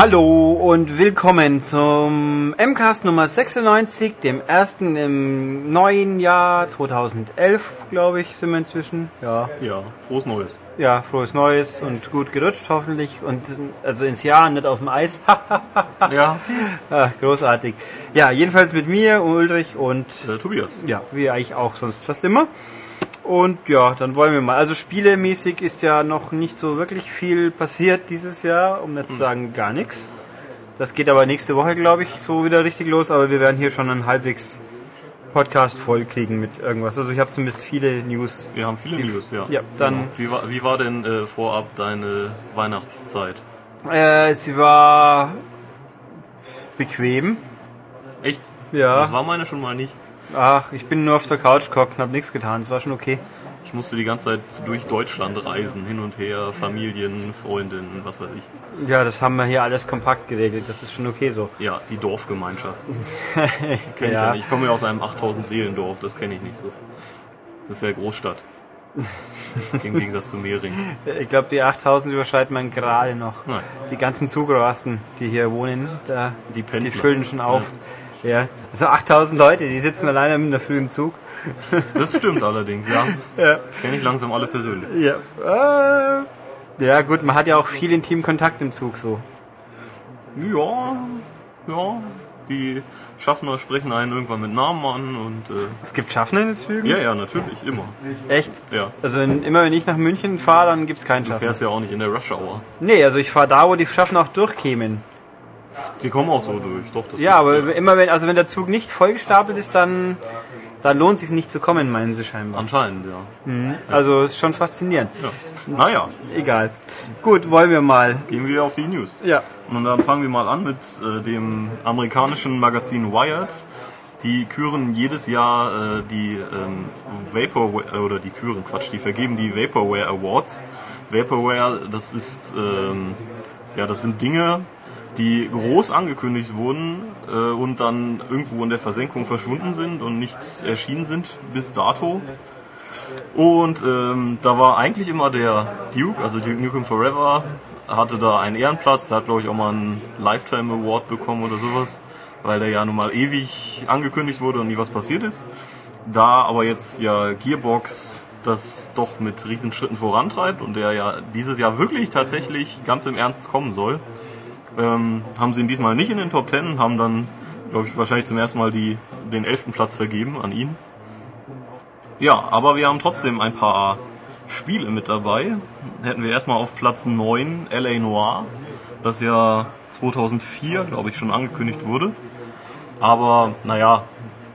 Hallo und willkommen zum MCAST Nummer 96, dem ersten im neuen Jahr 2011, glaube ich, sind wir inzwischen. Ja, Ja, frohes Neues. ja, frohes Neues und gut gerutscht hoffentlich und also ins Jahr, nicht auf dem Eis. Ja, Ach, großartig. Ja, jedenfalls mit mir, Ulrich und äh, Tobias. ja, wie eigentlich auch sonst fast immer. Und ja, dann wollen wir mal. Also spielemäßig ist ja noch nicht so wirklich viel passiert dieses Jahr, um nicht zu sagen gar nichts. Das geht aber nächste Woche, glaube ich, so wieder richtig los. Aber wir werden hier schon einen halbwegs Podcast voll kriegen mit irgendwas. Also ich habe zumindest viele News. Wir haben viele News, ja. Ja, dann- Genau. Wie, war, wie war denn äh, vorab deine Weihnachtszeit? Äh, sie war bequem. Echt? Ja. Das war meine schon mal nicht. Ach, ich bin nur auf der Couch gehockt und habe nichts getan. Es war schon okay. Ich musste die ganze Zeit durch Deutschland reisen, hin und her, Familien, Freundinnen, was weiß ich. Ja, das haben wir hier alles kompakt geregelt. Das ist schon okay so. Ja, die Dorfgemeinschaft. Kenn ich ja nicht. Ich komme ja aus einem 8000 Seelendorf, das kenne ich nicht so. Das ist ja Großstadt. Im Gegensatz zu Mehring. Ich glaube, die 8000 überschreiten man gerade noch. Nein. Die ganzen Zugrassen, die hier wohnen, da, Die Pendler. die füllen schon auf. Ja. Also 8000 Leute, die sitzen alleine in der Früh im Zug. Das stimmt allerdings, ja. Ja. Kenne ich langsam alle persönlich. Ja. Äh, ja, gut, man hat ja auch viel intimen Kontakt im Zug so. Ja, ja. Die Schaffner sprechen einen irgendwann mit Namen an und äh, Es gibt Schaffner in den Zügen? ja, ja, natürlich, immer. Echt? Ja. Also in, immer wenn ich nach München fahre, dann gibt's keinen Du Schaffner. fährst ja auch nicht in der Rush Hour. Nee, also ich fahre da, wo die Schaffner auch durchkämen. Die kommen auch so durch, doch. Das Ja, aber immer wenn, also wenn der Zug nicht vollgestapelt ist, dann, dann lohnt es sich nicht zu kommen, meinen sie scheinbar. Anscheinend, ja. Also ist schon faszinierend. ja. Naja, Egal. Gut, wollen wir mal. gehen wir auf die News. Ja. Und dann fangen wir mal an mit äh, dem amerikanischen Magazin Wired. Die küren jedes Jahr äh, die ähm, Vaporware, oder die küren, Quatsch, die vergeben die Vaporware Awards. Vaporware, das ist, ähm, ja, das sind Dinge, die groß angekündigt wurden äh, und dann irgendwo in der Versenkung verschwunden sind und nichts erschienen sind bis dato. Und ähm, da war eigentlich immer der Duke, also Duke Nukem Forever, hatte da einen Ehrenplatz. Er hat, glaube ich, auch mal einen Lifetime Award bekommen oder sowas, weil der ja nun mal ewig angekündigt wurde und nie was passiert ist. Da aber jetzt ja Gearbox das doch mit Riesenschritten vorantreibt und der ja dieses Jahr wirklich tatsächlich ganz im Ernst kommen soll, ähm, haben sie ihn diesmal nicht in den Top Ten, haben dann, glaube ich, wahrscheinlich zum ersten Mal die, den elften Platz vergeben an ihn. Ja, aber wir haben trotzdem ein paar Spiele mit dabei. Hätten wir erstmal auf Platz 9 LA Noir, das ja 2004, glaube ich, schon angekündigt wurde. Aber naja,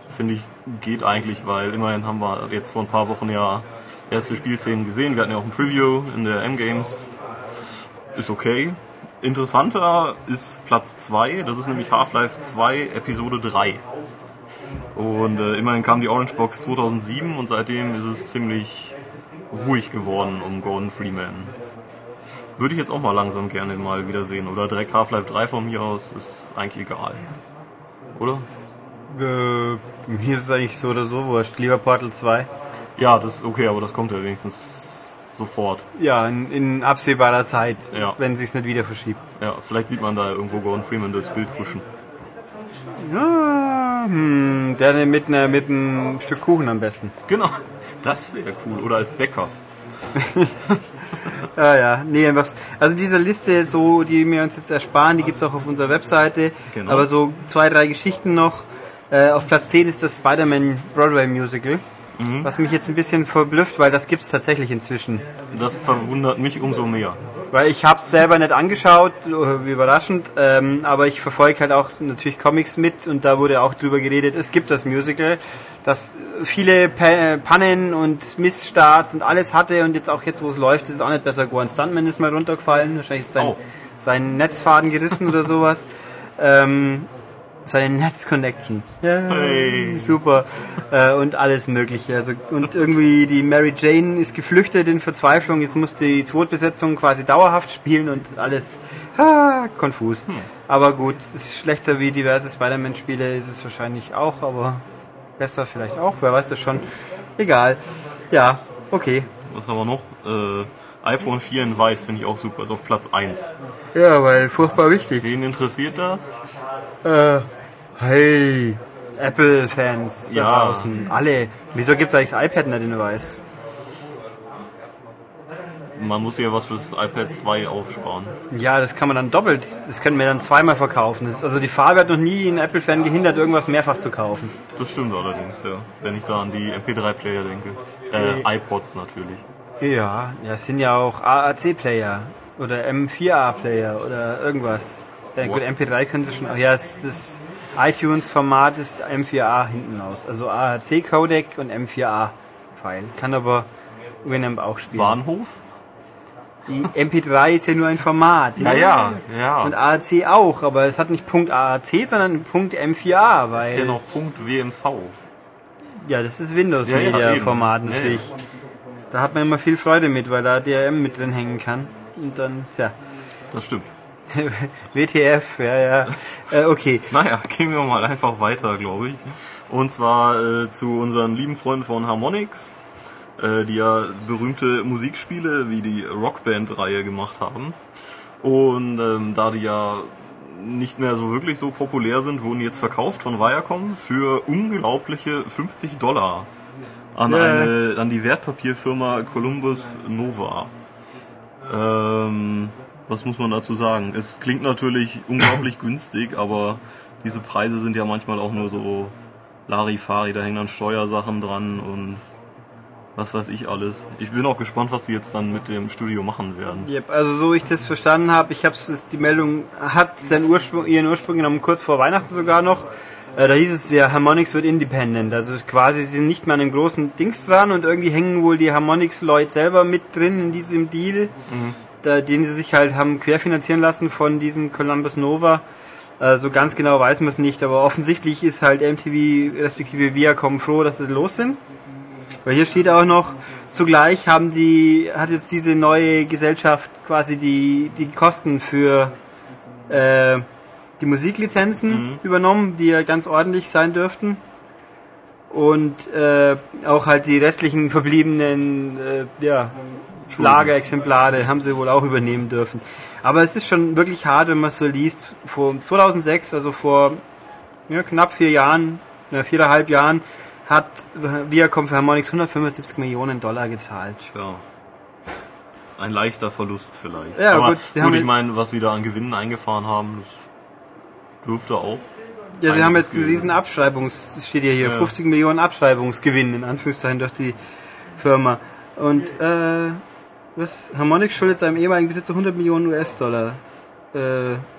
finde ich, geht eigentlich, weil immerhin haben wir jetzt vor ein paar Wochen ja erste Spielszenen gesehen. Wir hatten ja auch ein Preview in der M-Games. Ist okay. Interessanter ist Platz 2, das ist nämlich Half-Life 2 Episode 3. Und äh, immerhin kam die Orange Box 2007 und seitdem ist es ziemlich ruhig geworden um Gordon Freeman. Würde ich jetzt auch mal langsam gerne mal wiedersehen. Oder direkt Half-Life 3 von mir aus, ist eigentlich egal. Oder? Äh, mir ist es eigentlich so oder so wurscht. Lieber Portal 2. Ja, das ist okay, aber das kommt ja wenigstens sofort. Ja, in, in absehbarer Zeit, Ja. wenn sich's nicht wieder verschiebt. Ja, vielleicht sieht man da irgendwo Gordon Freeman durchs Bild huschen. Ja, hm, der mit, einer, mit einem Stück Kuchen am besten. Genau, das wäre cool. Oder als Bäcker. Ja, ja, nee, was, also diese Liste, so, die wir uns jetzt ersparen, die gibt's auch auf unserer Webseite. Genau. Aber so zwei, drei Geschichten noch. Äh, auf Platz 10 ist das Spider-Man Broadway Musical. Mhm. Was mich jetzt ein bisschen verblüfft, weil das gibt's tatsächlich inzwischen. Das verwundert mich umso mehr. Weil ich hab's selber nicht angeschaut, äh, überraschend, ähm, aber ich verfolge halt auch natürlich Comics mit und da wurde auch drüber geredet, es gibt das Musical, das viele Pa- Pannen und Missstarts und alles hatte und jetzt auch jetzt, wo es läuft, ist es auch nicht besser geworden. Stuntman ist mal runtergefallen, wahrscheinlich ist sein, Oh. sein Netzfaden gerissen oder sowas. Ähm, seine Netzconnection. Ja, Hey. super. Äh, und alles Mögliche. Also, und irgendwie die Mary Jane ist geflüchtet in Verzweiflung. Jetzt muss die Zweitbesetzung quasi dauerhaft spielen und alles ah, konfus. Aber gut, ist schlechter wie diverse Spider-Man-Spiele, ist es wahrscheinlich auch, aber besser vielleicht auch. Wer weiß das schon. Egal. Ja, okay. was haben wir noch? Äh, iPhone 4 in weiß finde ich auch super, ist auf Platz 1. Ja, weil furchtbar wichtig. Wen interessiert das? Äh, hey, Apple-Fans da Ja. draußen. Alle. Wieso gibt's eigentlich das iPad nicht in weiß? Man muss ja was fürs iPad 2 aufsparen. Ja, das kann man dann doppelt. Das können wir dann zweimal verkaufen. Das ist, also die Farbe hat noch nie einen Apple-Fan gehindert, irgendwas mehrfach zu kaufen. Das stimmt allerdings, ja. Wenn ich da an die MP3-Player denke. Äh, iPods natürlich. Ja, ja, es sind ja auch AAC-Player oder M4A-Player oder irgendwas. Ja, gut, MP3 können sie schon. Ja, das, das iTunes-Format ist M4A hinten aus. Also AAC-Codec und M4A-File. Kann aber Winamp auch spielen. Bahnhof? Die MP3 ist ja nur ein Format. ne? ja, ja. Und AAC auch, aber es hat nicht Punkt AAC, sondern Punkt M4A, ich weil. kenne auch Punkt WMV. Ja, das ist Windows Ja, ja, Media. Format Ja, natürlich. Da hat man immer viel Freude mit, weil da DRM mit drin hängen kann. Und dann, ja. Das stimmt. WTF, ja, ja. Äh, okay. Naja, gehen wir mal einfach weiter, glaube ich. Und zwar äh, zu unseren lieben Freunden von Harmonix, äh, die ja berühmte Musikspiele wie die Rockband-Reihe gemacht haben. Und ähm, da die ja nicht mehr so wirklich so populär sind, wurden die jetzt verkauft von Viacom für unglaubliche 50 Dollar an, eine, an die Wertpapierfirma Columbus Nova. Ähm, was muss man dazu sagen? Es klingt natürlich unglaublich günstig, aber diese Preise sind ja manchmal auch nur so Larifari, da hängen dann Steuersachen dran und was weiß ich alles. Ich bin auch gespannt, was die jetzt dann mit dem Studio machen werden. Yep, also so ich das verstanden habe, ich habe die Meldung hat seinen Ursprung, ihren Ursprung genommen, kurz vor Weihnachten sogar noch. Äh, da hieß es ja, Harmonix wird independent. Also quasi sie sind nicht mehr an einem großen Dings dran und irgendwie hängen wohl die Harmonix-Leute selber mit drin in diesem Deal, da, den sie sich halt haben querfinanzieren lassen von diesem Columbus Nova. Äh, so ganz genau weiß man es nicht, aber offensichtlich ist halt MTV respektive Viacom froh, dass sie los sind. Weil hier steht auch noch, zugleich haben die, hat jetzt diese neue Gesellschaft quasi die, die Kosten für äh, die Musiklizenzen übernommen, die ja ganz ordentlich sein dürften. Und äh, auch halt die restlichen verbliebenen äh, ja, Lagerexemplare haben sie wohl auch übernehmen dürfen. Aber es ist schon wirklich hart, wenn man es so liest. Vor 2006, also vor ja, knapp vier Jahren, äh, viereinhalb Jahren, hat Viacom für Harmonix 175 Millionen Dollar gezahlt. Tja. Das ist ein leichter Verlust vielleicht. Ja, Aber gut, sie haben ich meine, was sie da an Gewinnen eingefahren haben, das dürfte auch. Ja, sie haben jetzt einen riesen Abschreibungs, steht ja hier, Ja. 50 Millionen Abschreibungsgewinn in Anführungszeichen durch die Firma. Und äh, was? Harmonix schuldet seinem ehemaligen Besitzer 100 Millionen US-Dollar. Äh,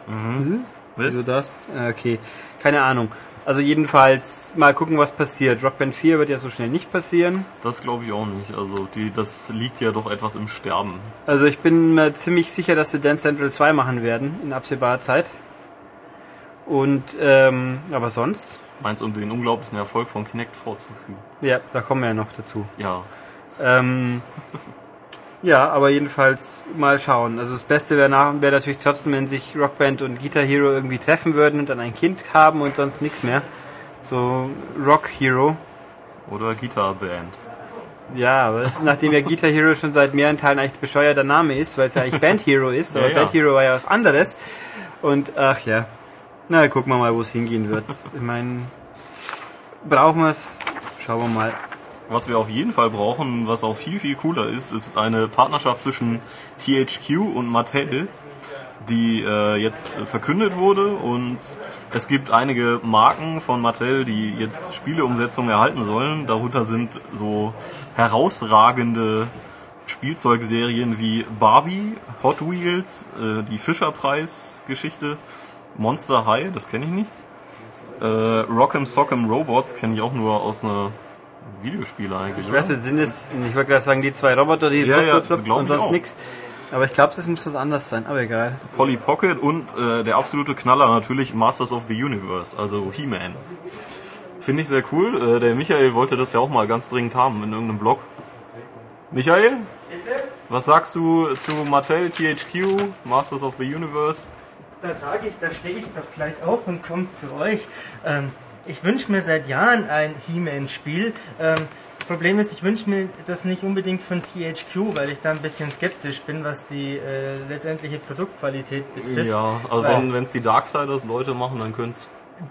hm? Wieso das? Äh, Okay, keine Ahnung. Also jedenfalls mal gucken, was passiert. Rockband 4 wird ja so schnell nicht passieren. Das glaube ich auch nicht. Also die, das liegt ja doch etwas im Sterben. Also ich bin mir ziemlich sicher, dass sie Dance Central 2 machen werden in absehbarer Zeit. Und ähm, aber sonst, Meinst um den unglaublichen Erfolg von Kinect vorzufügen? ja, da kommen wir ja noch dazu. Ja. Ähm, ja, aber jedenfalls mal schauen. Also das Beste wäre wäre natürlich trotzdem, wenn sich Rockband und Guitar Hero irgendwie treffen würden und dann ein Kind haben und sonst nichts mehr. So Rock Hero. Oder Gitarband. Ja, aber das ist, nachdem ja Guitar Hero schon seit mehreren Teilen eigentlich bescheuerter Name ist, weil es ja eigentlich Band Hero ist, aber Ja, ja. Band Hero war ja was anderes. Und ach ja. Na, gucken wir mal, wo es hingehen wird. Ich meine, brauchen wir es? Schauen wir mal. Was wir auf jeden Fall brauchen, was auch viel, viel cooler ist, ist eine Partnerschaft zwischen THQ und Mattel, die äh, jetzt verkündet wurde und es gibt einige Marken von Mattel, die jetzt Spieleumsetzungen erhalten sollen. Darunter sind so herausragende Spielzeugserien wie Barbie, Hot Wheels, äh, die Fischer-Preis-Geschichte, Monster High, das kenne ich nicht. Äh, Rock'em Sock'em Robots kenne ich auch nur aus einer Videospiele eigentlich. Ich weiß nicht, sind es, ich wollte gerade sagen, die zwei Roboter, die Ja, ja, flop, flop, glaub und sonst nichts. Aber ich glaube, das muss was anderes sein, aber egal. Polly Pocket und äh, der absolute Knaller natürlich Masters of the Universe, also He-Man. Finde ich sehr cool. Äh, der Michael wollte das ja auch mal ganz dringend haben in irgendeinem Blog. Michael? Was sagst du zu Mattel, THQ, Masters of the Universe? Da sage ich, da stehe ich doch gleich auf und komme zu euch. Ähm, ich wünsche mir seit Jahren ein He-Man-Spiel. Ähm, Problem ist, ich wünsche mir das nicht unbedingt von THQ, weil ich da ein bisschen skeptisch bin, was die äh, letztendliche Produktqualität betrifft. Ja, also Weil- wenn wenn's die Darksiders Leute machen, dann könnte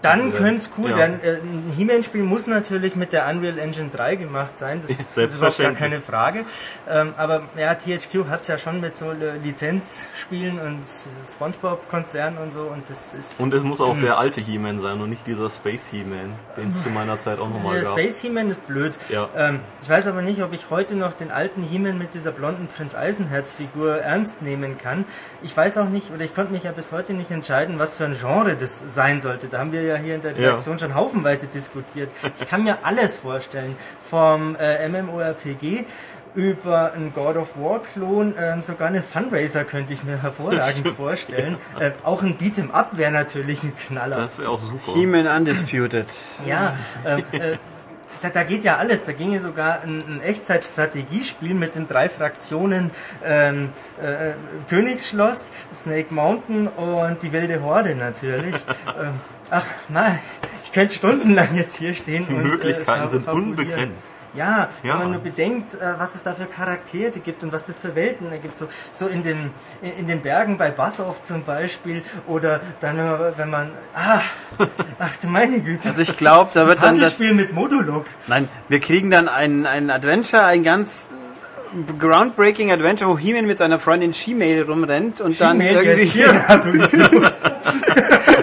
Dann Ja. könnte es cool Ja. werden. Äh, Ein He-Man-Spiel muss natürlich mit der Unreal Engine 3 gemacht sein, das Ist ist, überhaupt gar keine. Frage. Ähm, aber ja, THQ hat es ja schon mit so Lizenzspielen und Spongebob-Konzernen und so und das ist... Und es muss auch der alte He-Man sein und nicht dieser Space He-Man, den es zu meiner Zeit auch nochmal der gab. Space He-Man ist blöd. Ja. Ähm, ich weiß aber nicht, ob ich heute noch den alten He-Man mit dieser blonden Prinz Eisenherz-Figur ernst nehmen kann. Ich weiß auch nicht, oder ich konnte mich ja bis heute nicht entscheiden, was für ein Genre das sein sollte. Da haben wir ja hier in der Ja. Redaktion schon haufenweise diskutiert. Ich kann mir alles vorstellen. Vom äh, MMORPG über einen God of War Klon, ähm, sogar einen Fundraiser könnte ich mir hervorragend vorstellen. Äh, auch ein Beat'em Up wäre natürlich ein Knaller. Das wäre auch super. He-Man Undisputed. Ja, ähm, äh, da, da geht ja alles. Da ginge sogar ein, ein Echtzeitstrategiespiel mit den drei Fraktionen ähm, äh, Königsschloss, Snake Mountain und die wilde Horde natürlich. ach nein, ich könnte stundenlang jetzt hier stehen Die und Möglichkeiten äh, sind unbegrenzt. Ja, Ja. wenn man nur bedenkt, äh, was es da für Charaktere gibt und was das für Welten ergibt. So, so in, den, in, in den Bergen bei Bassoff zum Beispiel oder dann, äh, wenn man... Ah, ach du meine Güte. Also ich glaube, da wird dann das... Puzzlespiel mit Modulog. Nein, wir kriegen dann ein, ein Adventure, ein ganz groundbreaking Adventure, wo He-Man mit seiner Freundin She-Mail rumrennt und dann irgendwie... hier.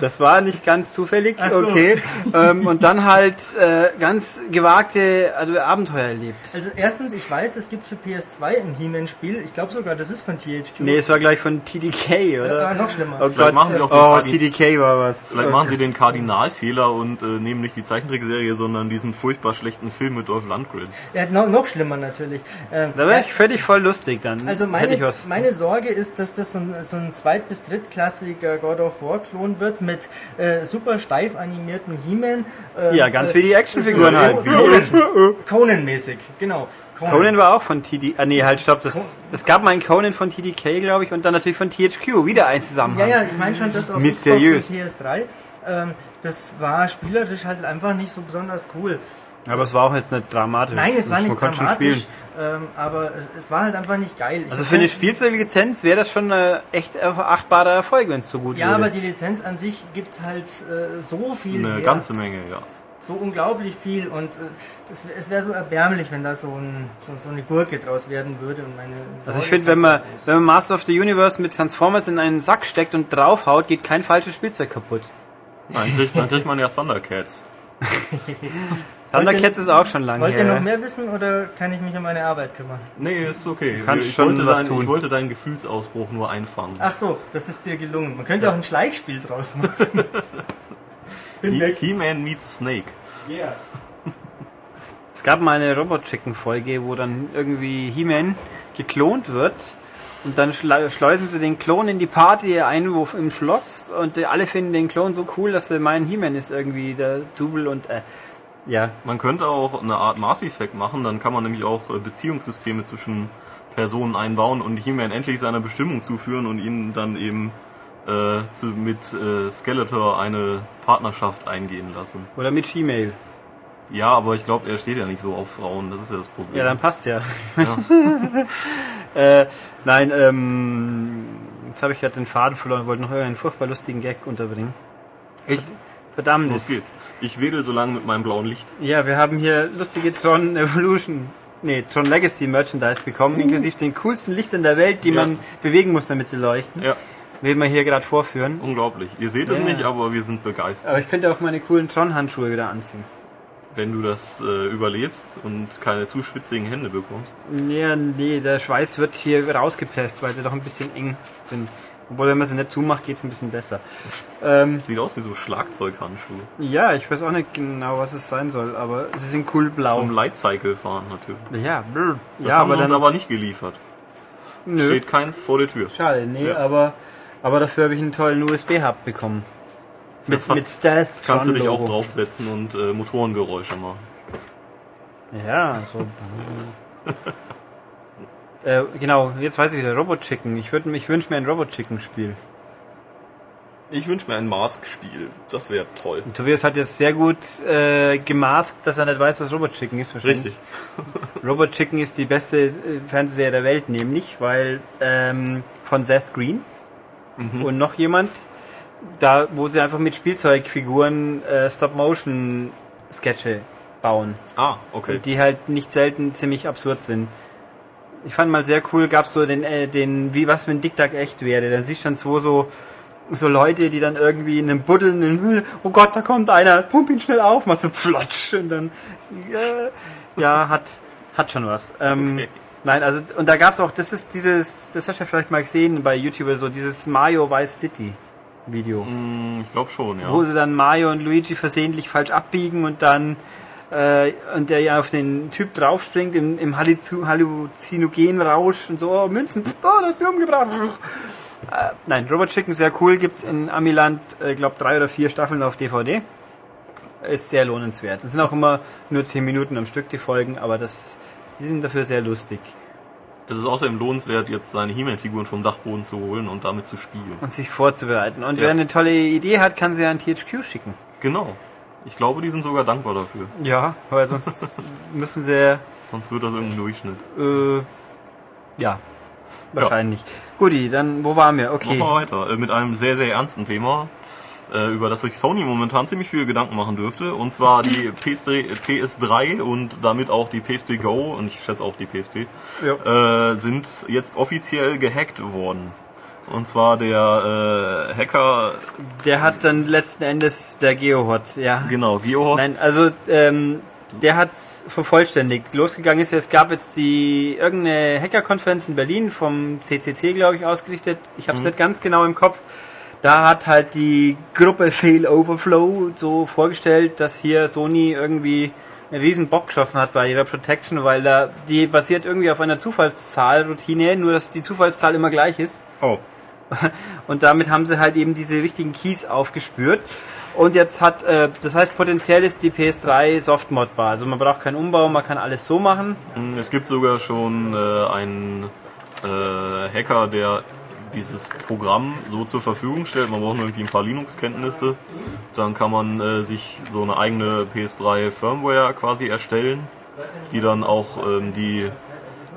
Das war nicht ganz zufällig, so. okay. ähm, und dann halt äh, ganz gewagte also Abenteuer erlebt. Also erstens, ich weiß, es gibt für PS2 ein He-Man-Spiel. Ich glaube sogar, das ist von THQ. Nee, es war gleich von TDK, oder? äh, noch schlimmer. Oh Vielleicht machen sie auch den oh, TDK war was. Vielleicht machen sie den Kardinalfehler und äh, nehmen nicht die Zeichentrickserie, sondern diesen furchtbar schlechten Film mit Dolph Lundgren. Ja, noch, noch schlimmer natürlich. Ähm, Da wäre ich völlig voll lustig dann. Also meine, ich was. meine Sorge ist, dass das so ein, so ein zweit- bis drittklassiger God of War Klon wird mit äh, super steif animierten He-Man. ähm, Ja, ganz äh, wie die Actionfiguren so- halt. Conan- Conan-mäßig, genau. Conan war auch von TD. Ah nee, halt, stopp. Das, es gab mal einen Conan von TDK, glaube ich, und dann natürlich von THQ. Wieder ein Ja, Zusammenhang. ja, ich meine schon das auf Mysteriös. Xbox und PS3. Ähm, das war spielerisch halt einfach nicht so besonders cool. Aber es war auch jetzt nicht dramatisch. Nein, es war Man nicht schon dramatisch, ähm, aber es, es war halt einfach nicht geil. Ich Also für eine Spielzeuglizenz wäre das schon ein echt achtbarer Erfolg, wenn es so gut Ja, wäre. aber die Lizenz an sich gibt halt äh, so viel Eine her. ganze Menge, ja. so unglaublich viel und äh, es, es wäre so erbärmlich, wenn da so, ein, so, so eine Gurke draus werden würde. Und meine Also ich finde, halt wenn man, wenn man Master of the Universe mit Transformers in einen Sack steckt und draufhaut, geht kein falsches Spielzeug kaputt. Nein, kriegt, dann kriegt man ja Thundercats. Thundercats ist auch schon lange Wollt ihr her. noch mehr wissen oder kann ich mich um meine Arbeit kümmern? Nee, ist okay. kannst ich, schon wollte was dein, tun. ich wollte deinen Gefühlsausbruch nur einfangen. Ach so, das ist dir gelungen. Man könnte auch ein Schleichspiel draus machen. Bin He-. He-Man meets Snake. Yeah. Es gab mal eine Robot-Chicken-Folge, wo dann irgendwie He-Man geklont wird und dann schle- schleusen sie den Klon in die Party ein wo, im Schloss und alle finden den Klon so cool, dass sie meinen, He-Man ist irgendwie der Double und äh, ja. Man könnte auch eine Art Mass Effect machen, dann kann man nämlich auch äh, Beziehungssysteme zwischen Personen einbauen und He-Man endlich seiner Bestimmung zuführen und ihn dann eben äh, zu, mit äh, Skeletor eine Partnerschaft eingehen lassen. Oder mit Gmail. Ja, aber ich glaube, er steht ja nicht so auf Frauen, das ist ja das Problem. Ja, dann passt ja. Ja. äh, nein, ähm, jetzt habe ich gerade den Faden verloren, wollte noch einen furchtbar lustigen Gag unterbringen. Echt? Verdammt. Los geht's. Ich wedel so lange mit meinem blauen Licht. Ja, wir haben hier lustige Tron Evolution, nee, Tron Legacy Merchandise bekommen, inklusive den coolsten Lichtern der Welt, die Ja. man bewegen muss, damit sie leuchten. Ja, Will man hier gerade vorführen. unglaublich. Ihr seht es Ja. nicht, aber wir sind begeistert. Aber ich könnte auch meine coolen Tron-Handschuhe wieder anziehen. Wenn du das äh, überlebst und keine zu schwitzigen Hände bekommst. Nee, nee, der Schweiß wird hier rausgepresst, weil sie doch ein bisschen eng sind. Obwohl, wenn man sie nicht zumacht, geht's ein bisschen besser. Ähm, Sieht aus wie so Schlagzeughandschuhe. ja, ich weiß auch nicht genau, was es sein soll, aber sie sind cool blau. Zum Lightcycle fahren natürlich. ja, brr. Das ja, haben aber sie uns dann. aber nicht geliefert. nö, Steht keins vor der Tür. schade, nee, Ja. aber, aber dafür habe ich einen tollen USB-Hub bekommen. Mit, fast- mit Stealth. Kannst du dich auch draufsetzen und äh, Motorengeräusche machen. Ja, so. äh, genau, jetzt weiß ich wieder, Robot Chicken. Ich, würd- ich wünsche mir ein Robot Chicken Spiel. Ich wünsche mir ein Mask-Spiel. Das wäre toll. Und Tobias hat jetzt sehr gut äh, gemaskt, dass er nicht weiß, was Robot Chicken ist. wahrscheinlich. Richtig. Robot Chicken ist die beste äh, Fernsehserie der Welt, nämlich, weil ähm, von Seth Green und noch jemand, da wo sie einfach mit Spielzeugfiguren äh, Stop-Motion-Sketche bauen, Ah, okay. die halt nicht selten ziemlich absurd sind. Ich fand mal sehr cool, gab's so den, äh, den, wie was wenn Dick Duck echt wäre. Dann siehst du dann zwei so, so Leute, die dann irgendwie in einem Buddel, in den Müll, oh Gott, da kommt einer, pump ihn schnell auf, machst so flotsch und dann, ja, ja hat, hat schon was. Ähm, Okay. Nein, also, und da gab's auch, das ist dieses, das hast du ja vielleicht mal gesehen bei YouTube, so dieses Mario Vice City Video. Hm, Ich glaube schon, ja. Wo sie dann Mario und Luigi versehentlich falsch abbiegen und dann äh, und der ja auf den Typ draufspringt im, im Halluzinogenrausch und so, oh, Münzen, oh, das hast du umgebracht. Äh, nein, Robot Chicken sehr cool, gibt's in Amiland, äh, glaube drei oder vier Staffeln auf DVD. Ist sehr lohnenswert. Es sind auch immer nur zehn Minuten am Stück die Folgen, aber das, die sind dafür sehr lustig. Es ist außerdem lohnenswert, jetzt seine He-Man-Figuren vom Dachboden zu holen und damit zu spielen. Und sich vorzubereiten. Und Ja. wer eine tolle Idee hat, kann sie an THQ schicken. Genau. Ich glaube, die sind sogar dankbar dafür. Ja, weil sonst müssen sie Sonst wird das irgendein Durchschnitt. Äh, ja, wahrscheinlich. Guti, dann wo waren wir? Okay. Machen wir weiter. Äh, mit einem sehr, sehr ernsten Thema, äh, über das sich Sony momentan ziemlich viel Gedanken machen dürfte. Und zwar die PS3, PS3 und damit auch die PSP Go und ich schätze auch die PSP, Ja. äh, sind jetzt offiziell gehackt worden. Und zwar der äh, Hacker, Der hat dann letzten Endes der Geohot, ja. genau, Geohot. Nein, also ähm, der hat's vervollständigt. Losgegangen ist ja, es gab jetzt die irgendeine Hackerkonferenz in Berlin vom CCC, glaube ich, ausgerichtet. Ich habe es nicht ganz genau im Kopf. Da hat halt die Gruppe Fail Overflow so vorgestellt, dass hier Sony irgendwie einen riesen Bock geschossen hat bei ihrer Protection, weil da die basiert irgendwie auf einer Zufallszahlroutine, nur dass die Zufallszahl immer gleich ist. Oh. Und damit haben sie halt eben diese wichtigen Keys aufgespürt. Und jetzt hat, äh, das heißt, potenziell ist die PS3 softmodbar. Also man braucht keinen Umbau, man kann alles so machen. Mm, Es gibt sogar schon äh, einen äh, Hacker, der dieses Programm so zur Verfügung stellt. Man braucht nur irgendwie ein paar Linux-Kenntnisse. Dann kann man äh, sich so eine eigene PS3 Firmware quasi erstellen, die dann auch ähm, die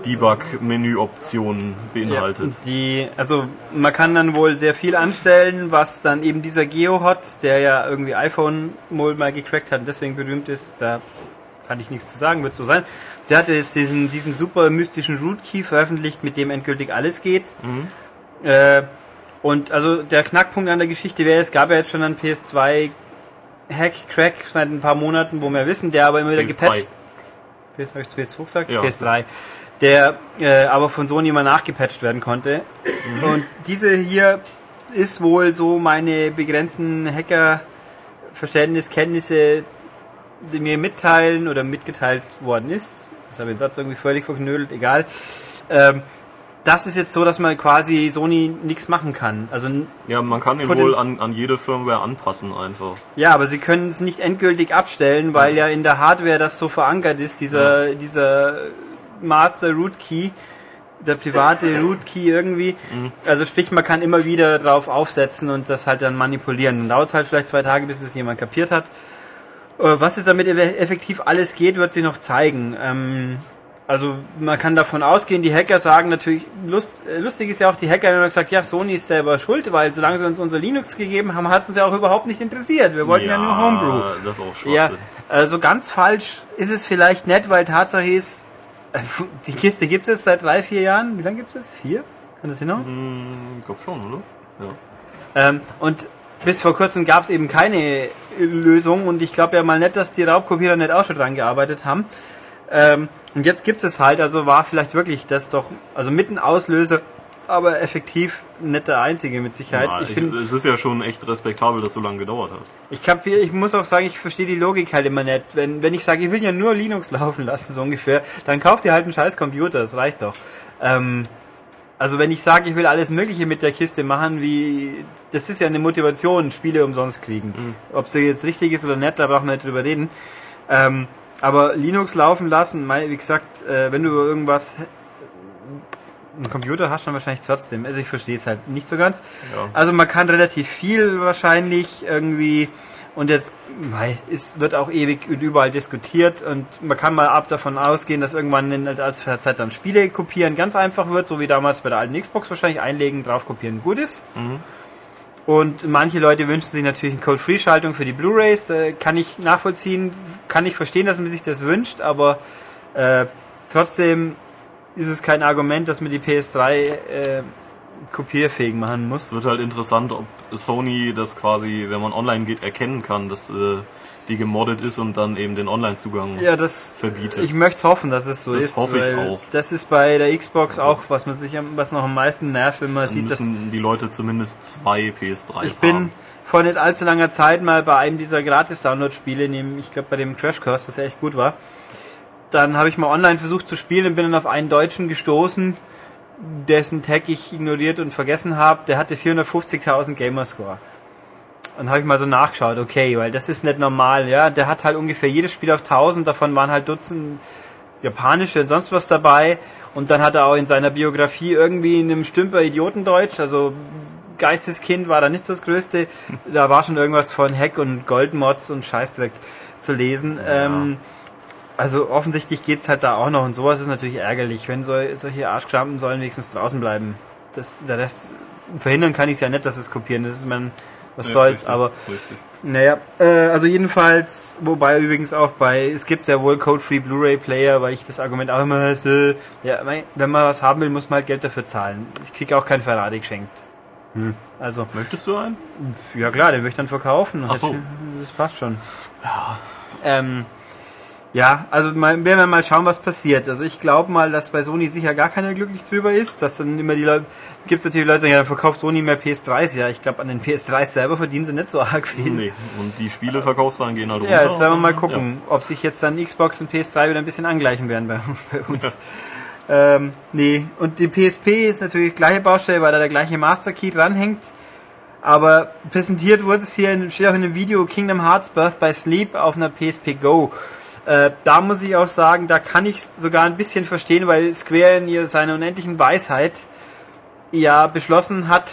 Debug-Menü-Optionen beinhaltet. Die, also man kann dann wohl sehr viel anstellen, was dann eben dieser GeoHot, der ja irgendwie iPhone mal gecrackt hat und deswegen berühmt ist, da kann ich nichts zu sagen, wird so sein. Der hatte jetzt diesen, diesen super mystischen Rootkey veröffentlicht, mit dem endgültig alles geht. Äh, und also der Knackpunkt an der Geschichte wäre, es gab ja jetzt schon einen PS2 Hack, Crack seit ein paar Monaten, wo wir wissen, der aber immer wieder PS3. gepatcht. PS, habe ich PS2 gesagt? Ja. PS3. Der äh, aber von Sony immer nachgepatcht werden konnte. Und diese hier ist wohl so meine begrenzten Hacker-Verständniskenntnisse, die mir mitteilen oder mitgeteilt worden ist. Das habe ich den Satz irgendwie völlig verknödelt, egal. Ähm, das ist jetzt so, dass man quasi Sony nichts machen kann. Also Ja, man kann ihn wohl an, an jede Firmware anpassen einfach. ja, aber sie können es nicht endgültig abstellen, weil ja in der Hardware das so verankert ist, dieser, dieser Master Root Key, der private Root Key irgendwie. Also sprich, man kann immer wieder drauf aufsetzen und das halt dann manipulieren. Dann dauert es halt vielleicht zwei Tage, bis es jemand kapiert hat. Äh, Was es damit eff- effektiv alles geht, wird sich noch zeigen. Ähm, also man kann davon ausgehen, die Hacker sagen natürlich, lust, äh, lustig ist ja auch, die Hacker haben immer gesagt, ja, Sony ist selber schuld, weil solange sie uns unser Linux gegeben haben, hat es uns ja auch überhaupt nicht interessiert. Wir wollten ja, nur Homebrew. Das ist auch Ja, Schwachsinn. also ganz falsch ist es vielleicht nicht, weil Tatsache ist, die Kiste gibt es seit drei, vier Jahren. Wie lange gibt es? Vier? Kann das hinhauen? Hm, ich glaube schon, oder? Ja. Ähm, und bis vor kurzem gab es eben keine Lösung und ich glaube ja mal nicht, dass die Raubkopierer nicht auch schon dran gearbeitet haben. Ähm, und jetzt gibt es halt, also war vielleicht wirklich das doch, also mit ein Auslöser, aber effektiv nicht der einzige mit Sicherheit. Ja, ich ich, finde, es ist ja schon echt respektabel, dass so lange gedauert hat. ich, kapier, ich muss auch sagen, ich verstehe die Logik halt immer nicht. Wenn, wenn ich sage, ich will ja nur Linux laufen lassen, so ungefähr, dann kauft ihr halt einen scheiß Computer, das reicht doch. Ähm, also wenn ich sage, ich will alles Mögliche mit der Kiste machen, wie das ist ja eine Motivation, Spiele umsonst kriegen. Ob sie jetzt richtig ist oder nicht, da brauchen wir nicht drüber reden. Ähm, aber Linux laufen lassen, wie gesagt, äh, wenn du irgendwas einen Computer hast du dann wahrscheinlich trotzdem. Also ich verstehe es halt nicht so ganz. Ja. Also man kann relativ viel wahrscheinlich irgendwie und jetzt mei, es wird auch ewig und überall diskutiert und man kann mal ab davon ausgehen, dass irgendwann in der Zeit dann Spiele kopieren ganz einfach wird, so wie damals bei der alten Xbox wahrscheinlich einlegen, drauf kopieren, gut ist. Und manche Leute wünschen sich natürlich eine Code-Free-Schaltung für die Blu-rays. Äh, kann ich nachvollziehen, kann ich verstehen, dass man sich das wünscht, aber äh, trotzdem ist es kein Argument, dass man die PS3 äh, kopierfähig machen muss. Es wird halt interessant, ob Sony das quasi, wenn man online geht, erkennen kann, dass äh, die gemoddet ist und dann eben den Online-Zugang Ja, das verbietet. Ich möchte hoffen, dass es so Das ist. hoffe ich auch. Das ist bei der Xbox auch, was man sich am, was noch am meisten nervt, wenn man sieht, dass die Leute zumindest zwei PS3s ich bin haben. vor nicht allzu langer Zeit mal bei einem dieser Gratis-Download-Spiele, ich glaube bei dem Crash Course, was echt gut war. Dann habe ich mal online versucht zu spielen und bin dann auf einen Deutschen gestoßen, dessen Tag ich ignoriert und vergessen habe. Der hatte 450.000 Gamerscore. Und habe ich mal so nachgeschaut, okay, weil das ist nicht normal, ja. Der hat halt ungefähr jedes Spiel auf 1000, davon waren halt Dutzend japanische und sonst was dabei. Und dann hat er auch in seiner Biografie irgendwie in einem Stümper Idiotendeutsch, also Geisteskind war da nicht das Größte. Da war schon irgendwas von Hack und Goldmods und Scheißdreck zu lesen. Ähm, also offensichtlich geht's halt da auch noch und sowas ist natürlich ärgerlich, wenn so, solche Arschkrampen sollen wenigstens draußen bleiben. Das, der Rest verhindern kann ich es ja nicht, dass es kopieren. Das ist man, was Ja, soll's, richtig, aber richtig. naja, äh, also jedenfalls, wobei übrigens auch bei, es gibt ja wohl Code-Free Blu-ray-Player, weil ich das Argument auch immer hatte, ja, wenn man was haben will, muss man halt Geld dafür zahlen. Ich krieg auch kein Ferrari geschenkt. Also, Möchtest du einen? ja klar, den möchte ich dann verkaufen. Ach so. Das passt schon. Ja. Ähm, ja, also mal, werden wir mal schauen, was passiert. Also ich glaube mal, dass bei Sony sicher gar keiner glücklich drüber ist. Dass dann immer die Leute, gibt es natürlich Leute, die sagen, ja, dann verkauft Sony mehr PS3s. Ja, ich glaube, an den PS3s selber verdienen sie nicht so arg viel. Nee. Und die Spieleverkaufszahlen gehen halt Ja, runter. jetzt werden wir mal Ja. gucken, ob sich jetzt dann Xbox und PS3 wieder ein bisschen angleichen werden bei, bei uns. Ähm, nee, und die PSP ist natürlich gleiche Baustelle, weil da der gleiche Master Key dranhängt. Aber präsentiert wurde es hier, in, steht auch in dem Video Kingdom Hearts Birth by Sleep auf einer PSP Go. Äh, da muss ich auch sagen, da kann ich sogar ein bisschen verstehen, weil Square in ihr seiner unendlichen Weisheit ja beschlossen hat,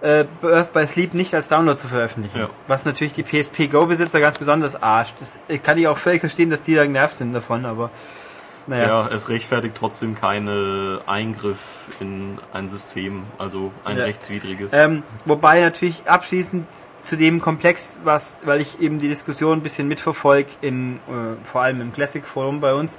äh, Birth by Sleep nicht als Download zu veröffentlichen. Ja. Was natürlich die PSP Go-Besitzer ganz besonders arscht. Das kann ich auch völlig verstehen, dass die da genervt sind davon, aber naja. Ja, es rechtfertigt trotzdem keine Eingriff in ein System, also ein Ja. rechtswidriges. Ähm, wobei natürlich abschließend zu dem Komplex, was, weil ich eben die Diskussion ein bisschen mitverfolge, in, äh, vor allem im Classic Forum bei uns,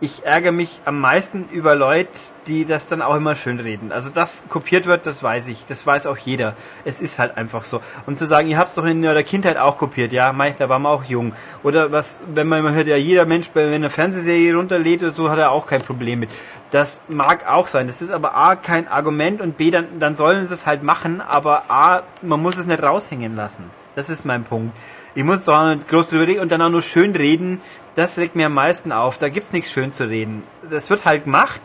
ich ärgere mich am meisten über Leute, die das dann auch immer schön reden. Also das kopiert wird, das weiß ich. Das weiß auch jeder. Es ist halt einfach so. Und zu sagen, ihr habt es doch in eurer Kindheit auch kopiert, ja, mei, da waren wir auch jung. Oder was, wenn man immer hört, ja, jeder Mensch, wenn er eine Fernsehserie runterlädt oder so, hat er auch kein Problem mit. Das mag auch sein. Das ist aber A, kein Argument und B, dann, dann sollen sie es halt machen, aber A, man muss es nicht raushängen lassen. Das ist mein Punkt. Ich muss doch groß drüber reden und dann auch nur schön reden. Das regt mir am meisten auf. Da gibt's nichts schön zu reden. Das wird halt gemacht.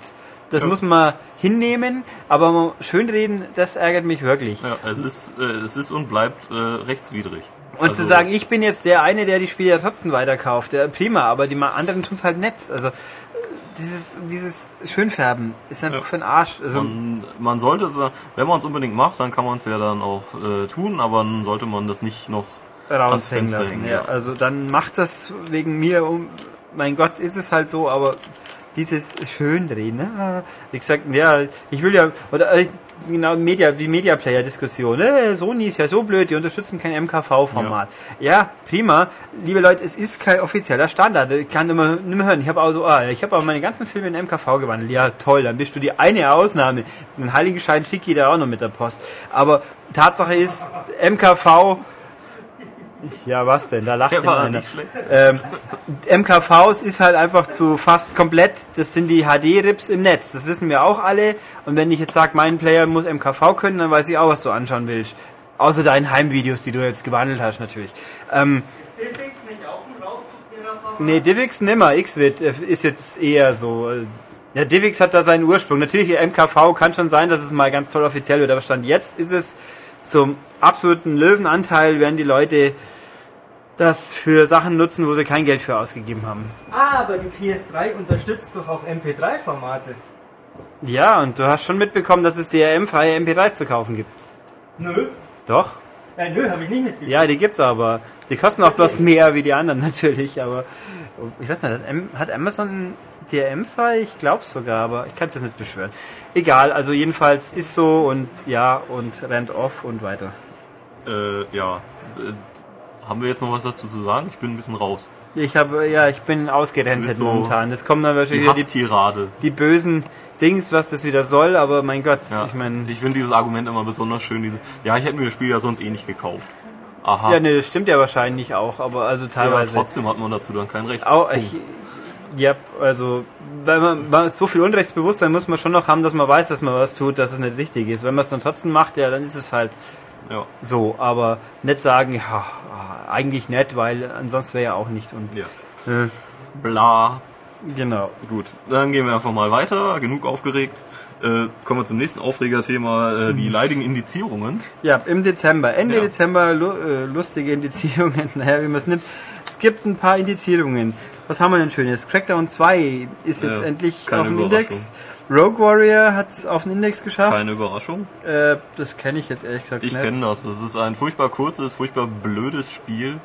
Das Ja. muss man hinnehmen, aber schön reden, das ärgert mich wirklich. ja, es ist, äh, es ist und bleibt äh, rechtswidrig. Und Also, zu sagen, ich bin jetzt der eine, der die Spiele ja trotzdem weiterkauft, ja, prima, aber die anderen tun's halt nett. Also dieses, dieses Schönfärben ist einfach Ja. für den Arsch. Also, Man, man sollte, es, wenn man es unbedingt macht, dann kann man es ja dann auch äh, tun, aber dann sollte man das nicht noch raushängen lassen. Ja. ja. Also dann macht das wegen mir, um, mein Gott, ist es halt so, aber dieses Schöndrehen, ne? wie gesagt, ja, ich will ja, oder äh, genau, Media, die Media-Player-Diskussion, äh, Sony ist ja so blöd, die unterstützen kein MKV-Format. Ja. prima, liebe Leute, es ist kein offizieller Standard, ich kann immer, nicht mehr hören, ich habe auch so, ah, ich habe auch meine ganzen Filme in MKV gewandelt, ja toll, dann bist du die eine Ausnahme, den Heiligenschein schickt jeder auch noch mit der Post, aber Tatsache ist, MKV ja, was denn? Da lacht war einer. Ähm, MKVs ist halt einfach zu fast komplett, das sind die HD-Rips im Netz, das wissen wir auch alle. Und wenn ich jetzt sage, mein Player muss MKV können, dann weiß ich auch, was du anschauen willst. Außer deinen Heimvideos, die du jetzt gewandelt hast, natürlich. Ähm, Ist Diffix nicht auch ein Raubkopierer nee, Divix nimmer, Xvid äh, ist jetzt eher so. äh, Ja, Divix hat da seinen Ursprung. Natürlich, MKV kann schon sein, dass es mal ganz toll offiziell wird, aber Stand jetzt ist es zum absoluten Löwenanteil, werden die Leute das für Sachen nutzen, wo sie kein Geld für ausgegeben haben. Ah, aber die PS3 unterstützt doch auch MP3-Formate. Ja, und du hast schon mitbekommen, dass es DRM-freie MP3s zu kaufen gibt. Nö. Doch? Äh, nö, habe ich nicht mitgekriegt. Ja, die gibt's aber. Die kosten auch bloß mehr wie die anderen natürlich, aber ich weiß nicht, hat Am- hat Amazon DRM-frei? Ich glaube sogar, aber ich kann es jetzt nicht beschwören. Egal, also jedenfalls ist so und ja und rennt off und weiter. Äh, ja. Haben wir jetzt noch was dazu zu sagen? Ich bin ein bisschen raus. Ich habe, ja, ich bin ausgerentet so momentan. Es kommen dann Die wahrscheinlich wieder die, Hasstirade. die bösen Dings, was das wieder soll, aber mein Gott, Ja. ich meine, ich finde dieses Argument immer besonders schön. Diese, ja, ich hätte mir das Spiel ja sonst eh nicht gekauft. Aha. ja, ne, das stimmt ja wahrscheinlich auch, aber also Ja, teilweise. trotzdem hat man dazu dann kein Recht. Auch, ich, ja, also, wenn man, man so viel Unrechtsbewusstsein muss man schon noch haben, dass man weiß, dass man was tut, dass es nicht richtig ist. Wenn man es dann trotzdem macht, ja, dann ist es halt Ja. so. Aber nicht sagen, ja, eigentlich nicht, weil ansonsten wäre ja auch nicht. Und, ja. äh, Bla. genau. Gut, dann gehen wir einfach mal weiter. Genug aufgeregt. Äh, kommen wir zum nächsten Aufregerthema, äh, die leidigen Indizierungen. Ja, im Dezember, Ende Ja. Dezember, lu äh, lustige Indizierungen, naja, wie man es nimmt. Es gibt ein paar Indizierungen. Was haben wir denn Schönes? Crackdown 2 ist jetzt Ja, endlich auf dem. Index. Rogue Warrior hat es auf den Index geschafft. Keine Überraschung. Äh, das kenne ich jetzt ehrlich gesagt Ich nicht. kenne das. Das ist ein furchtbar kurzes, furchtbar blödes Spiel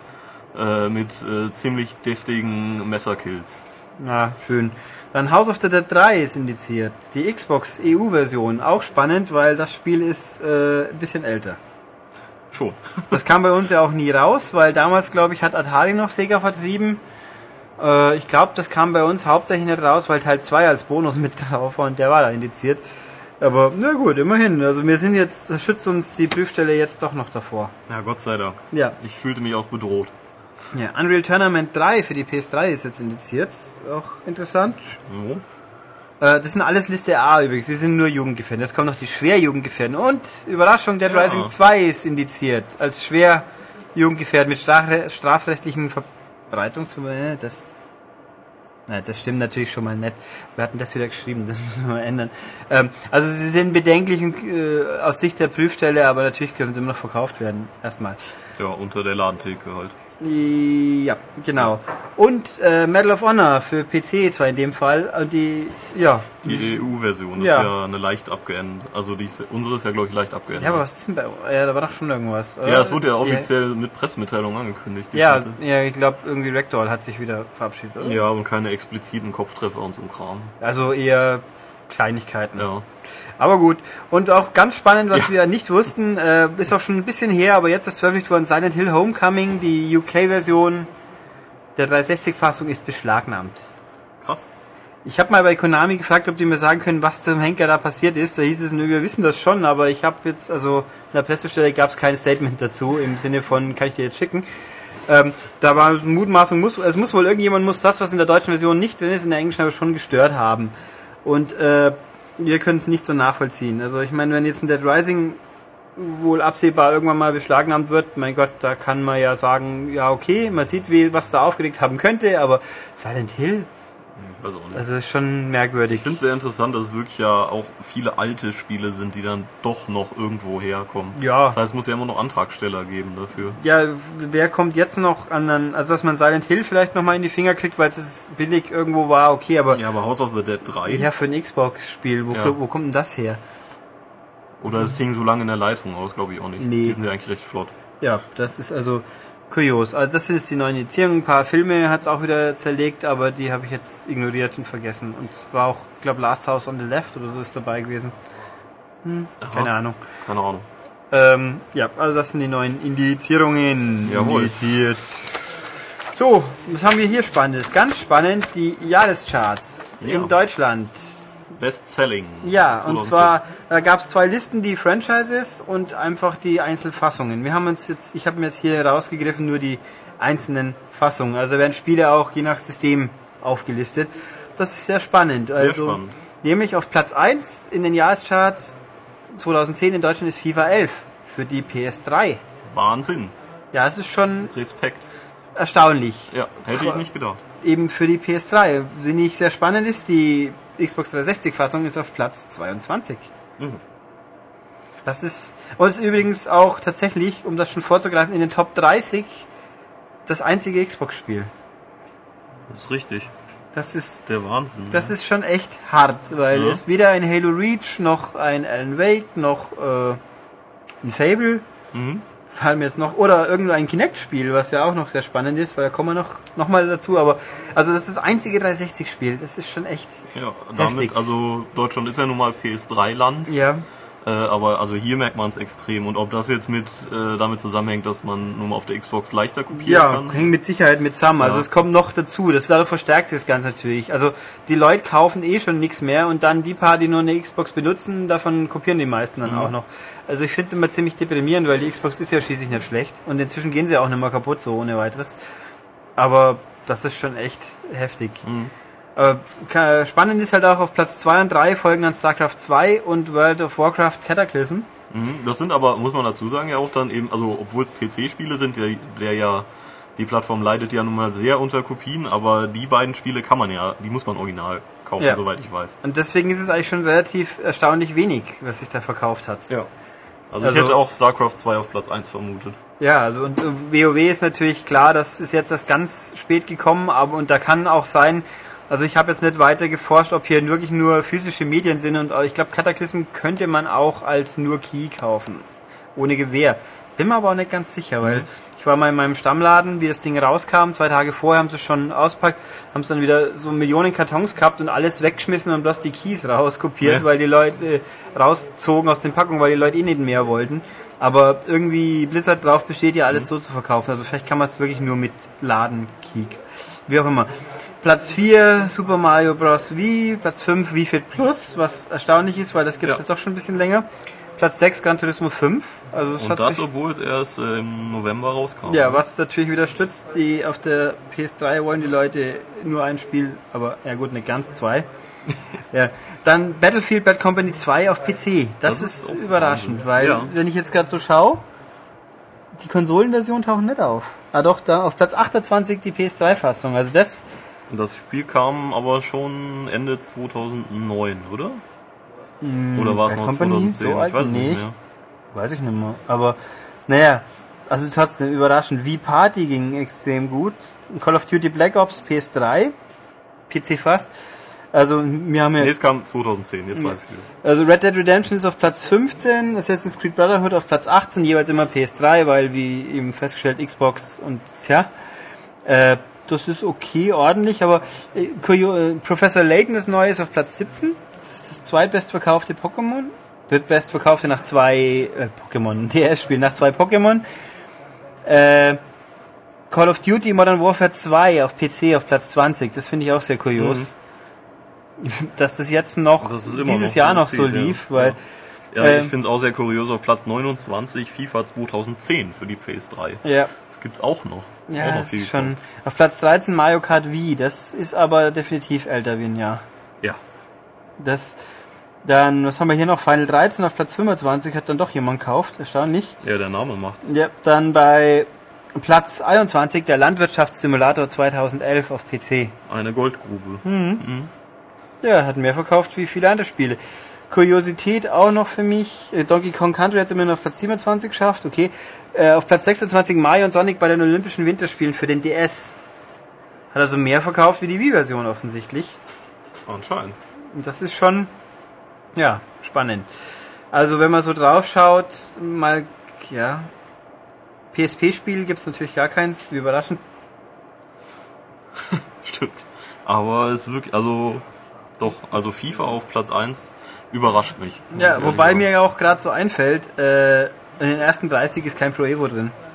äh, mit äh, ziemlich deftigen Messerkills. Ja, schön. Dann House of the Dead 3 ist indiziert. Die Xbox EU-Version. Auch spannend, weil das Spiel ist äh, ein bisschen älter. Schon. Das kam bei uns ja auch nie raus, weil damals, glaube ich, hat Atari noch Sega vertrieben. Äh, ich glaube, das kam bei uns hauptsächlich nicht raus, weil Teil 2 als Bonus mit drauf war und der war da indiziert. Aber na gut, immerhin. Also wir sind jetzt, schützt uns die Prüfstelle jetzt doch noch davor. Ja, Gott sei Dank. Ja. Ich fühlte mich auch bedroht. Ja. Unreal Tournament 3 für die PS3 ist jetzt indiziert. Auch interessant. So. Äh, das sind alles Liste A übrigens. Die sind nur Jugendgefährden. Jetzt kommen noch die Schwerjugendgefährden. Und Überraschung, Dead Ja. Rising 2 ist indiziert. Als schwer Jugendgefährden mit strafre strafrechtlichen Verbreitungs... Äh, das... Nein, das stimmt natürlich schon mal nicht. Wir hatten das wieder geschrieben, das müssen wir mal ändern. Ähm, also sie sind bedenklich und, äh, aus Sicht der Prüfstelle, aber natürlich können sie immer noch verkauft werden. Erstmal. Ja, unter der Ladentheke halt. Ja, genau. Und äh, Medal of Honor für PC zwar in dem Fall. Und die, ja, Die EU-Version Ja. ist ja eine leicht abgeändert. Also die ist, unsere ist ja, glaube ich, leicht abgeändert. Ja, aber was ist denn bei. Ja, da war doch schon irgendwas. oder? Ja, es wurde ja offiziell mit Pressemitteilung angekündigt. Ja, ja ich glaube, irgendwie Rectal hat sich wieder verabschiedet. Oder? Ja, und keine expliziten Kopftreffer und so Kram. Also eher Kleinigkeiten. Ja. Aber gut. Und auch ganz spannend, was Ja. wir nicht wussten, äh, ist auch schon ein bisschen her, aber jetzt ist veröffentlicht worden Silent Hill Homecoming, die UK-Version der 360-Fassung ist beschlagnahmt. Krass. Ich habe mal bei Konami gefragt, ob die mir sagen können, was zum Henker da passiert ist. Da hieß es, nö, wir wissen das schon, aber ich habe jetzt, also in der Pressestelle gab es kein Statement dazu, im Sinne von, kann ich dir jetzt schicken. Ähm, da war Mutmaßung, muss, es muss wohl irgendjemand muss das, was in der deutschen Version nicht drin ist, in der englischen aber schon gestört haben. Und äh, wir können es nicht so nachvollziehen. Also ich meine, wenn jetzt ein Dead Rising wohl absehbar irgendwann mal beschlagnahmt wird, mein Gott, da kann man ja sagen, ja okay, man sieht, wie, was da aufgeregt haben könnte, aber Silent Hill, Also ist schon merkwürdig. Ich finde es sehr interessant, dass es wirklich ja auch viele alte Spiele sind, die dann doch noch irgendwo herkommen. Ja. Das heißt, es muss ja immer noch Antragsteller geben dafür. Ja, wer kommt jetzt noch an, einen- also dass man Silent Hill vielleicht nochmal in die Finger kriegt, weil es billig irgendwo war, okay, aber ja, Ja, aber House of the Dead 3? für ein Xbox-Spiel, wo, Ja. wo kommt denn das her? Oder es hing so lange in der Leitung aus, glaube ich auch nicht. Nee. Die sind ja eigentlich recht flott. Ja, das ist also kurios. Also das sind jetzt die neuen Indizierungen. Ein paar Filme hat es auch wieder zerlegt, aber die habe ich jetzt ignoriert und vergessen. Und zwar auch, ich glaube, Last House on the Left oder so ist dabei gewesen. Aha. Keine Ahnung. Keine Ahnung. Ähm, ja, also das sind die neuen Indizierungen. Jawohl. Indiziert. So, was haben wir hier Spannendes? Ganz spannend, die Jahrescharts Ja. in Deutschland. Best Selling. Ja, und 2010. zwar da gab es zwei Listen, die Franchises und einfach die Einzelfassungen. Wir haben uns jetzt, ich habe mir jetzt hier rausgegriffen nur die einzelnen Fassungen. Also werden Spiele auch je nach System aufgelistet. Das ist sehr spannend. also spannend. nämlich auf Platz 1 in den Jahrescharts 2010 in Deutschland ist FIFA 11 für die PS3. Wahnsinn. Ja, es ist schon Respekt. erstaunlich. Ja, hätte ich nicht gedacht. Eben für die PS3. Finde ich sehr spannend ist, die Xbox 360 Fassung ist auf Platz 22. Mhm. Das ist, und es ist übrigens auch tatsächlich, um das schon vorzugreifen, in den Top 30 das einzige Xbox-Spiel. Das ist richtig. Das ist, Der Wahnsinn. das ist schon echt hart, weil Ja. es weder ein Halo Reach, noch ein Alan Wake, noch äh, ein Fable Mhm. Fallen mir jetzt noch, oder irgendein Kinect-Spiel, was ja auch noch sehr spannend ist, weil da kommen wir noch, noch mal dazu, aber, also das ist das einzige 360-Spiel, das ist schon echt, Ja, damit, Heftig. also Deutschland ist ja nun mal PS3-Land, ja, äh, aber also hier merkt man es extrem. Und ob das jetzt mit äh, damit zusammenhängt, dass man nun mal auf der Xbox leichter kopieren Ja, kann. hängt mit Sicherheit mit zusammen. Also Ja. es kommt noch dazu. Das dadurch verstärkt sich das Ganze natürlich. Also die Leute kaufen eh schon nichts mehr und dann die paar, die nur eine Xbox benutzen, davon kopieren die meisten dann auch noch. Also ich finde es immer ziemlich deprimierend, weil die Xbox ist ja schließlich nicht schlecht und inzwischen gehen sie auch nicht mehr kaputt, so ohne weiteres. Aber das ist schon echt heftig. Aber ka- spannend ist halt auch auf Platz 2 und 3 folgen dann StarCraft 2 und World of Warcraft Cataclysm. Mhm. Das sind aber, muss man dazu sagen, ja auch dann eben, also obwohl es PC-Spiele sind, der, der ja, die Plattform leidet ja nun mal sehr unter Kopien, aber die beiden Spiele kann man ja, die muss man original kaufen, Ja. soweit ich weiß. Und deswegen ist es eigentlich schon relativ erstaunlich wenig, was sich da verkauft hat. Ja. Also, Also- ich hätte auch StarCraft 2 auf Platz 1 vermutet. Ja, also und äh, WoW ist natürlich klar, das ist jetzt erst ganz spät gekommen, aber und da kann auch sein, also ich habe jetzt nicht weiter geforscht, ob hier wirklich nur physische Medien sind und äh, ich glaube Cataclysm könnte man auch als nur Key kaufen, ohne Gewehr. Bin mir aber auch nicht ganz sicher, weil ich war mal in meinem Stammladen, wie das Ding rauskam, zwei Tage vorher haben sie es schon auspackt, haben es dann wieder so Millionen Kartons gehabt und alles weggeschmissen und bloß die Keys rauskopiert, Ja. weil die Leute äh, rauszogen aus den Packungen, weil die Leute eh nicht mehr wollten. Aber irgendwie Blizzard drauf besteht ja alles so zu verkaufen. Also vielleicht kann man es wirklich nur mit Laden Keek. Wie auch immer. Platz 4 Super Mario Bros. Wii, Platz 5 Wii Fit Plus, was erstaunlich ist, weil das gibt es Ja. jetzt doch schon ein bisschen länger. Platz 6 Gran Turismo 5. Also es Und das, obwohl es erst äh, im November rauskam. ja, was natürlich wieder stützt, die auf der PS3 wollen die Leute nur ein Spiel, aber ja gut, nicht ganz zwei. ja. Dann Battlefield Bad Company 2 auf PC. Das, Das ist ist, überraschend, Wahnsinn. weil Ja. wenn ich jetzt gerade so schaue, die Konsolenversion taucht nicht auf. Ah doch, da auf Platz 28 die PS3-Fassung. Also das, das Spiel kam aber schon Ende 2009, oder? oder war es noch Company, 2010? so alt ich weiß es nicht. nicht mehr. weiß ich nicht mehr. Aber naja, also trotzdem überraschend. Wie Party ging extrem gut. Call of Duty Black Ops PS3, PC fast. Also wir haben ja Nee, es kam 2010, jetzt weiß ich wieder. Also Red Dead Redemption ist auf Platz 15, Assassin's Creed Brotherhood auf Platz 18, jeweils immer PS3, weil wie eben festgestellt Xbox und ja, äh, das ist okay, ordentlich, aber äh, äh, Professor Layton ist neu, ist auf Platz 17, das ist das zweitbestverkaufte Pokémon, drittbestverkaufte nach zwei äh, Pokémon, DS-Spiel nach zwei Pokémon. Äh, Call of Duty Modern Warfare 2 auf PC auf Platz 20, das finde ich auch sehr kurios. Dass das jetzt noch Das dieses noch Jahr noch so zählt, ja. lief, weil Ja, Ähm, ich finde es auch sehr kurios, auf Platz 29 FIFA 2010 für die PS3. ja, Das gibt's auch noch. auch ja, noch das ist schon auf Platz 13 Mario Kart Wii, das ist aber definitiv älter wie ein Jahr. Ja. Das dann was haben wir hier noch Final 13 auf Platz 25 hat dann doch jemand gekauft, erstaunlich. ja, der Name macht's. Ja, dann bei Platz 21 der Landwirtschaftssimulator 2011 auf PC. Eine Goldgrube. Hm. Ja, hat mehr verkauft wie viele andere Spiele. Kuriosität auch noch für mich. äh, Donkey Kong Country hat es immerhin auf Platz 27 geschafft, okay. Äh, auf Platz 26 Mario und Sonic bei den Olympischen Winterspielen für den DS. Hat also mehr verkauft wie die Wii-Version offensichtlich. Anscheinend. Und das ist schon, ja, spannend. Also wenn man so drauf schaut, mal, ja, PSP-Spiel gibt es natürlich gar keins, wie überraschend. Stimmt. Aber es ist wirklich, also doch, also FIFA auf Platz 1 überrascht mich. Ja, wobei ehrlich mir ja auch gerade so einfällt, äh, in den ersten 30 ist kein Pro Evo drin. sagen.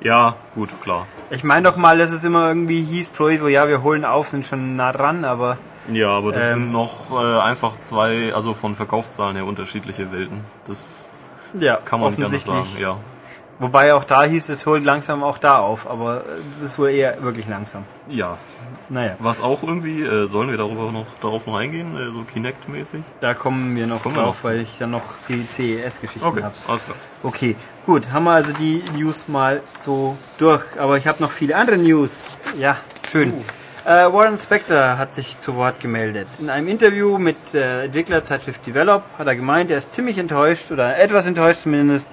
Ja, gut, klar. Ich meine doch mal, dass es immer irgendwie hieß, Pro Evo, ja, wir holen auf, sind schon nah dran, aber Ja, aber das Ähm. sind noch äh, einfach zwei, also von Verkaufszahlen her unterschiedliche Welten. Das ja, kann man offensichtlich. sagen, ja. Wobei auch da hieß, es holt langsam auch da auf, aber äh, das ist wohl eher wirklich langsam. Ja. Naja, Was auch irgendwie, äh, sollen wir darüber noch, darauf noch eingehen, äh, so Kinect-mäßig? da kommen wir noch Kommen wir drauf, noch zu. weil ich dann noch die CES-Geschichten Okay, habe. alles klar. Okay, gut, haben wir also die News mal so durch, aber ich habe noch viele andere News. Ja, schön. Äh, Warren Spector hat sich zu Wort gemeldet. In einem Interview mit der Entwicklerzeitschrift Develop hat er gemeint, er ist ziemlich enttäuscht oder etwas enttäuscht zumindest,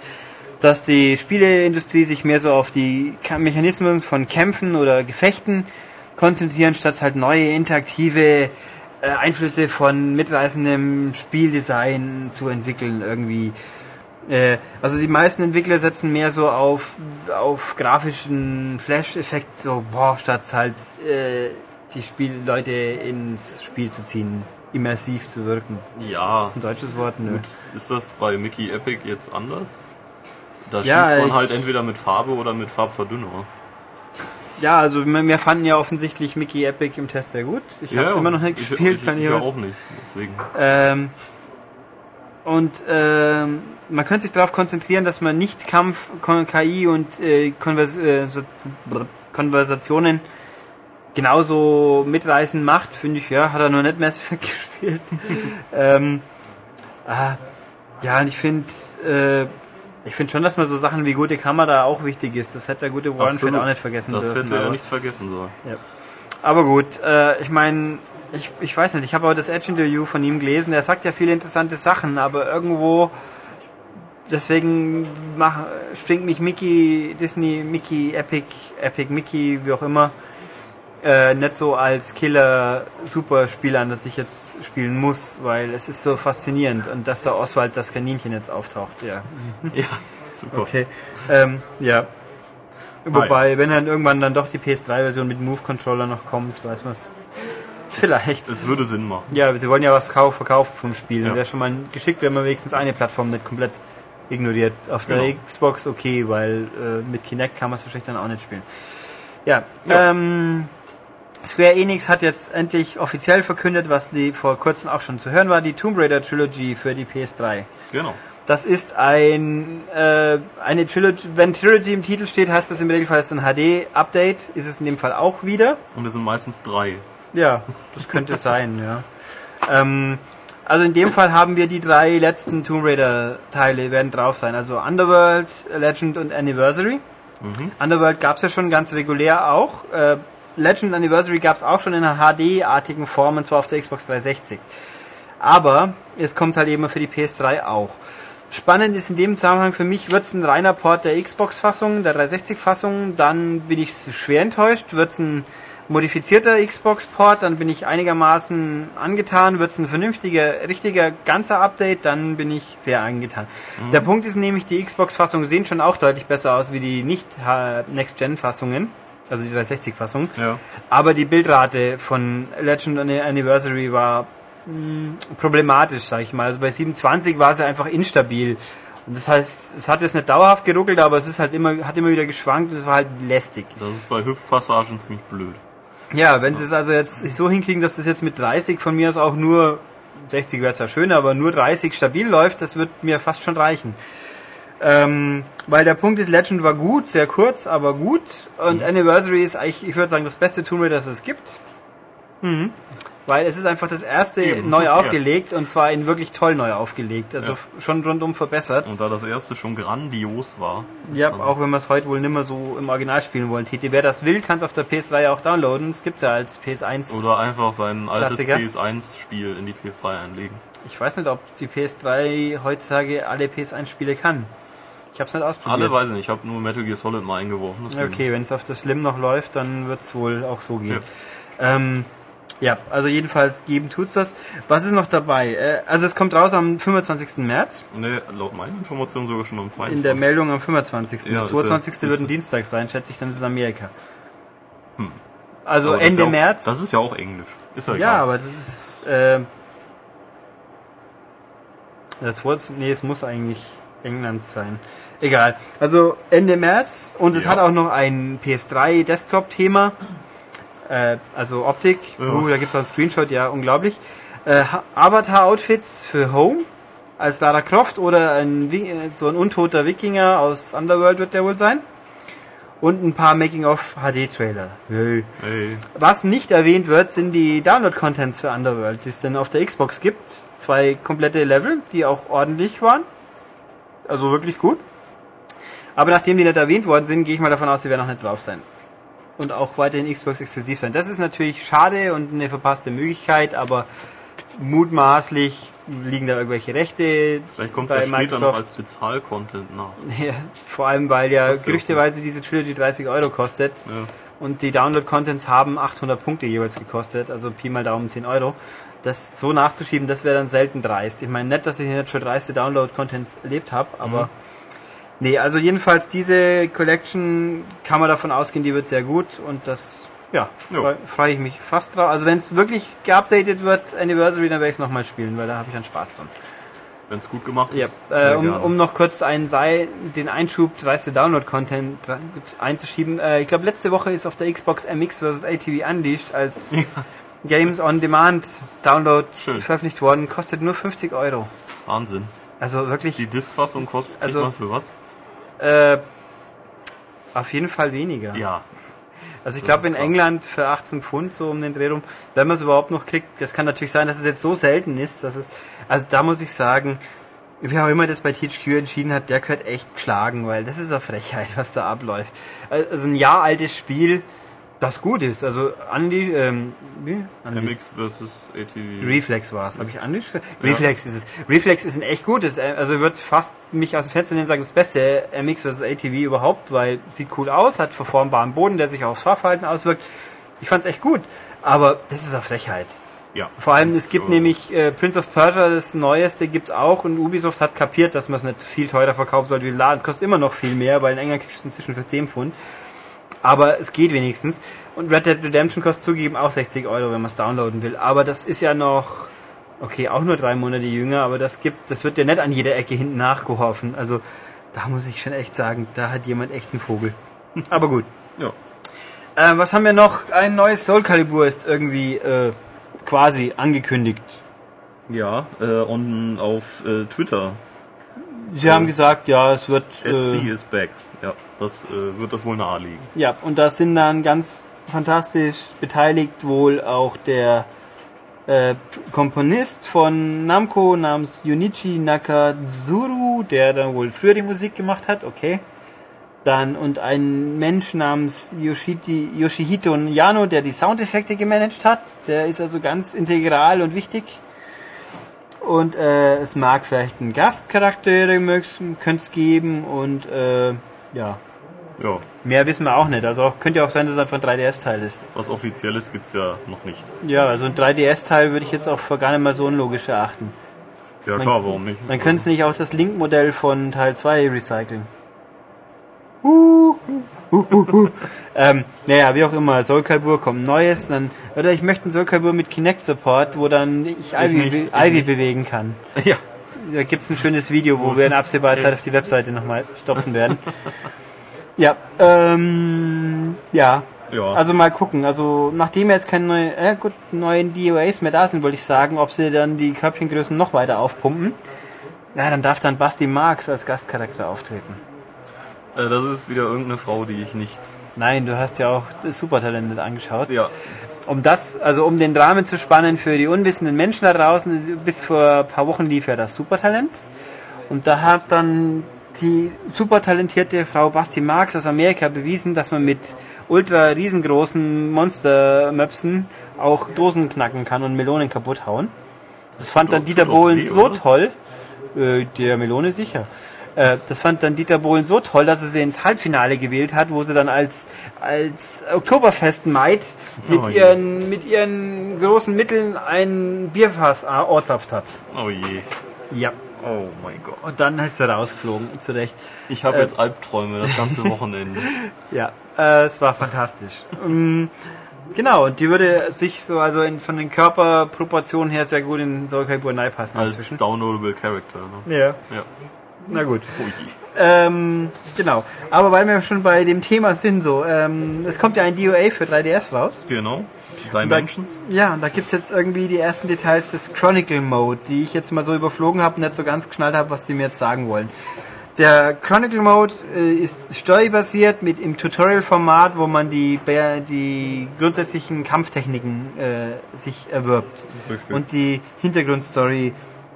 dass die Spieleindustrie sich mehr so auf die Mechanismen von Kämpfen oder Gefechten konzentrieren, statt halt neue interaktive äh, Einflüsse von mitreißendem Spieldesign zu entwickeln irgendwie. Äh, also die meisten Entwickler setzen mehr so auf, auf grafischen Flash-Effekt, so boah, statt halt äh, die Spielleute ins Spiel zu ziehen, immersiv zu wirken. Ja, Das ist ein deutsches Wort, nö. gut. Ist das bei Mickey Epic jetzt anders? Da Ja, schießt man ich- halt entweder mit Farbe oder mit Farbverdünner. Ja, also wir, fanden ja offensichtlich Mickey Epic im Test sehr gut. Ich habe es immer noch nicht ich, gespielt, ich, ich, ich ja was- auch nicht. Deswegen. Ähm, und ähm, man könnte sich darauf konzentrieren, dass man nicht Kampf, KI und äh, Konvers äh, Konversationen genauso mitreißend macht, finde ich, ja, hat er noch nicht Mass Effect gespielt. ähm, ah, ja, und ich finde, äh, ich finde schon, dass man so Sachen wie gute Kamera auch wichtig ist. Das hätte der gute Warren Absolut. auch nicht vergessen Das dürfen. hätte er aber- nicht vergessen sollen. aber gut, äh, ich meine, ich, ich weiß nicht, ich habe auch das Edge-Interview von ihm gelesen, er sagt ja viele interessante Sachen, aber irgendwo, deswegen mach, springt mich Mickey, Disney, Mickey, Epic, Epic Mickey, wie auch immer, äh, nicht so als Killer-Superspiel an, das ich jetzt spielen muss, weil es ist so faszinierend und dass da Oswald das Kaninchen jetzt auftaucht, ja. Ja, super. Okay, ähm, ja. Wobei, wenn dann irgendwann dann doch die PS3-Version mit Move-Controller noch kommt, weiß man es. Vielleicht. Es würde Sinn machen. Ja, sie wollen ja was kau- verkaufen vom Spiel. Ja. Wäre schon mal geschickt, wenn man wenigstens eine Plattform nicht komplett ignoriert. Auf der Genau. Xbox okay, weil äh, mit Kinect kann man es wahrscheinlich dann auch nicht spielen. Ja, Ja. Ähm, Square Enix hat jetzt endlich offiziell verkündet, was die vor kurzem auch schon zu hören war, die Tomb Raider Trilogy für die PS3. Genau. Das ist ein äh, eine Trilogy. Wenn Trilogy im Titel steht, heißt das im Regelfall es ist ein HD-Update. Ist es in dem Fall auch wieder. Und es sind meistens drei. Ja, das könnte sein, ja. Ähm, also in dem Fall haben wir die drei letzten Tomb Raider Teile werden drauf sein. Also Underworld, Legend und Anniversary. Underworld gab es ja schon ganz regulär auch. Äh, Legend Anniversary gab es auch schon in einer HD-artigen Form, und zwar auf der Xbox 360. Aber es kommt halt eben für die PS3 auch. Spannend ist in dem Zusammenhang für mich, wird es ein reiner Port der Xbox-Fassung, der 360-Fassung, dann bin ich schwer enttäuscht. Wird es ein modifizierter Xbox-Port, dann bin ich einigermaßen angetan. Wird es ein vernünftiger, richtiger, ganzer Update, dann bin ich sehr angetan. Der Punkt ist nämlich, die Xbox-Fassungen sehen schon auch deutlich besser aus wie die nicht-Next-Gen-Fassungen, also die 360-Fassung. Ja. Aber die Bildrate von Legend Anniversary war mh, problematisch, sag ich mal. Also bei 27 war sie einfach instabil. Und das heißt, es hat jetzt nicht dauerhaft geruckelt, aber es ist halt immer, hat immer wieder geschwankt und es war halt lästig. Das ist bei Hüpfpassagen ziemlich blöd. Ja, wenn sie es also jetzt so hinkriegen, dass das jetzt mit 30 von mir aus auch nur 60 wäre zwar schön, aber nur 30 stabil läuft, das wird mir fast schon reichen. Ähm, weil der Punkt ist, Legend war gut, sehr kurz, aber gut. Und Anniversary ist eigentlich, ich würde sagen, das beste Tomb Raider, das es gibt. Mhm. Weil es ist einfach das erste Eben, neu ja. aufgelegt und zwar in wirklich toll neu aufgelegt. Also Ja. schon rundum verbessert. Und da das erste schon grandios war. Ja, dann- auch wenn wir es heute wohl nimmer so im Original spielen wollen. TT, wer das will, kann es auf der PS3 ja auch downloaden. Es gibt's ja als PS1. Oder einfach sein altes Klassiker. PS1-Spiel in die PS3 einlegen. Ich weiß nicht, ob die PS3 heutzutage alle PS1-Spiele kann. Ich habe es nicht ausprobiert. Alle weiß ich nicht, ich habe nur Metal Gear Solid mal eingeworfen. Okay, wenn es auf der Slim noch läuft, dann wird es wohl auch so gehen. Ja. Ähm, ja, also jedenfalls geben tut's das. Was ist noch dabei? Äh, also es kommt raus am 25. März. Nee, laut meiner Information sogar schon am 22. In der Meldung am 25. Ja, der ist 22. ja- wird ein Dienstag sein, schätze ich, dann ist es Amerika. Also Aber das Ende ja auch, März. Das ist ja auch Englisch. Ist ja, Ja, egal. aber das ist. Äh, das wollt's, nee, es muss eigentlich England sein. Egal. Also Ende März und es Ja. hat auch noch ein PS3 Desktop-Thema. Äh, also Optik. Ja. Uh, da gibt's auch einen Screenshot, ja, unglaublich. Äh, Avatar-Outfits für Home als Lara Croft oder ein, äh, so ein untoter Wikinger aus Underworld wird der wohl sein. Und ein paar Making-of HD-Trailer. Hey. Hey, Was nicht erwähnt wird, sind die Download-Contents für Underworld, die es denn auf der Xbox gibt. Zwei komplette Level, die auch ordentlich waren. Also wirklich gut. Aber nachdem die nicht erwähnt worden sind, gehe ich mal davon aus, sie werden auch nicht drauf sein. Und auch weiterhin Xbox exklusiv sein. Das ist natürlich schade und eine verpasste Möglichkeit, aber mutmaßlich liegen da irgendwelche Rechte vielleicht kommt es ja später noch als Bezahl-Content nach. Ja, vor allem, weil ja gerüchteweise diese Trilogy 30 Euro kostet. Ja. Und die Download-Contents haben 800 Punkte jeweils gekostet, also Pi mal Daumen 10 Euro. Das so nachzuschieben, das wäre dann selten dreist. Ich meine, nicht, dass ich jetzt schon dreiste Download-Contents erlebt habe, aber... Nee, also jedenfalls diese Collection kann man davon ausgehen, die wird sehr gut und das, ja, freue freu ich mich fast drauf. Also wenn es wirklich geupdatet wird, Anniversary, dann werde ich es nochmal spielen, weil da habe ich dann Spaß dran. Wenn es gut gemacht Ja, ist. äh, um, um noch kurz einen Sei, den Einschub dreiste Download-Content einzuschieben. Äh, ich glaube, letzte Woche ist auf der Xbox MX vs. ATV Unleashed als Games on Demand Download Schön. veröffentlicht worden. Kostet nur 50 Euro. Wahnsinn. Also wirklich, Die Diskfassung kostet Also- man für was? Äh, auf jeden Fall weniger. Ja. Also ich glaube in krass. England für 18 Pfund so um den Dreh rum, wenn man es überhaupt noch kriegt, das kann natürlich sein, dass es jetzt so selten ist, dass es, also da muss ich sagen, wer auch immer das bei THQ entschieden hat, der gehört echt geschlagen, weil das ist eine Frechheit, was da abläuft. Also ein Jahr altes Spiel, das gut ist, also Andy, ähm, wie? Unleashed. MX versus ATV. Reflex war es, habe ich Unleashed gesagt? Reflex ist es. Reflex ist ein echt gutes, äh, also wird fast mich aus dem Fenster nehmen sagen, das beste MX vs. ATV überhaupt, weil sieht cool aus, hat verformbaren Boden, der sich aufs Fahrverhalten auswirkt. Ich fand's echt gut, aber das ist eine Frechheit. ja. Vor allem, es gibt So. nämlich äh, Prince of Persia, das Neueste gibt's auch und Ubisoft hat kapiert, dass man es nicht viel teurer verkaufen sollte wie Laden. Es kostet immer noch viel mehr, weil in England kriegst du es inzwischen für 10 Pfund. Aber es geht wenigstens. Und Red Dead Redemption kostet zugegeben auch 60 Euro, wenn man es downloaden will. Aber das ist ja noch, okay, auch nur drei Monate jünger, aber das gibt, das wird ja nicht an jeder Ecke hinten nachgeworfen. Also da muss ich schon echt sagen, da hat jemand echt einen Vogel. Aber gut. Ja. Ähm, was haben wir noch? Ein neues Soul Calibur ist irgendwie äh, quasi angekündigt. Ja, äh, und auf äh, Twitter. Sie haben gesagt, ja, es wird. SC Äh, is back. Ja, das äh, wird das wohl naheliegen. ja, und da sind dann ganz fantastisch beteiligt wohl auch der äh, Komponist von Namco namens Junichi Nakazuru, der dann wohl früher die Musik gemacht hat, okay. Dann und ein Mensch namens Yoshiti, Yoshihito Yano, der die Soundeffekte gemanagt hat. Der ist also ganz integral und wichtig. Und äh, es mag vielleicht einen Gastcharaktere könnte es geben und äh, ja, Ja, mehr wissen wir auch nicht. Also auch, könnte ja auch sein, dass es einfach ein 3DS-Teil ist. was offizielles gibt's ja noch nicht. Ja, also ein 3DS-Teil würde ich jetzt auch für gar nicht mal so unlogisch erachten. Ja klar, warum nicht? Dann können sie nicht auch das Link-Modell von Teil 2 recyceln. Uh, uh, uh, uh. ähm, naja, wie auch immer, Soul Calibur kommt Neues, dann, oder ich möchte einen Soul Calibur mit Kinect-Support, wo dann ich Ivy, nicht, ich Ivy nicht. bewegen kann. Ja, Da gibt's ein schönes Video, wo wir in absehbarer Zeit auf die Webseite nochmal stopfen werden. Ja, ähm, ja. Ja. Also mal gucken. Also nachdem jetzt keine neue, äh, gut, neuen DOAs mehr da sind, wollte ich sagen, ob sie dann die Körbchengrößen noch weiter aufpumpen. Ja, dann darf dann Basti Marx als Gastcharakter auftreten. äh, das ist wieder irgendeine Frau, die ich nicht. Nein, du hast ja auch das Supertalent angeschaut. Ja, Um das, also um den Rahmen zu spannen für die unwissenden Menschen da draußen, bis vor ein paar Wochen lief ja das Supertalent. Und da hat dann die supertalentierte Frau Basti Marx aus Amerika bewiesen, dass man mit ultra riesengroßen Monstermöpsen auch Dosen knacken kann und Melonen kaputt hauen. Das fand dann Dieter Bohlen so toll, äh, der Melone sicher. Äh, das fand dann Dieter Bohlen so toll, dass er sie ins Halbfinale gewählt hat, wo sie dann als, als Oktoberfest-Maid mit, Oh ihren, mit ihren großen Mitteln ein Bierfass ortzapft hat. oh je. Ja. Oh mein Gott. Und dann ist er rausgeflogen, zurecht. Ich habe Äh. jetzt Albträume das ganze Wochenende. Ja, äh, es war fantastisch. Ähm, genau, und die würde sich so, also in, von den Körperproportionen her sehr gut in Soul Calibur Nye passen Als inzwischen. downloadable Character. Ne? Ja, Ja. Na gut. Ähm, genau. Aber weil wir schon bei dem Thema sind, so, ähm, es kommt ja ein DOA für 3DS raus. Genau. Da, Dimensions. ja, und da gibt's jetzt irgendwie die ersten Details des Chronicle Mode, die ich jetzt mal so überflogen habe und nicht so ganz geschnallt habe, was die mir jetzt sagen wollen. Der Chronicle Mode äh, ist storybasiert mit im Tutorial-Format, wo man die, die grundsätzlichen Kampftechniken äh, sich erwirbt Richtig. und die Hintergrundstory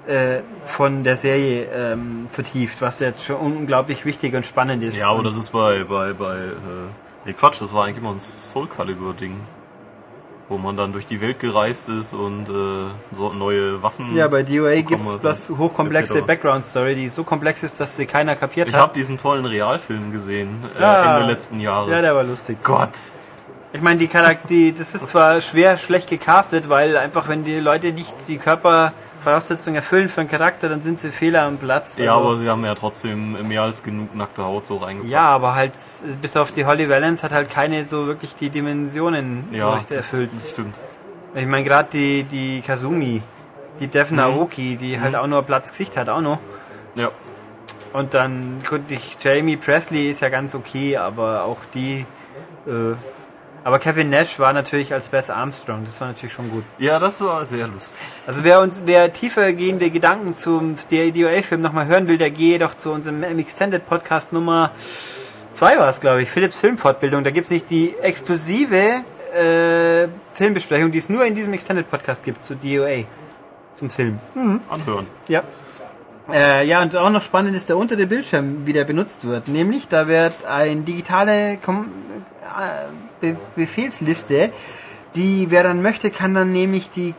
äh, von der Serie ähm, vertieft, was jetzt schon unglaublich wichtig und spannend ist. Ja, aber das ist bei, bei, bei, äh, nee Quatsch, das war eigentlich immer ein Soul Calibur Ding. Wo man dann durch die Welt gereist ist und äh, so neue Waffen. Ja, bei DOA gibt es bloß ne? hochkomplexe. Background-Story, die so komplex ist, dass sie keiner kapiert Ich hat. habe diesen tollen Realfilm gesehen, äh, Ah. Ende letzten Jahres. Ja, der war lustig. Gott, Ich meine, die Charakter, das ist zwar schwer schlecht gecastet, weil einfach, wenn die Leute nicht die Körpervoraussetzungen erfüllen für einen Charakter, dann sind sie Fehler am Platz. Ja, Also- aber sie haben ja trotzdem mehr als genug nackte Haut so reingepackt. Ja, aber halt, bis auf die Holly Valance hat halt keine so wirklich die Dimensionen so ja das, erfüllt. das stimmt. Ich meine, gerade die, die Kazumi, die Mhm. Naoki, die halt auch nur Platz Gesicht hat, auch noch. Ja. Und dann, gut, ich, Jamie Presley ist ja ganz okay, aber auch die, äh, aber Kevin Nash war natürlich als Bess Armstrong, das war natürlich schon gut. ja, das war sehr lustig. Also wer uns, wer tiefergehende Gedanken zum DOA-Film nochmal hören will, der gehe doch zu unserem Extended Podcast Nummer 2 war es, glaube ich, Philips Filmfortbildung. Da gibt's nicht die exklusive äh, Filmbesprechung, die es nur in diesem Extended Podcast gibt, zu DOA, zum Film. Anhören. Ja. Äh, ja, und auch noch spannend ist der untere Bildschirm, wie der benutzt wird. Nämlich, da wird eine digitale Kom äh, Be Befehlsliste, die, wer dann möchte, kann dann nämlich die,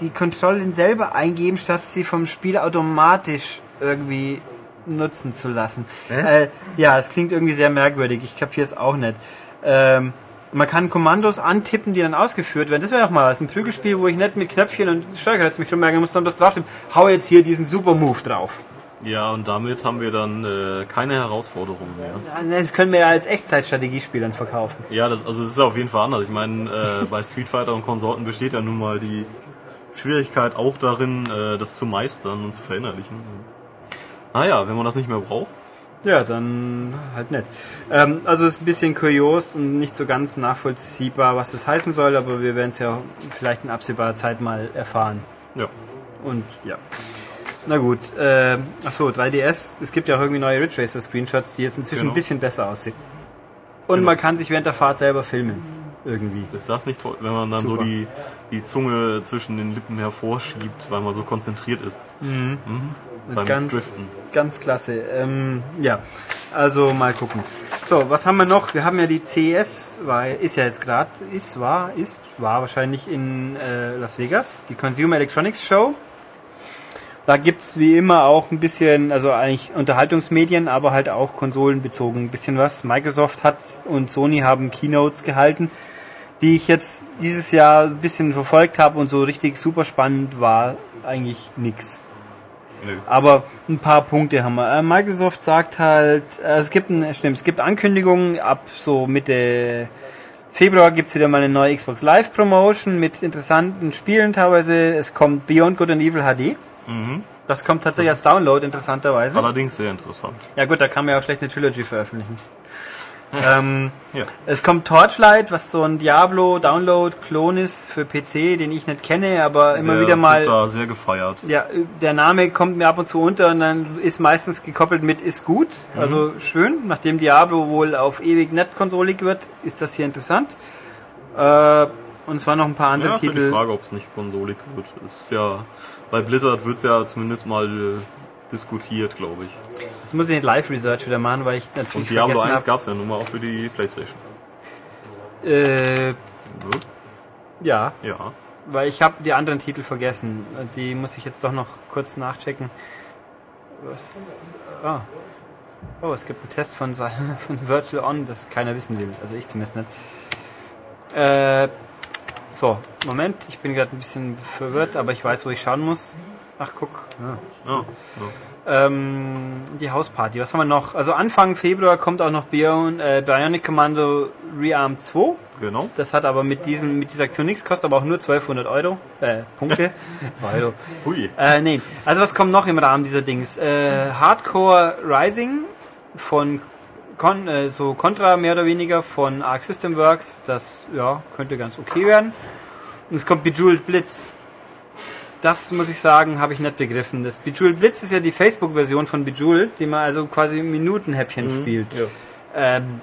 die Kontrollen selber eingeben, statt sie vom Spiel automatisch irgendwie nutzen zu lassen. Äh, ja, es klingt irgendwie sehr merkwürdig. Ich kapiere es auch nicht. Ähm, man kann Kommandos antippen, die dann ausgeführt werden. Das wäre doch mal was. Ein Prügelspiel, wo ich nicht mit Knöpfchen und Steuerkreuz mich rummerken muss, sondern das drauf tippen. Hau jetzt hier diesen Super Move drauf. Ja, und damit haben wir dann äh, keine Herausforderungen mehr. Das können wir ja als Echtzeitstrategiespiel dann verkaufen. Ja, das, also es ist auf jeden Fall anders. Ich meine, äh, bei Street Fighter und Konsorten besteht ja nun mal die Schwierigkeit auch darin, äh, das zu meistern und zu verinnerlichen. Naja, wenn man das nicht mehr braucht. Ja, dann halt nicht. Ähm, also es ist ein bisschen kurios und nicht so ganz nachvollziehbar, was das heißen soll, aber wir werden es ja vielleicht in absehbarer Zeit mal erfahren. Ja. Und ja. Na gut, äh, achso, 3DS, es gibt ja auch irgendwie neue Ridge Racer Screenshots, die jetzt inzwischen Genau. ein bisschen besser aussehen. Und Genau. man kann sich während der Fahrt selber filmen. Irgendwie. Ist das nicht toll, wenn man dann Super. so die, die Zunge zwischen den Lippen hervorschiebt, weil man so konzentriert ist? Mhm. Beim Ganz, Driften. ganz klasse. Ähm, ja, also mal gucken. So, was haben wir noch? Wir haben ja die CES, war, ist ja jetzt gerade, ist, war, ist, war wahrscheinlich in äh, Las Vegas, die Consumer Electronics Show. Da gibt's wie immer auch ein bisschen, also eigentlich Unterhaltungsmedien, aber halt auch konsolenbezogen ein bisschen was. Microsoft hat und Sony haben Keynotes gehalten, die ich jetzt dieses Jahr ein bisschen verfolgt habe und so richtig super spannend war eigentlich nix. Nö. Aber ein paar Punkte haben wir. Äh, Microsoft sagt halt, äh, es gibt ein, stimmt, es gibt Ankündigungen, ab so Mitte Februar gibt's wieder mal eine neue Xbox Live Promotion mit interessanten Spielen teilweise. Es kommt Beyond Good and Evil HD. Mhm. Das kommt tatsächlich als Download, interessanterweise. Allerdings sehr interessant. Ja gut, da kann man ja auch schlecht eine Trilogy veröffentlichen. ähm, Ja. es kommt Torchlight, was so ein Diablo-Download-Klon ist für PC, den ich nicht kenne, aber immer Der wieder mal... da sehr gefeiert. Ja, der Name kommt mir ab und zu unter und dann ist meistens gekoppelt mit ist gut, also schön. Nachdem Diablo wohl auf ewig nicht konsolig wird, ist das hier interessant. Äh, und waren noch ein paar andere Ja, ist ja die Titel. Frage, ob es nicht konsolig wird. Ist ja, bei Blizzard wird es ja zumindest mal äh, diskutiert, glaube ich. Das muss ich in Live Research wieder machen, weil ich natürlich Und Diablo vergessen 1 habe. gab es ja nun mal auch für die Playstation. Äh, Ja. ja, Ja. weil ich habe die anderen Titel vergessen. Die muss ich jetzt doch noch kurz nachchecken. Was? Ah. Oh, es gibt einen Test von, von Virtual On, das keiner wissen will. Also ich zumindest nicht. Äh, so, Moment, ich bin gerade ein bisschen verwirrt, aber ich weiß, wo ich schauen muss. Ach, guck. Ja. Ja, ja. Ähm, die Hausparty, was haben wir noch? Also Anfang Februar kommt auch noch Bion, äh, Bionic Commando Rearm 2. Genau. Das hat aber mit, diesen, mit dieser Aktion nichts, kostet aber auch nur 1200 Euro. Äh, Punkte. Euro. Hui. Äh, nee. Also was kommt noch im Rahmen dieser Dings? Äh, Hardcore Rising von Con, äh, so Contra mehr oder weniger von Arc System Works. Das ja, könnte ganz okay werden. Und es kommt Bejeweled Blitz. Das muss ich sagen, habe ich nicht begriffen. Das Bejeweled Blitz ist ja die Facebook-Version von Bejeweled, die man also quasi Minutenhäppchen spielt. Ja. Ähm,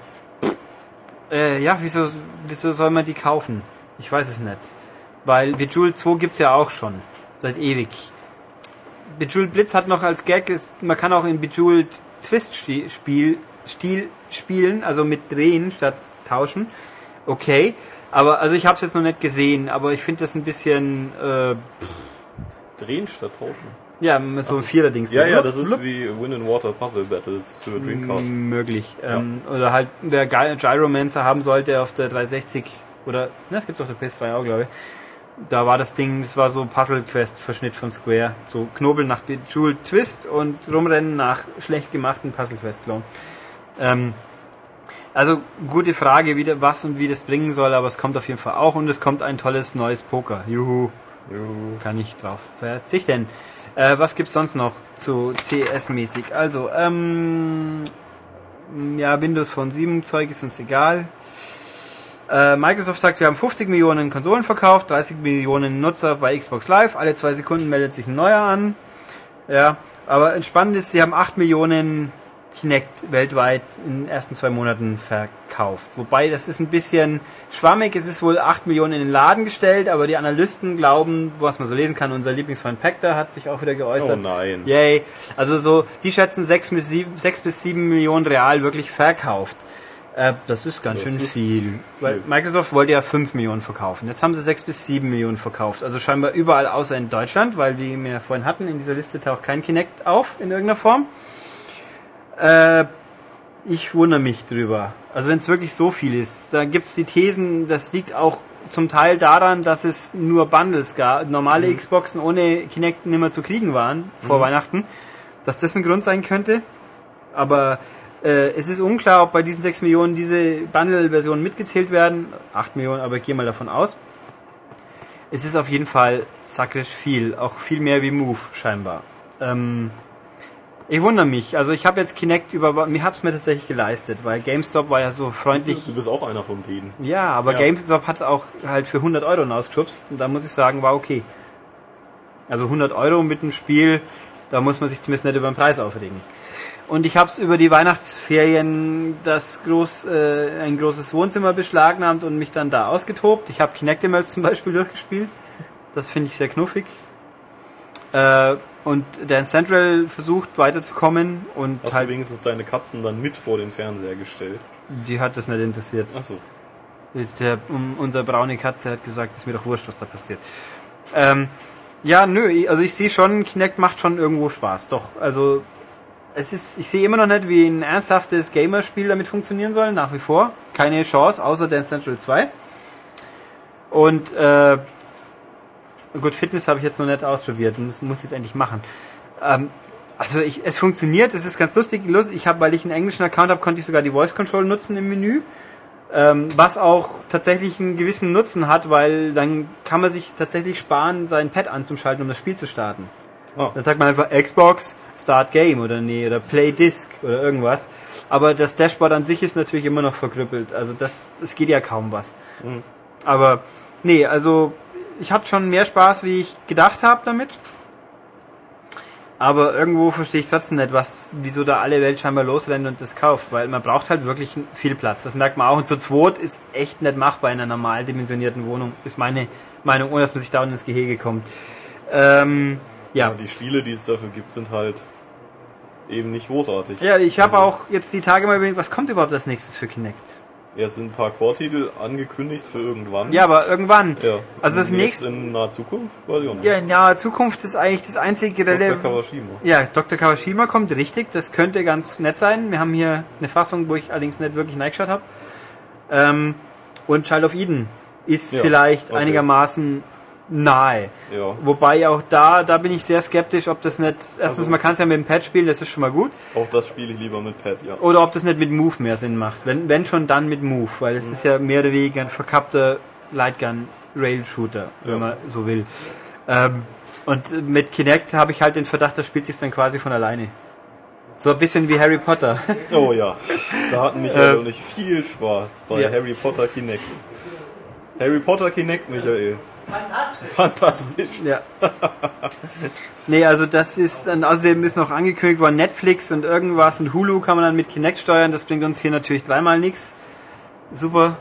äh, ja, wieso, wieso soll man die kaufen? Ich weiß es nicht. Weil Bejeweled 2 gibt's ja auch schon. Seit ewig. Bejeweled Blitz hat noch als Gag, ist, man kann auch in Bejeweled Twist Sti- Spiel, Stil spielen, also mit drehen statt tauschen. Okay. Aber, also ich habe es jetzt noch nicht gesehen, aber ich finde das ein bisschen, äh, Drehen statt tauschen. Ja, so ein Vierer-Dings. Ja, so. ja, das ist wie Wind and Water Puzzle Battles für Dreamcast. möglich. Ähm, oder halt, wer Gy- Gyromancer haben sollte auf der 360 oder, ne, das gibt's auf der PS2 auch, glaube ich. Da war das Ding, das war so Puzzle Quest Verschnitt von Square. So Knobeln nach Bejeweled Twist und rumrennen nach schlecht gemachten Puzzle Quest Clone. Ähm, also gute Frage, wie was und wie das bringen soll, aber es kommt auf jeden Fall auch und es kommt ein tolles neues Poker. Juhu. Kann ich drauf verzichten. Äh, was gibt's sonst noch zu CS-mäßig? Also, ähm, ja, Windows Phone 7 Zeug ist uns egal. Äh, Microsoft sagt, wir haben 50 Millionen Konsolen verkauft, 30 Millionen Nutzer bei Xbox Live, alle zwei Sekunden meldet sich ein neuer an. Ja, aber entspannend ist, sie haben 8 Millionen Kinect weltweit in den ersten zwei Monaten verkauft. Wobei, das ist ein bisschen schwammig, es ist wohl 8 Millionen in den Laden gestellt, aber die Analysten glauben, was man so lesen kann, unser Lieblingsfreund Pector hat sich auch wieder geäußert. Oh nein. Yay. Also so, die schätzen 6 bis 7, 6 bis 7 Millionen real wirklich verkauft. Äh, das ist ganz Das schön ist viel. viel. Weil Microsoft wollte ja 5 Millionen verkaufen. Jetzt haben sie 6 bis 7 Millionen verkauft. Also scheinbar überall außer in Deutschland, weil wie wir vorhin hatten, in dieser Liste taucht kein Kinect auf in irgendeiner Form. Äh, ich wundere mich drüber. Also wenn es wirklich so viel ist, da gibt's die Thesen, das liegt auch zum Teil daran, dass es nur Bundles gab, normale Xboxen ohne Kinect nimmer zu kriegen waren vor Weihnachten, dass das ein Grund sein könnte. Aber äh, es ist unklar, ob bei diesen 6 Millionen diese Bundle-Versionen mitgezählt werden. 8 Millionen, aber ich gehe mal davon aus. Es ist auf jeden Fall sakrisch viel, auch viel mehr wie Move scheinbar. Ähm, ich wundere mich. Also ich habe jetzt Kinect über, mir hab's mir tatsächlich geleistet, weil GameStop war ja so freundlich. Du bist auch einer von denen. Ja, aber Ja. GameStop hat auch halt für 100 Euro ausgeschubst und da muss ich sagen, war okay. Also 100 Euro mit einem Spiel, da muss man sich zumindest nicht über den Preis aufregen. Und ich habe es über die Weihnachtsferien das groß, äh, ein großes Wohnzimmer beschlagnahmt und mich dann da ausgetobt. Ich habe Kinectimals zum Beispiel durchgespielt. Das finde ich sehr knuffig. Äh, und Dan Central versucht weiterzukommen und Hast halt, du wenigstens deine Katzen dann mit vor den Fernseher gestellt? die hat das nicht interessiert. Achso. Der, um, unser braune Katze hat gesagt, ist mir doch wurscht, was da passiert. Ähm, ja, nö, also ich sehe schon, Kinect macht schon irgendwo Spaß. Doch, also es ist, ich sehe immer noch nicht, wie ein ernsthaftes Gamerspiel damit funktionieren soll, nach wie vor. Keine Chance, außer Dance Central 2. Und äh, gut, Fitness habe ich jetzt noch nicht ausprobiert und das muss ich jetzt endlich machen. Ähm, also ich, es funktioniert, es ist ganz lustig. Lust- Ich habe, weil ich einen englischen Account habe, konnte ich sogar die Voice Control nutzen im Menü. Ähm, was auch tatsächlich einen gewissen Nutzen hat, weil dann kann man sich tatsächlich sparen, sein Pad anzuschalten, um das Spiel zu starten. Ah. Dann sagt man einfach Xbox, Start Game oder nee, oder Play Disc oder irgendwas. Aber das Dashboard an sich ist natürlich immer noch verkrüppelt. Also das, das geht ja kaum was. Mhm. Aber nee, also ich hatte schon mehr Spaß, wie ich gedacht habe damit. Aber irgendwo verstehe ich trotzdem nicht, was, wieso da alle Welt scheinbar losrennt und das kauft, weil man braucht halt wirklich viel Platz. Das merkt man auch. Und zu zweit ist echt nicht machbar in einer normal dimensionierten Wohnung, ist meine Meinung, ohne dass man sich da ins Gehege kommt. Ähm, ja. Ja, die Spiele, die es dafür gibt, sind halt eben nicht großartig. Ja, ich habe auch jetzt die Tage mal überlegt, was kommt überhaupt als nächstes für Kinect? Ja, es sind ein paar Core-Titel angekündigt für irgendwann. Ja, aber irgendwann. Ja. Also das nächste, in naher Zukunft? Weiß ich auch nicht. ja, in naher Zukunft ist eigentlich das einzige Dr. Rele- Kawashima. Ja, Dr. Kawashima kommt richtig. Das könnte ganz nett sein. Wir haben hier eine Fassung, wo ich allerdings nicht wirklich reingeschaut habe. Ähm, und Child of Eden ist Ja, vielleicht okay. einigermaßen nahe. Ja. Wobei auch da, da bin ich sehr skeptisch, ob das nicht, erstens, Also- man kann es ja mit dem Pad spielen, das ist schon mal gut. Auch das spiele ich lieber mit Pad, ja. Oder ob das nicht mit Move mehr Sinn macht. Wenn, wenn schon, dann mit Move, weil es ist ja mehr oder weniger ein verkappter Lightgun-Rail-Shooter, wenn Ja. man so will. Ähm, und mit Kinect habe ich halt den Verdacht, das spielt sich dann quasi von alleine. So ein bisschen wie Harry Potter. Oh ja, da hatten Michael Äh, und ich viel Spaß bei ja. Harry Potter Kinect. Harry Potter Kinect, Michael. Fantastisch. Ja. Nee, also das ist, und außerdem ist noch angekündigt worden, Netflix und irgendwas und Hulu kann man dann mit Kinect steuern, das bringt uns hier natürlich dreimal nichts. Super.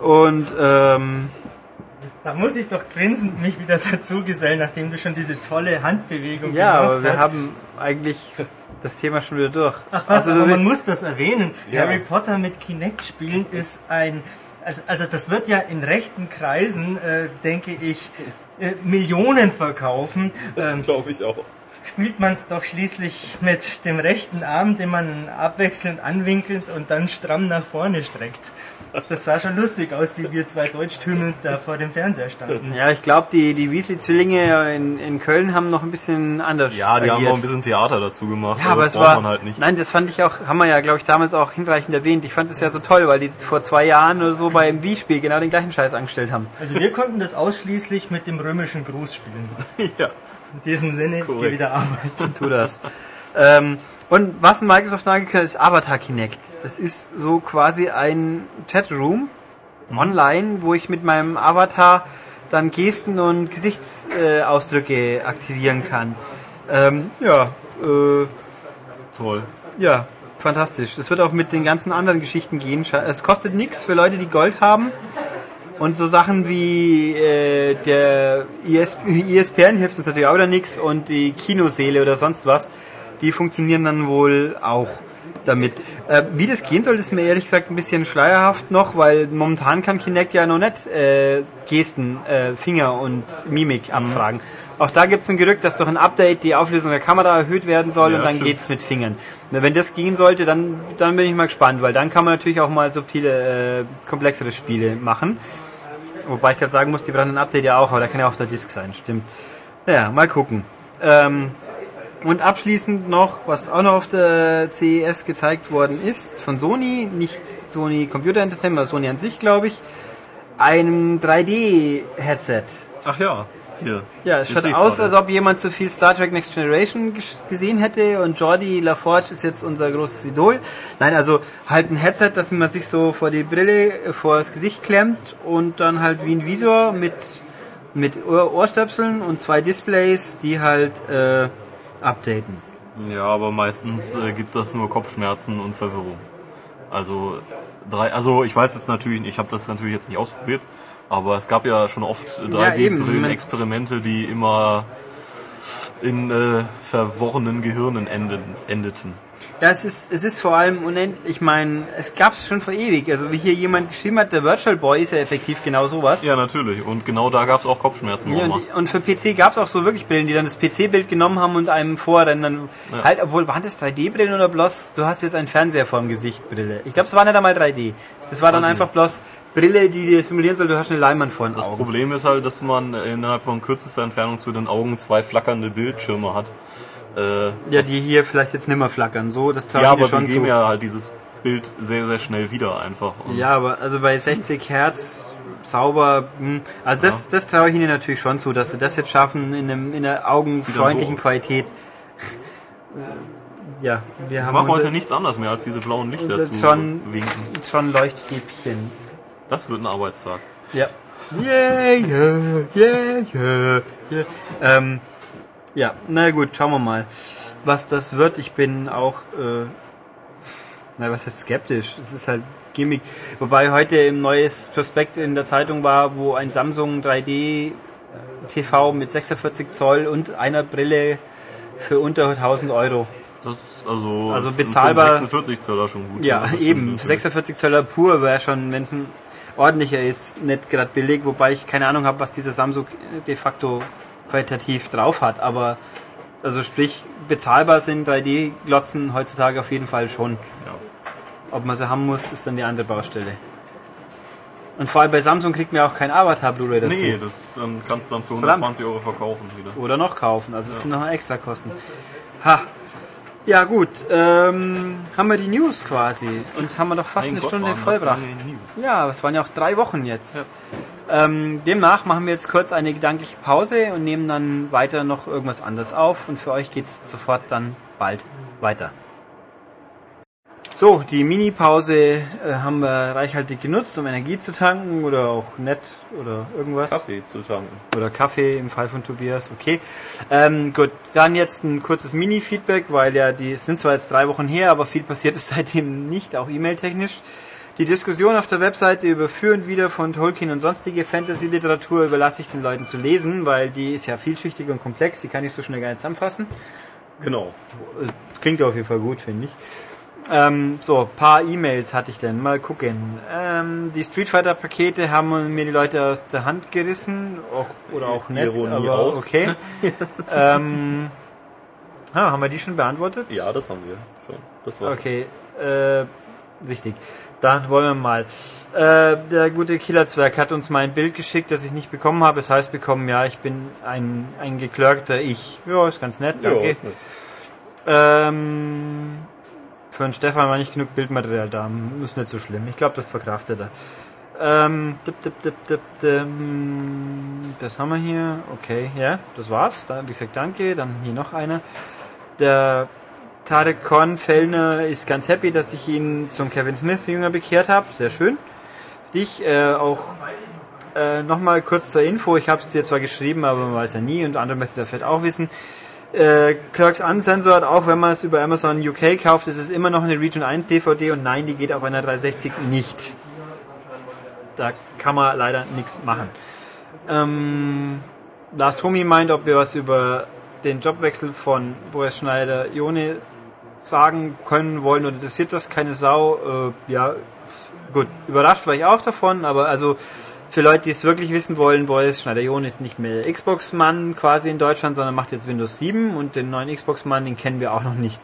Und, ähm, Da muss ich doch grinsend mich wieder dazu gesellen, nachdem du schon diese tolle Handbewegung ja, gemacht aber wir hast. haben eigentlich das Thema schon wieder durch. Ach was, Also, man muss das erwähnen. Ja. Harry Potter mit Kinect spielen ist ein, also, also das wird ja in rechten Kreisen, äh, denke ich, äh, Millionen verkaufen, ähm, Glaube ich auch. spielt man es doch schließlich mit dem rechten Arm, den man abwechselnd anwinkelt und dann stramm nach vorne streckt. Das sah schon lustig aus, wie wir zwei Deutschtümmel da vor dem Fernseher standen. Ja, ich glaube, die, die Weasley-Zwillinge in, in Köln haben noch ein bisschen anders Ja, die haben agiert. noch ein bisschen Theater dazu gemacht. Ja, aber das es war. man halt nicht. Nein, das fand ich auch, haben wir ja, glaube ich, damals auch hinreichend erwähnt. Ich fand es ja so toll, weil die vor zwei Jahren oder so beim Wii-Spiel genau den gleichen Scheiß angestellt haben. Also wir konnten das ausschließlich mit dem römischen Gruß spielen. ja. In diesem Sinne, ich gehe Korrekt. wieder arbeiten. Tu das. ähm, und was in Microsoft nachgekehrt ist Avatar Kinect. Das ist so quasi ein Chatroom online, wo ich mit meinem Avatar dann Gesten und Gesichtsausdrücke äh, aktivieren kann. Ähm, ja, äh, Toll. Ja, fantastisch. Es wird auch mit den ganzen anderen Geschichten gehen. Es kostet nichts für Leute, die Gold haben. Und so Sachen wie äh, der IS ISPN hilft uns natürlich auch wieder nichts und die Kinoseele oder sonst was, die funktionieren dann wohl auch damit. Äh, wie das gehen soll, ist mir ehrlich gesagt ein bisschen schleierhaft noch, weil momentan kann Kinect ja noch nicht äh, Gesten, äh, Finger und Mimik abfragen. Auch da gibt es ein Gerücht, dass durch ein Update die Auflösung der Kamera erhöht werden soll Ja, und dann stimmt. geht's mit Fingern. Na, wenn das gehen sollte, dann, dann bin ich mal gespannt, weil dann kann man natürlich auch mal subtile, äh, komplexere Spiele machen. Wobei ich gerade sagen muss, die brauchen ein Update ja auch, aber da kann ja auch der Disk sein, stimmt. Naja, mal gucken. Ähm, und abschließend noch, was auch noch auf der CES gezeigt worden ist, von Sony, nicht Sony Computer Entertainment, sondern Sony an sich, glaube ich, ein 3D-Headset. Ach ja, hier. Ja, es schaut aus, als ob jemand zu viel Star Trek Next Generation ges- gesehen hätte und Jordi LaForge ist jetzt unser großes Idol. Nein, also halt ein Headset, das man sich so vor die Brille, äh, vor das Gesicht klemmt und dann halt wie ein Visor mit, mit Ohr Ohrstöpseln und zwei Displays, die halt äh, updaten. Ja, aber meistens äh, gibt das nur Kopfschmerzen und Verwirrung. Also drei, also ich weiß jetzt natürlich, ich habe das natürlich jetzt nicht ausprobiert, aber es gab ja schon oft Ja, eben. 3D-Brillen-Experimente, die immer in äh, verworrenen Gehirnen endeten. Ja, es ist, es ist vor allem unendlich, ich meine, es gab es schon vor ewig. Also wie hier jemand geschrieben hat, der Virtual Boy ist ja effektiv genau sowas. Ja, natürlich. Und genau da gab es auch Kopfschmerzen. Ja, und, und für PC gab es auch so wirklich Brillen, die dann das PC-Bild genommen haben und einem vorrennen. Ja. Halt, obwohl, waren das 3D-Brillen oder bloß, du hast jetzt einen Fernseher vorm Gesicht Brille? Ich glaube, es war nicht einmal 3D. Das war dann Weiß einfach bloß Brille, die dir simulieren soll, du hast eine Leinwand vor den Das Augen. Problem ist halt, dass man innerhalb von kürzester Entfernung zu den Augen zwei flackernde Bildschirme hat. Äh, Ja, die hier vielleicht jetzt nimmer flackern. So, das traue ja, aber dir sie schon geben zu. ja halt dieses Bild sehr, sehr schnell wieder einfach. Ja, aber also bei 60 Hertz sauber, hm, also das, das traue ich ihnen natürlich schon zu, dass sie das jetzt schaffen in, einem, in einer augenfreundlichen so. Qualität. Ja, wir haben mache heute nichts anderes mehr, als diese blauen Lichter zu schon- winken. schon Leuchtstäbchen. Das wird ein Arbeitstag. Ja. Yeah, yeah, yeah, yeah, yeah. Ähm, ja, na gut, schauen wir mal, was das wird. Ich bin auch, äh, na, was heißt skeptisch? Es ist halt Gimmick. Wobei heute im neues Prospekt in der Zeitung war, wo ein Samsung 3D TV mit 46 Zoll und einer Brille für unter 1000 Euro. Das ist also, Also für bezahlbar- 46 Zöller schon gut. Ja, eben. natürlich. 46 Zöller pur wäre schon, wenn es ein ordentlicher ist, nicht gerade billig, wobei ich keine Ahnung habe, was dieser Samsung de facto qualitativ drauf hat. Aber also sprich, bezahlbar sind 3D-Glotzen heutzutage auf jeden Fall schon. Ja. Ob man sie haben muss, ist dann die andere Baustelle. Und vor allem bei Samsung kriegt man ja auch kein Avatar Blu-ray dazu. Nee, das ähm, kannst du dann für Verdammt. 120 Euro verkaufen wieder. Oder noch kaufen. Also es sind noch extra Kosten. Ha. Ja gut, ähm, haben wir die News quasi und haben wir doch fast Mein eine Gott, Stunde vollbracht. Ja, es waren ja auch drei Wochen jetzt. Ähm, demnach machen wir jetzt kurz eine gedankliche Pause und nehmen dann weiter noch irgendwas anderes auf und für euch geht's sofort dann bald weiter. So, die Mini-Pause äh, haben wir reichhaltig genutzt, um Energie zu tanken oder auch nett oder irgendwas. Kaffee zu tanken. Oder Kaffee im Fall von Tobias, okay. Ähm, gut, dann jetzt ein kurzes Mini-Feedback, weil ja die es sind zwar jetzt drei Wochen her, aber viel passiert ist seitdem nicht, auch e-mail-technisch. Die Diskussion auf der Webseite über Für und Wider von Tolkien und sonstige Fantasy-Literatur überlasse ich den Leuten zu lesen, weil die ist ja vielschichtig und komplex, die kann ich so schnell gar nicht zusammenfassen. Genau. Äh, Klingt auf jeden Fall gut, finde ich. Ähm, so, paar E-Mails hatte ich denn. Mal gucken. Ähm, die Street Fighter Pakete haben mir die Leute aus der Hand gerissen. Auch, oder auch nett, Ironie aber aus. okay. ähm, ah, haben wir die schon beantwortet? Ja, das haben wir schon. Das war Okay, äh, richtig. Dann wollen wir mal. Äh, der gute Killerzwerg hat uns mal ein Bild geschickt, das ich nicht bekommen habe. Es heißt bekommen, ja, ich bin ein, ein geklörkter Ich. Ja, ist ganz nett, danke. Ja, Ähm, für den Stefan war nicht genug Bildmaterial da. Ist nicht so schlimm. Ich glaube, das verkraftet er. Ähm, dip, dip, dip, dip, dim. das haben wir hier. Okay, ja, das war's. Da, wie gesagt, danke. Dann hier noch einer. Der Tarek Korn Fellner ist ganz happy, dass ich ihn zum Kevin Smith Jünger bekehrt habe. Sehr schön. Dich äh, auch äh, nochmal kurz zur Info. Ich habe es dir zwar geschrieben, aber man weiß ja nie und andere möchten es ja vielleicht auch wissen. Äh, Clerks Uncensored, auch wenn man es über Amazon UK kauft, ist es immer noch eine Region 1 DVD und nein, die geht auf einer 360 nicht. Da kann man leider nichts machen. Ähm, Lars Tomi meint, ob wir was über den Jobwechsel von Boris Schneider-Jone sagen können wollen oder interessiert das keine Sau. Äh, ja, gut, überrascht war ich auch davon, aber also für Leute, die es wirklich wissen wollen, Boris Schneider-Jone ist nicht mehr Xbox-Mann quasi in Deutschland, sondern macht jetzt Windows 7 und den neuen Xbox-Mann, den kennen wir auch noch nicht.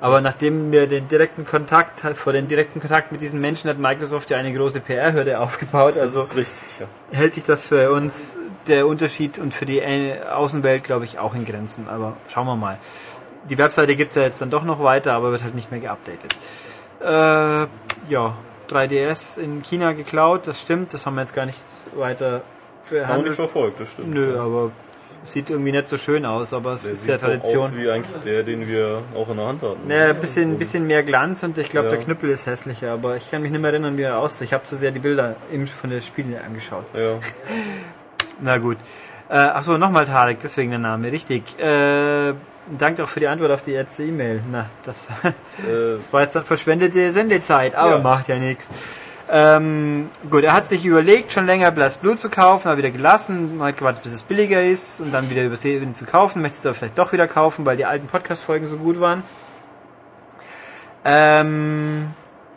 Aber nachdem wir den direkten Kontakt, vor den direkten Kontakt mit diesen Menschen hat Microsoft ja eine große PR-Hürde aufgebaut. Also das ist richtig, ja. hält sich das für uns der Unterschied und für die äh, Außenwelt, glaube ich, auch in Grenzen. Aber schauen wir mal. Die Webseite gibt's ja jetzt dann doch noch weiter, aber wird halt nicht mehr geupdatet. Äh, ja, 3DS in China geklaut, das stimmt, das haben wir jetzt gar nicht weiter Haben wir nicht behandelt. verfolgt, das stimmt. Nö, aber sieht irgendwie nicht so schön aus, aber es Der ist ja Tradition. aus wie eigentlich der, den wir auch in der Hand hatten. Naja, ein bisschen, bisschen mehr Glanz und ich glaube, Ja. der Knüppel ist hässlicher, aber ich kann mich nicht mehr erinnern, wie er aussieht. Ich habe zu sehr die Bilder von der Spiele angeschaut. Ja. Na gut. Äh, achso, nochmal Tarek, deswegen der Name, richtig. Äh, danke auch für die Antwort auf die letzte E-Mail. Na, das, Äh, das war jetzt dann verschwendete Sendezeit, aber Ja. macht ja nichts. Ähm, gut, er hat sich überlegt, schon länger Blast Blue zu kaufen, aber wieder gelassen, hat gewartet, bis es billiger ist und dann wieder übersehen zu kaufen, möchte es aber vielleicht doch wieder kaufen, weil die alten Podcast-Folgen so gut waren. Ähm,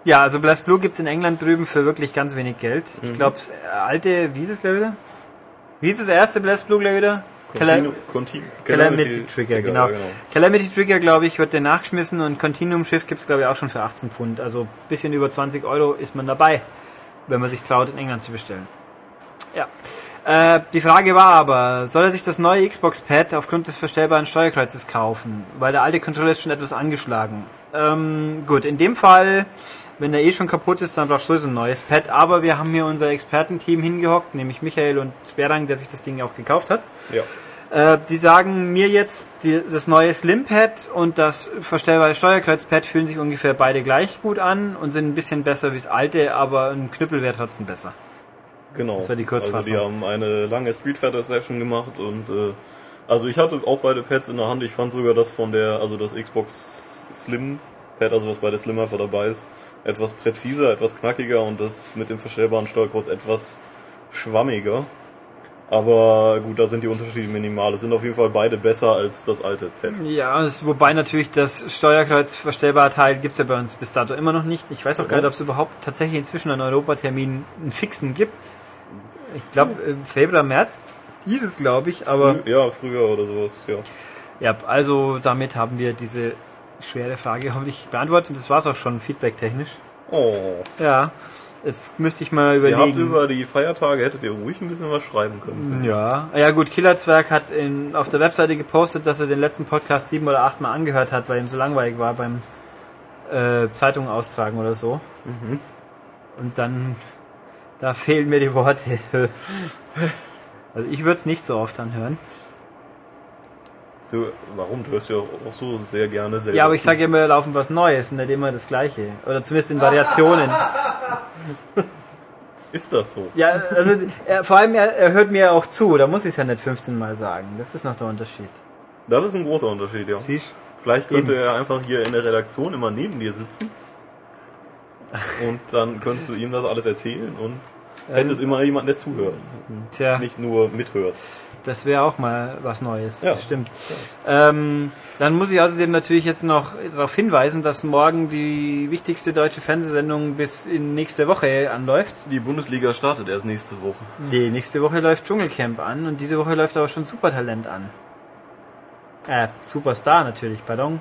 ja, also Blast Blue gibt's in England drüben für wirklich ganz wenig Geld. Ich glaube, alte, wie ist es gleich wieder? Wie ist das erste Blast Blue gleich wieder? Conti Calamity Trigger, genau. Calamity Trigger, glaube ich, wird der nachgeschmissen und Continuum Shift gibt's glaube ich, auch schon für 18 Pfund. Also bisschen über 20 Euro ist man dabei, wenn man sich traut, in England zu bestellen. Ja. Äh, die Frage war aber, soll er sich das neue Xbox-Pad aufgrund des verstellbaren Steuerkreuzes kaufen? Weil der alte Controller ist schon etwas angeschlagen. Ähm, gut, in dem Fall, wenn der eh schon kaputt ist, dann brauchst du sowieso ein neues Pad. Aber wir haben hier unser Expertenteam hingehockt, nämlich Michael und Sperang, der sich das Ding auch gekauft hat. Ja. Äh, die sagen mir jetzt, die, das neue Slim-Pad und das verstellbare Steuerkreuzpad fühlen sich ungefähr beide gleich gut an und sind ein bisschen besser wie das alte, aber ein Knüppel wäre trotzdem besser. Genau. Das war die Kurzfassung. Also die haben eine lange Street Fighter Session gemacht und äh, also ich hatte auch beide Pads in der Hand. Ich fand sogar das von der, also das Xbox Slim Pad, also was bei der Slim einfach dabei ist, etwas präziser, etwas knackiger und das mit dem verstellbaren Steuerkreuz etwas schwammiger. Aber gut, da sind die Unterschiede minimal. Es sind auf jeden Fall beide besser als das alte Pad. Ja, es, wobei natürlich das Steuerkreuz verstellbare Teil gibt's ja bei uns bis dato immer noch nicht. Ich weiß auch gar nicht, ob es überhaupt tatsächlich inzwischen einen Europatermin einen fixen gibt. Ich glaube, im Februar, März hieß es, glaube ich, aber Frü- ja, früher oder sowas, ja. ja, also damit haben wir diese schwere Frage hoffentlich beantwortet. Das war's auch schon feedbacktechnisch. Oh. Ja, jetzt müsste ich mal Ihr habt überlegen. über die Feiertage, hättet ihr ruhig ein bisschen was schreiben können. Ja, ja gut, Killerzwerg hat in, auf der Webseite gepostet, dass er den letzten Podcast sieben oder acht Mal angehört hat, weil ihm so langweilig war beim äh, Zeitung austragen oder so. Und dann, da fehlen mir die Worte. also ich würde es nicht so oft anhören. Du, warum? Du hörst ja auch so sehr gerne selber. Ja, aber ich sage immer, laufen was Neues und nicht immer das Gleiche. Oder zumindest in Variationen. Ist das so? Ja, also er, vor allem, er, er hört mir auch zu, da muss ich es ja nicht 15 Mal sagen. Das ist noch der Unterschied. Das ist ein großer Unterschied, ja. Siehst Vielleicht könnte Eben. er einfach hier in der Redaktion immer neben dir sitzen. Und dann könntest du ihm das alles erzählen und Band ist immer jemand, der zuhört. Tja, Nicht nur mithört. Das wäre auch mal was Neues. Ja. Das stimmt. Ähm, dann muss ich außerdem natürlich jetzt noch darauf hinweisen, dass morgen die wichtigste deutsche Fernsehsendung bis in nächste Woche anläuft. Die Bundesliga startet erst nächste Woche. Nee, nächste Woche läuft Dschungelcamp an und diese Woche läuft aber schon Supertalent an. Äh, Superstar natürlich, pardon.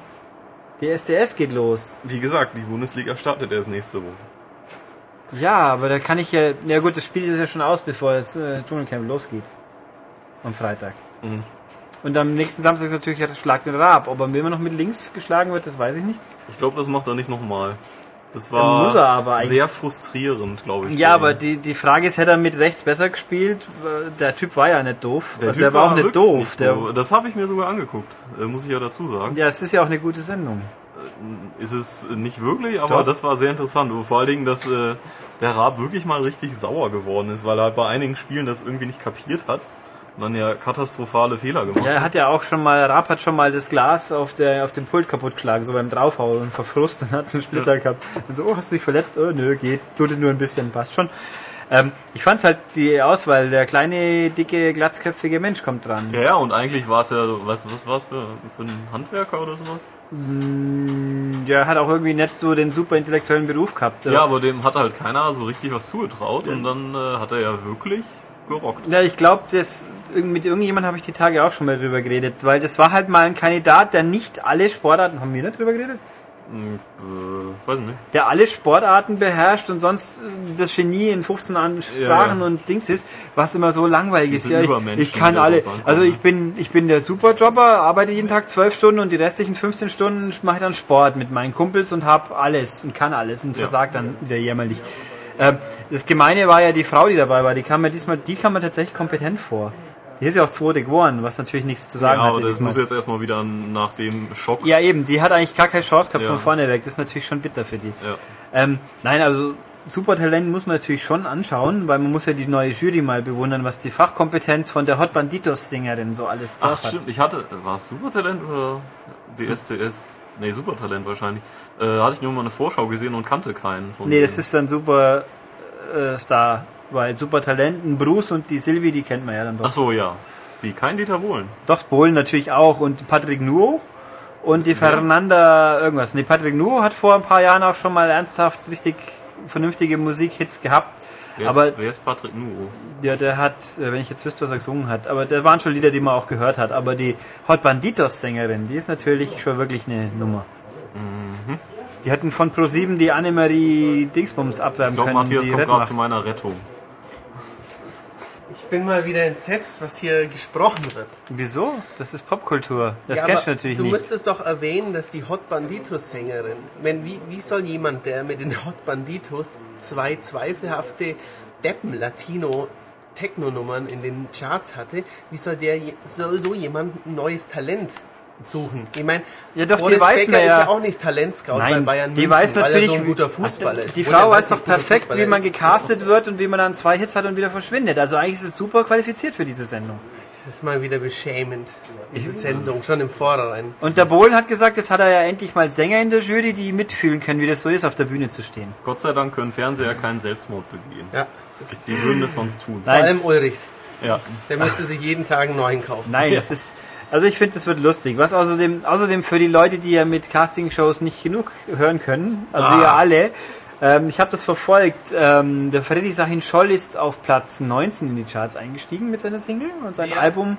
Die SDS geht los. Wie gesagt, die Bundesliga startet erst nächste Woche. Ja, aber da kann ich ja. Ja gut, das Spiel ist ja schon aus, bevor das äh, Dschungelcamp losgeht. Am Freitag. Mhm. Und am nächsten Samstag ist natürlich der Schlag den Raab. Ob er immer noch mit links geschlagen wird, das weiß ich nicht. Ich glaube, das macht er nicht nochmal. Das war sehr frustrierend, glaube ich. Ja, aber die, die Frage ist, hätte er mit rechts besser gespielt? Der Typ war ja nicht doof. der, also der war auch nicht doof. nicht Der, doof. Das habe ich mir sogar angeguckt, äh, muss ich ja dazu sagen. ja, es ist ja auch eine gute Sendung. Ist es nicht wirklich, aber Doch. das war sehr interessant. Vor allen Dingen, dass äh, der Raab wirklich mal richtig sauer geworden ist, weil er bei einigen Spielen das irgendwie nicht kapiert hat dann ja katastrophale Fehler gemacht Ja, er hat. ja auch schon mal, Raab hat schon mal das Glas auf, der, auf dem Pult kaputt geschlagen, so beim Draufhauen und verfrust und hat einen Splitter gehabt. Und so, oh, hast du dich verletzt? Oh, nö, geht, blutet nur ein bisschen, passt schon. Ähm, ich fand's halt die Auswahl, der kleine, dicke, glatzköpfige Mensch kommt dran. Ja, ja, und eigentlich war es ja, weißt du, was war es für, für ein Handwerker oder sowas? Ja, er hat auch irgendwie nicht so den super intellektuellen Beruf gehabt. Ja, aber dem hat halt keiner so richtig was zugetraut und dann äh, hat er ja wirklich gerockt. Ja, ich glaube, das mit irgendjemand habe ich die Tage auch schon mal drüber geredet, weil das war halt mal ein Kandidat, der nicht alle Sportarten, haben wir nicht drüber geredet? Hm, äh, weiß nicht. Der alle Sportarten beherrscht und sonst äh, das Genie in 15 anderen Sprachen Ja. und Dings ist, was immer so langweilig ist. Ja, ich, ich kann alle, also ich bin, ich bin der Superjobber, arbeite jeden Tag 12 Stunden und die restlichen 15 Stunden mache ich dann Sport mit meinen Kumpels und hab alles und kann alles und versagt dann wieder jämmerlich. Ähm, das Gemeine war ja die Frau, die dabei war, die kam mir diesmal, die kam mir tatsächlich kompetent vor. Die ist ja auch zweite geworden, was natürlich nichts zu sagen Ja, hat. aber das diesmal. muss jetzt erstmal wieder nach dem Schock. Ja, eben, die hat eigentlich gar keine Chance gehabt Ja. von vorne weg. Das ist natürlich schon bitter für die. Ja. Ähm, nein, also Supertalent muss man natürlich schon anschauen, weil man muss ja die neue Jury mal bewundern, was die Fachkompetenz von der Hot Banditos Sängerin so alles drauf Ach hat. stimmt, ich hatte, war es Supertalent oder DSDS? Nee, Supertalent wahrscheinlich. Äh, hatte ich nur mal eine Vorschau gesehen und kannte keinen von Nee, das denen. ist dann Super äh, Star, weil Supertalent, ein Bruce und die Sylvie, die kennt man ja dann doch. Ach so, ja. Wie, kein Dieter Bohlen? Doch, Bohlen natürlich auch und Patrick Nuo und die Fernanda irgendwas. Nee, Patrick Nuo hat vor ein paar Jahren auch schon mal ernsthaft richtig vernünftige Musikhits gehabt. Wer aber ist, wer ist Patrick Nuo? Ja, der hat, äh, wenn ich jetzt wüsste, was er gesungen hat, aber da waren schon Lieder, die man auch gehört hat. Aber die Hot Banditos Sängerin, die ist natürlich schon wirklich eine Nummer. Mhm. Die hatten von Pro7 die Annemarie Dingsbums abwerben Ich glaube, können. Matthias die kommt gerade zu meiner Rettung. Ich bin mal wieder entsetzt, was hier gesprochen wird. Wieso? Das ist Popkultur. Das Ja, kennst du aber natürlich du nicht. müsstest doch erwähnen, dass die Hot Banditos Sängerin, wenn, wie, wie soll jemand, der mit den Hot Banditos zwei zweifelhafte Deppen Latino Techno-Nummern in den Charts hatte, wie soll der soll so jemand ein neues Talent suchen? Ich meine, Ja, doch, die Boris weiß Becker man ist ja. ja auch nicht Talentscout bei Nein, Bayern die weiß weil natürlich, er so ein guter Fußballer ist. die Frau weiß doch perfekt, wie man gecastet wird und wie man dann zwei Hits hat und wieder verschwindet. Also eigentlich ist es super qualifiziert für diese Sendung. Das ist mal wieder beschämend, diese Sendung, schon im Vorhinein. Und der Bohlen hat gesagt, jetzt hat er ja endlich mal Sänger in der Jury, die mitfühlen können, wie das so ist, auf der Bühne zu stehen. Gott sei Dank können Fernseher keinen Selbstmord begehen. Ja, das ist Sie würden es sonst tun. vor Nein. allem Ulrich. Ja. Der müsste sich jeden Tag einen neuen kaufen. Nein, das ist. Also ich finde, das wird lustig. Was außerdem, außerdem für die Leute, die ja mit Castingshows nicht genug hören können, also Ah. wir alle, ähm, ich habe das verfolgt. Ähm, der Freddy Sahin Scholl ist auf Platz 19 in die Charts eingestiegen mit seiner Single und sein Ja. Album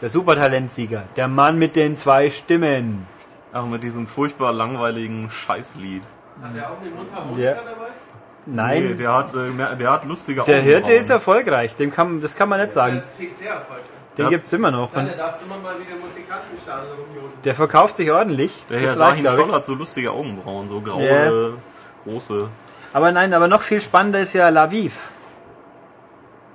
Der Supertalentsieger, der Mann mit den zwei Stimmen. Ach, mit diesem furchtbar langweiligen Scheißlied. Hat er auch eine Mundharmonika Ja. dabei? Nein, Nee, der hat, äh, der hat lustige der Hirte ist erfolgreich. Dem kann, das kann man nicht sagen. Sehr sehr erfolgreich. Den Ja. gibt's immer noch. Dann, Und er darf immer mal wieder Musikanten im Stadion rumjodeln. der verkauft sich ordentlich. Der Das Herr Sahin Scholl hat so lustige Augenbrauen, so graue, Ja. große. Aber nein, aber noch viel spannender ist ja Laviv.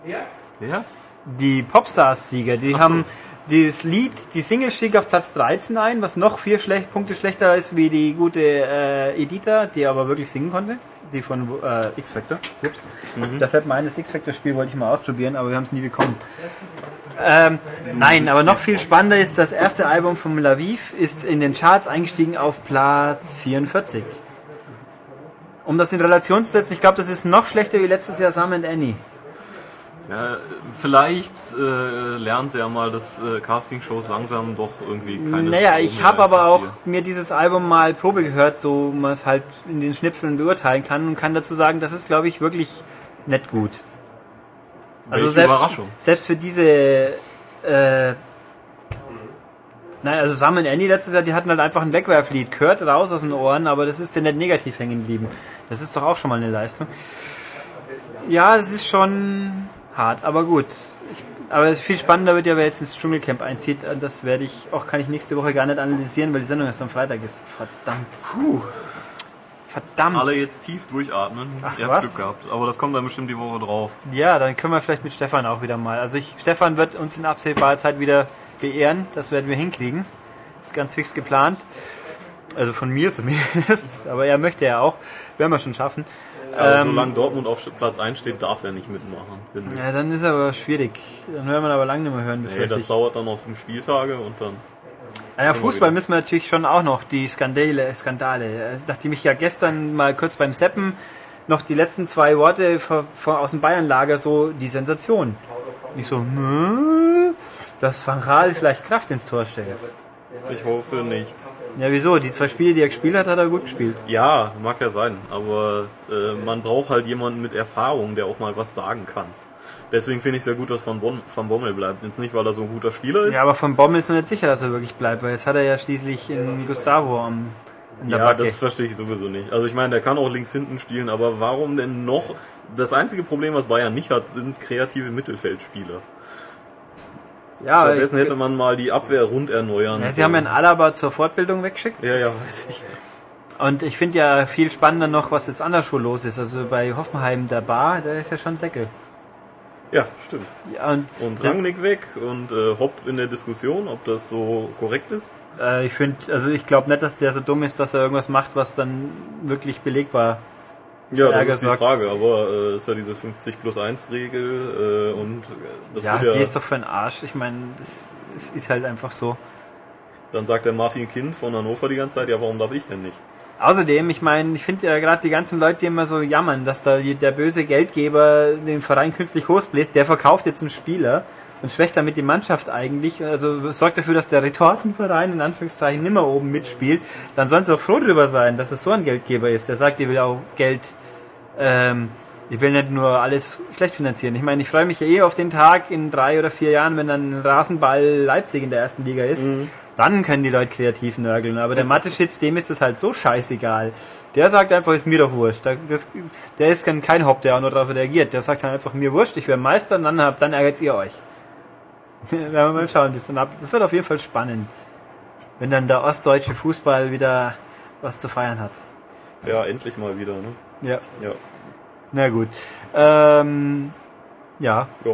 Ja? Ja? die Popstars-Sieger, die Ach so. haben dieses Lied, die Single stieg auf Platz 13 ein, was noch vier schlecht, Punkte schlechter ist wie die gute äh, Edita, die aber wirklich singen konnte. Die von äh, X-Factor. Ups. Da fällt mir ein, das X-Factor-Spiel wollte ich mal ausprobieren, aber wir haben es nie bekommen. Ähm, nein, aber noch viel spannender ist, das erste Album von Laviv ist in den Charts eingestiegen auf Platz 44. Um das in Relation zu setzen, ich glaube, das ist noch schlechter wie letztes Jahr Sam and Annie. Ja, vielleicht äh, lernen sie ja mal, dass äh, Castingshows langsam doch irgendwie keine Naja, ich habe aber auch mir dieses Album mal Probe gehört, so man es halt in den Schnipseln beurteilen kann und kann dazu sagen, das ist, glaube ich, wirklich nicht gut. Also Welche selbst, Überraschung. selbst für diese äh, Nein, also Sam und Andy letztes Jahr, die hatten halt einfach ein Wegwerflied, gehört raus aus den Ohren, aber das ist ja nicht negativ hängen geblieben. Das ist doch auch schon mal eine Leistung. Ja, es ist schon hart, aber gut. Ich, aber viel spannender wird ja, wer jetzt ins Dschungelcamp einzieht. Das werde ich auch, kann ich nächste Woche gar nicht analysieren, weil die Sendung erst am Freitag ist. Verdammt. Puh, Verdammt. alle jetzt tief durchatmen. Ach, Ihr was? Glück gehabt. Aber das kommt dann bestimmt die Woche drauf. Ja, dann können wir vielleicht mit Stefan auch wieder mal. Also ich, Stefan wird uns in absehbarer Zeit wieder beehren. Das werden wir hinkriegen. Ist ganz fix geplant. Also von mir zumindest. Aber er möchte ja auch. Werden wir schon schaffen. Also Ähm, solange Dortmund auf Platz 1 steht, darf er nicht mitmachen. Ja, dann ist aber schwierig. Dann werden wir aber lange nicht mehr hören. Nee, das dauert dann auf fünf Spieltage und dann. Ah ja, Fußball müssen wir natürlich schon auch noch die Skandale, Skandale. Nachdem ich ja gestern mal kurz beim Seppen noch die letzten zwei Worte aus dem Bayern-Lager so die Sensation. Ich so, dass Van Gaal vielleicht Kraft ins Tor stellt. Ich hoffe nicht. Ja, wieso? Die zwei Spiele, die er gespielt hat, hat er gut gespielt. Ja, mag ja sein, aber äh, man braucht halt jemanden mit Erfahrung, der auch mal was sagen kann. Deswegen finde ich es sehr gut, dass Van, bon Van Bommel bleibt. Jetzt nicht, weil er so ein guter Spieler ist. Ja, aber von Bommel ist noch nicht sicher, dass er wirklich bleibt, weil jetzt hat er ja schließlich in Gustavo am, Ja, Backe. das verstehe ich sowieso nicht. Also ich meine, der kann auch links hinten spielen, aber warum denn noch? Das einzige Problem, was Bayern nicht hat, sind kreative Mittelfeldspieler. Ja, Stattdessen hätte man mal die Abwehr rund erneuern. ja, sie haben ja einen Alaba zur Fortbildung weggeschickt. ja, ja, weiß ich. Und ich finde ja viel spannender noch, was jetzt anderswo los ist. Also bei Hoffenheim der Bar, der ist ja schon Säckel. Ja, stimmt. Ja, und Und Rangnick weg und äh, Hopp in der Diskussion, ob das so korrekt ist. äh, ich finde, also ich glaube nicht, dass der so dumm ist, dass er irgendwas macht, was dann wirklich belegbar. Ja, das ist die. Frage, aber äh, ist ja diese 50 plus 1 Regel äh, und das Ja, wird die ja, ist doch für den Arsch. Ich meine, das ist halt einfach so. dann sagt der Martin Kind von Hannover die ganze Zeit, ja, warum darf ich denn nicht? Außerdem, ich meine, ich finde ja gerade die ganzen Leute, die immer so jammern, dass da der böse Geldgeber den Verein künstlich hochbläst, der verkauft jetzt einen Spieler und schwächt damit die Mannschaft eigentlich, also sorgt dafür, dass der Retortenverein in Anführungszeichen nimmer oben mitspielt, dann sollen sie auch froh drüber sein, dass es so ein Geldgeber ist. Der sagt, ihr will auch Geld, ähm, ich will nicht nur alles schlecht finanzieren. Ich meine, ich freue mich ja eh auf den Tag in drei oder vier Jahren, wenn dann Rasenball Leipzig in der ersten Liga ist. Dann können die Leute kreativ nörgeln. Aber der Mathe-Schitz, dem ist das halt so scheißegal. Der sagt einfach, ist mir doch wurscht. Das, der ist kein Haupt, der auch nur darauf reagiert. Der sagt dann einfach, mir wurscht, ich werde Meister und dann, habt- dann ärgert ihr euch. Werden wir mal schauen, das, dann ab. das wird auf jeden Fall spannend. Wenn dann der ostdeutsche Fußball wieder was zu feiern hat. Ja, endlich mal wieder, ne? Ja. Ja. Na gut. Ähm, ja, Ja.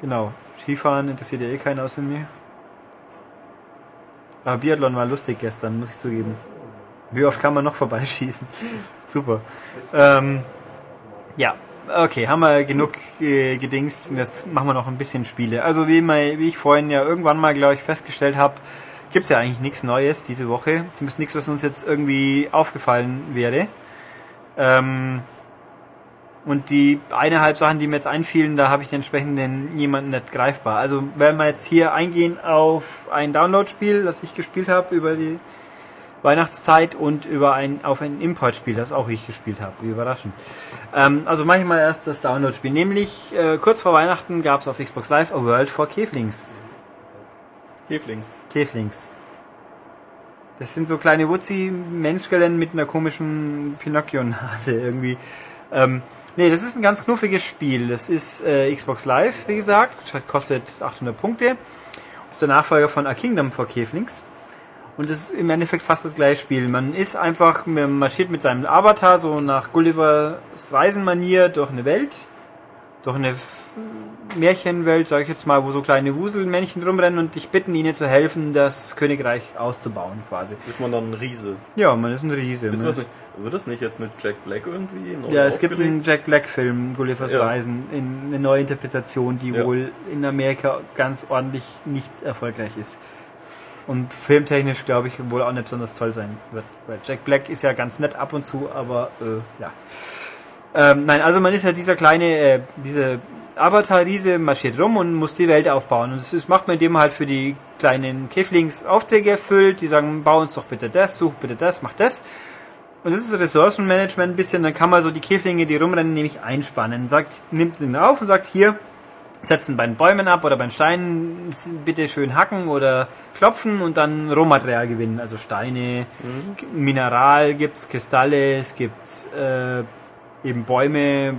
genau. Skifahren interessiert ja eh keinen außer mir. Aber Biathlon war lustig gestern, muss ich zugeben. Wie oft kann man noch vorbeischießen? Super. Ähm, ja, okay, haben wir genug äh, gedingst. Jetzt machen wir noch ein bisschen Spiele. Also wie, mal, wie ich vorhin ja irgendwann mal, glaube ich, festgestellt habe, gibt's ja eigentlich nichts Neues diese Woche. Zumindest nichts, was uns jetzt irgendwie aufgefallen wäre. Ähm, und die eineinhalb Sachen, die mir jetzt einfielen, da habe ich den entsprechenden jemanden nicht greifbar. Also wenn wir jetzt hier eingehen auf ein Download-Spiel, das ich gespielt habe über die Weihnachtszeit und über ein auf ein Importspiel, das auch ich gespielt habe. Wie überraschend. Ähm, also mache ich mal erst das Download-Spiel. Nämlich äh, kurz vor Weihnachten gab es auf Xbox Live A World for Käflings. Heflings. Käflings. Das sind so kleine Wutzi-Menschgellen mit einer komischen Pinocchio-Nase irgendwie. Ähm, nee, das ist ein ganz knuffiges Spiel. Das ist äh, Xbox Live, wie gesagt. Hat- Kostet 800 Punkte. Ist der Nachfolger von A Kingdom for Käflings. Und es ist im Endeffekt fast das gleiche Spiel. Man ist einfach, man marschiert mit seinem Avatar so nach Gullivers Reisenmanier durch eine Welt. Durch eine Märchenwelt, sage ich jetzt mal, wo so kleine Wuselmännchen rumrennen und dich bitten, ihnen zu helfen, das Königreich auszubauen, quasi. Ist man dann ein Riese? Ja, man ist ein Riese. Ist das nicht, wird das nicht jetzt mit Jack Black irgendwie neu ja, es gibt einen Jack Black Film, Gullivers Ja. Reisen, in, eine neue Interpretation, die Ja. wohl in Amerika ganz ordentlich nicht erfolgreich ist. Und filmtechnisch, glaube ich, wohl auch nicht besonders toll sein wird. Weil Jack Black ist ja ganz nett ab und zu, aber äh, ja. Ähm, nein, also man ist ja dieser kleine, äh, diese Avatar-Riese marschiert rum und muss die Welt aufbauen. Und das, das macht man, indem man halt für die kleinen Käflings Aufträge erfüllt. Die sagen, bau uns doch bitte das, such bitte das, mach das. Und das ist Ressourcenmanagement ein bisschen. Dann kann man so die Käflinge, die rumrennen, nämlich einspannen. Sagt, nimmt den auf und sagt, hier, setzen bei den Bäumen ab oder bei den Steinen bitte schön hacken oder klopfen und dann Rohmaterial gewinnen. Also Steine, mhm. Mineral gibt's, Kristalle, es gibt äh, eben Bäume,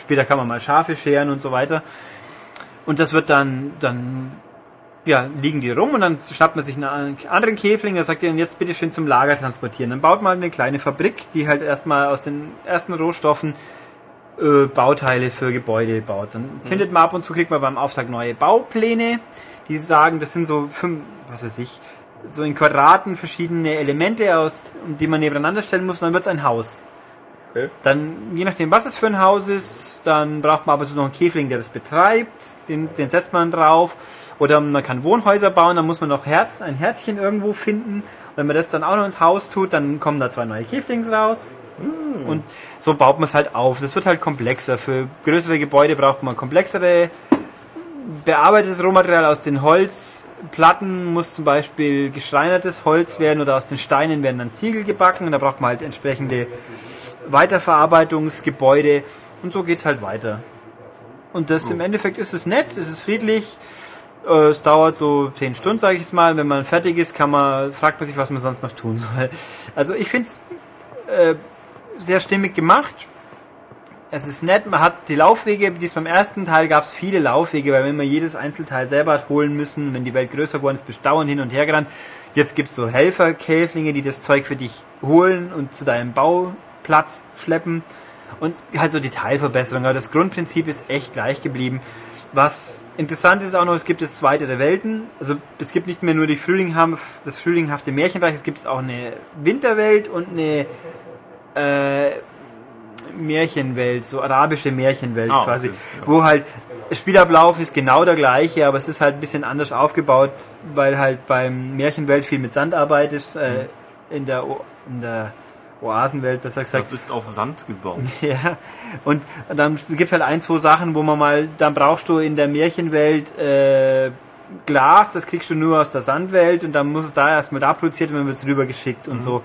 später kann man mal Schafe scheren und so weiter. Und das wird dann, dann, ja, liegen die rum und dann schnappt man sich einen anderen Käfling, der sagt ihr, jetzt bitte schön zum Lager transportieren. Dann baut man eine kleine Fabrik, die halt erstmal aus den ersten Rohstoffen äh, Bauteile für Gebäude baut. Dann mhm. findet man ab und zu, kriegt man beim Auftrag neue Baupläne, die sagen, das sind so fünf, was weiß ich, so in Quadraten verschiedene Elemente aus, die man nebeneinander stellen muss, und dann wird es ein Haus. Okay. Dann, je nachdem, was es für ein Haus ist, dann braucht man aber so noch einen Käfling, der das betreibt, den, den setzt man drauf. Oder man kann Wohnhäuser bauen, dann muss man noch Herz, ein Herzchen irgendwo finden. Und wenn man das dann auch noch ins Haus tut, dann kommen da zwei neue Käflings raus. Mm. Und so baut man es halt auf. Das wird halt komplexer. Für größere Gebäude braucht man komplexere bearbeitetes Rohmaterial aus den Holzplatten muss zum Beispiel geschreinertes Holz werden oder aus den Steinen werden dann Ziegel gebacken und da braucht man halt entsprechende Weiterverarbeitungsgebäude und so geht's halt weiter. Und das im Endeffekt ist es nett, es ist friedlich, äh, es dauert so zehn Stunden, sage ich jetzt mal. Wenn man fertig ist, kann man, fragt man sich, was man sonst noch tun soll. Also ich finde es äh, sehr stimmig gemacht. Es ist nett, man hat die Laufwege, dies beim ersten Teil gab es viele Laufwege, weil wenn man jedes Einzelteil selber hat holen müssen, wenn die Welt größer geworden ist, bist dauernd hin und her gerannt. Jetzt gibt's so Helferkäflinge, die das Zeug für dich holen und zu deinem Bau Platz schleppen und halt so Detailverbesserungen. Aber das Grundprinzip ist echt gleich geblieben. Was interessant ist auch noch, es gibt das Zweite der Welten. Also es gibt nicht mehr nur die Frühlinghaft, das frühlinghafte Märchenreich, es gibt auch eine Winterwelt und eine äh, Märchenwelt, so arabische Märchenwelt ah, quasi, okay, ja. wo halt Spielablauf ist genau der gleiche, aber es ist halt ein bisschen anders aufgebaut, weil halt beim Märchenwelt viel mit Sand arbeitet, äh, mhm. in der in der Oasenwelt, besser gesagt. Das ist auf Sand gebaut. Ja, und dann gibt halt ein, zwei Sachen, wo man mal, dann brauchst du in der Märchenwelt äh, Glas, das kriegst du nur aus der Sandwelt und dann muss es da erstmal da produziert und dann wird es rübergeschickt und so.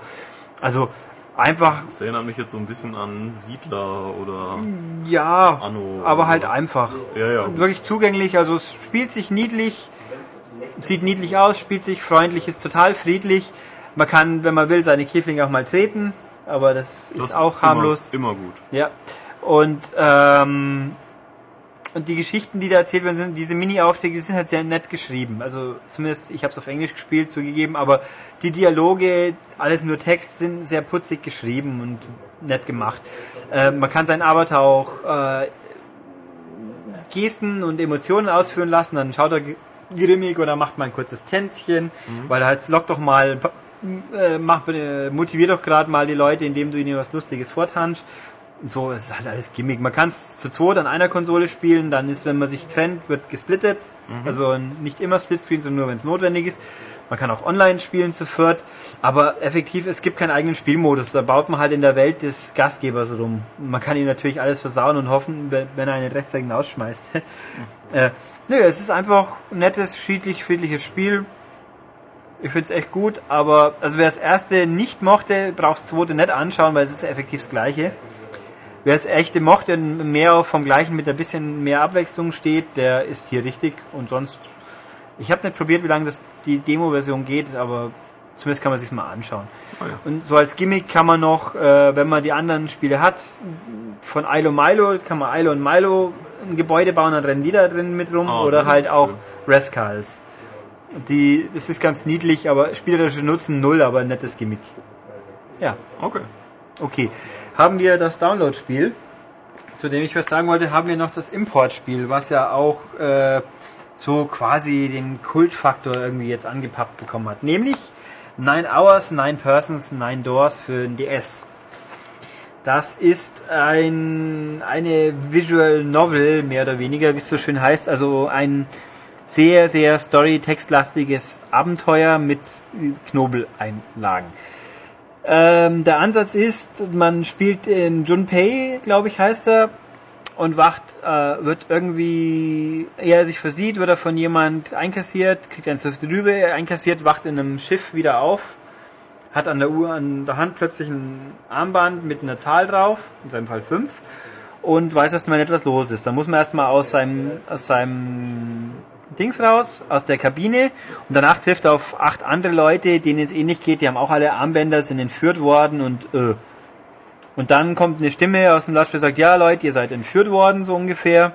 Also einfach. Das erinnert mich jetzt so ein bisschen an Siedler oder. Ja, Anno aber halt was. einfach. Ja, ja. Wirklich zugänglich, also es spielt sich niedlich, sieht niedlich aus, spielt sich freundlich, ist total friedlich. Man kann, wenn man will, seine Käflinge auch mal treten aber das, das ist auch harmlos. Immer, immer gut. Ja. Und, ähm, und die Geschichten, die da erzählt werden, sind diese Mini-Aufträge, die sind halt sehr nett geschrieben. Also zumindest, ich habe es auf Englisch gespielt, zugegeben, aber die Dialoge, alles nur Text, sind sehr putzig geschrieben und nett gemacht. Äh, man kann seinen Avatar auch äh, Gesten und Emotionen ausführen lassen, dann schaut er grimmig oder macht mal ein kurzes Tänzchen, mhm. weil er heißt, lock doch mal äh, mach, äh, motivier doch gerade mal die Leute, indem du ihnen was Lustiges vortanst. So ist halt alles Gimmick. Man kann es zu zweit an einer Konsole spielen, dann ist, wenn man sich trennt, wird gesplittet. Mhm. Also nicht immer Splitscreen, sondern nur, wenn es notwendig ist. Man kann auch online spielen zu viert, aber effektiv, es gibt keinen eigenen Spielmodus. Da baut man halt in der Welt des Gastgebers rum. Man kann ihm natürlich alles versauen und hoffen, wenn er einen Rechtszeichen ausschmeißt. Mhm. äh, nö, es ist einfach ein nettes, friedlich, friedliches Spiel ich finde es echt gut, aber also wer das erste nicht mochte, braucht das zweite nicht anschauen, weil es ist effektiv das gleiche. Wer das echte mochte und mehr vom gleichen mit ein bisschen mehr Abwechslung steht, der ist hier richtig und sonst. Ich habe nicht probiert, wie lange das die Demo-Version geht, aber zumindest kann man sich mal anschauen. Oh ja. Und so als Gimmick kann man noch, äh, wenn man die anderen Spiele hat, von Ilo Milo kann man Ilo und Milo ein Gebäude bauen, dann rennen die da drin mit rum oh, oder halt auch Rascals. Die, das ist ganz niedlich, aber spielerische Nutzen null, aber ein nettes Gimmick. Ja. Okay. Okay. Haben wir das Download-Spiel, zu dem ich was sagen wollte, haben wir noch das Import-Spiel, was ja auch äh, so quasi den Kultfaktor irgendwie jetzt angepappt bekommen hat. Nämlich Nine Hours, Nine Persons, Nine Doors für den DS. Das ist ein, eine Visual Novel, mehr oder weniger, wie es so schön heißt. Also ein sehr, sehr story-textlastiges Abenteuer mit Knobeleinlagen. Ähm, der Ansatz ist, man spielt in Junpei, glaube ich, heißt er, und wacht, äh, wird irgendwie, er sich versieht, wird er von jemand einkassiert, kriegt ein Rübe einkassiert, wacht in einem Schiff wieder auf, hat an der Uhr, an der Hand plötzlich ein Armband mit einer Zahl drauf, in seinem Fall 5, und weiß erstmal nicht, was los ist. Da muss man erstmal aus seinem, aus seinem Dings raus, aus der Kabine, und danach trifft er auf acht andere Leute, denen es ähnlich geht, die haben auch alle Armbänder, sind entführt worden und, äh, und dann kommt eine Stimme aus dem Lautsprecher sagt, ja Leute, ihr seid entführt worden, so ungefähr,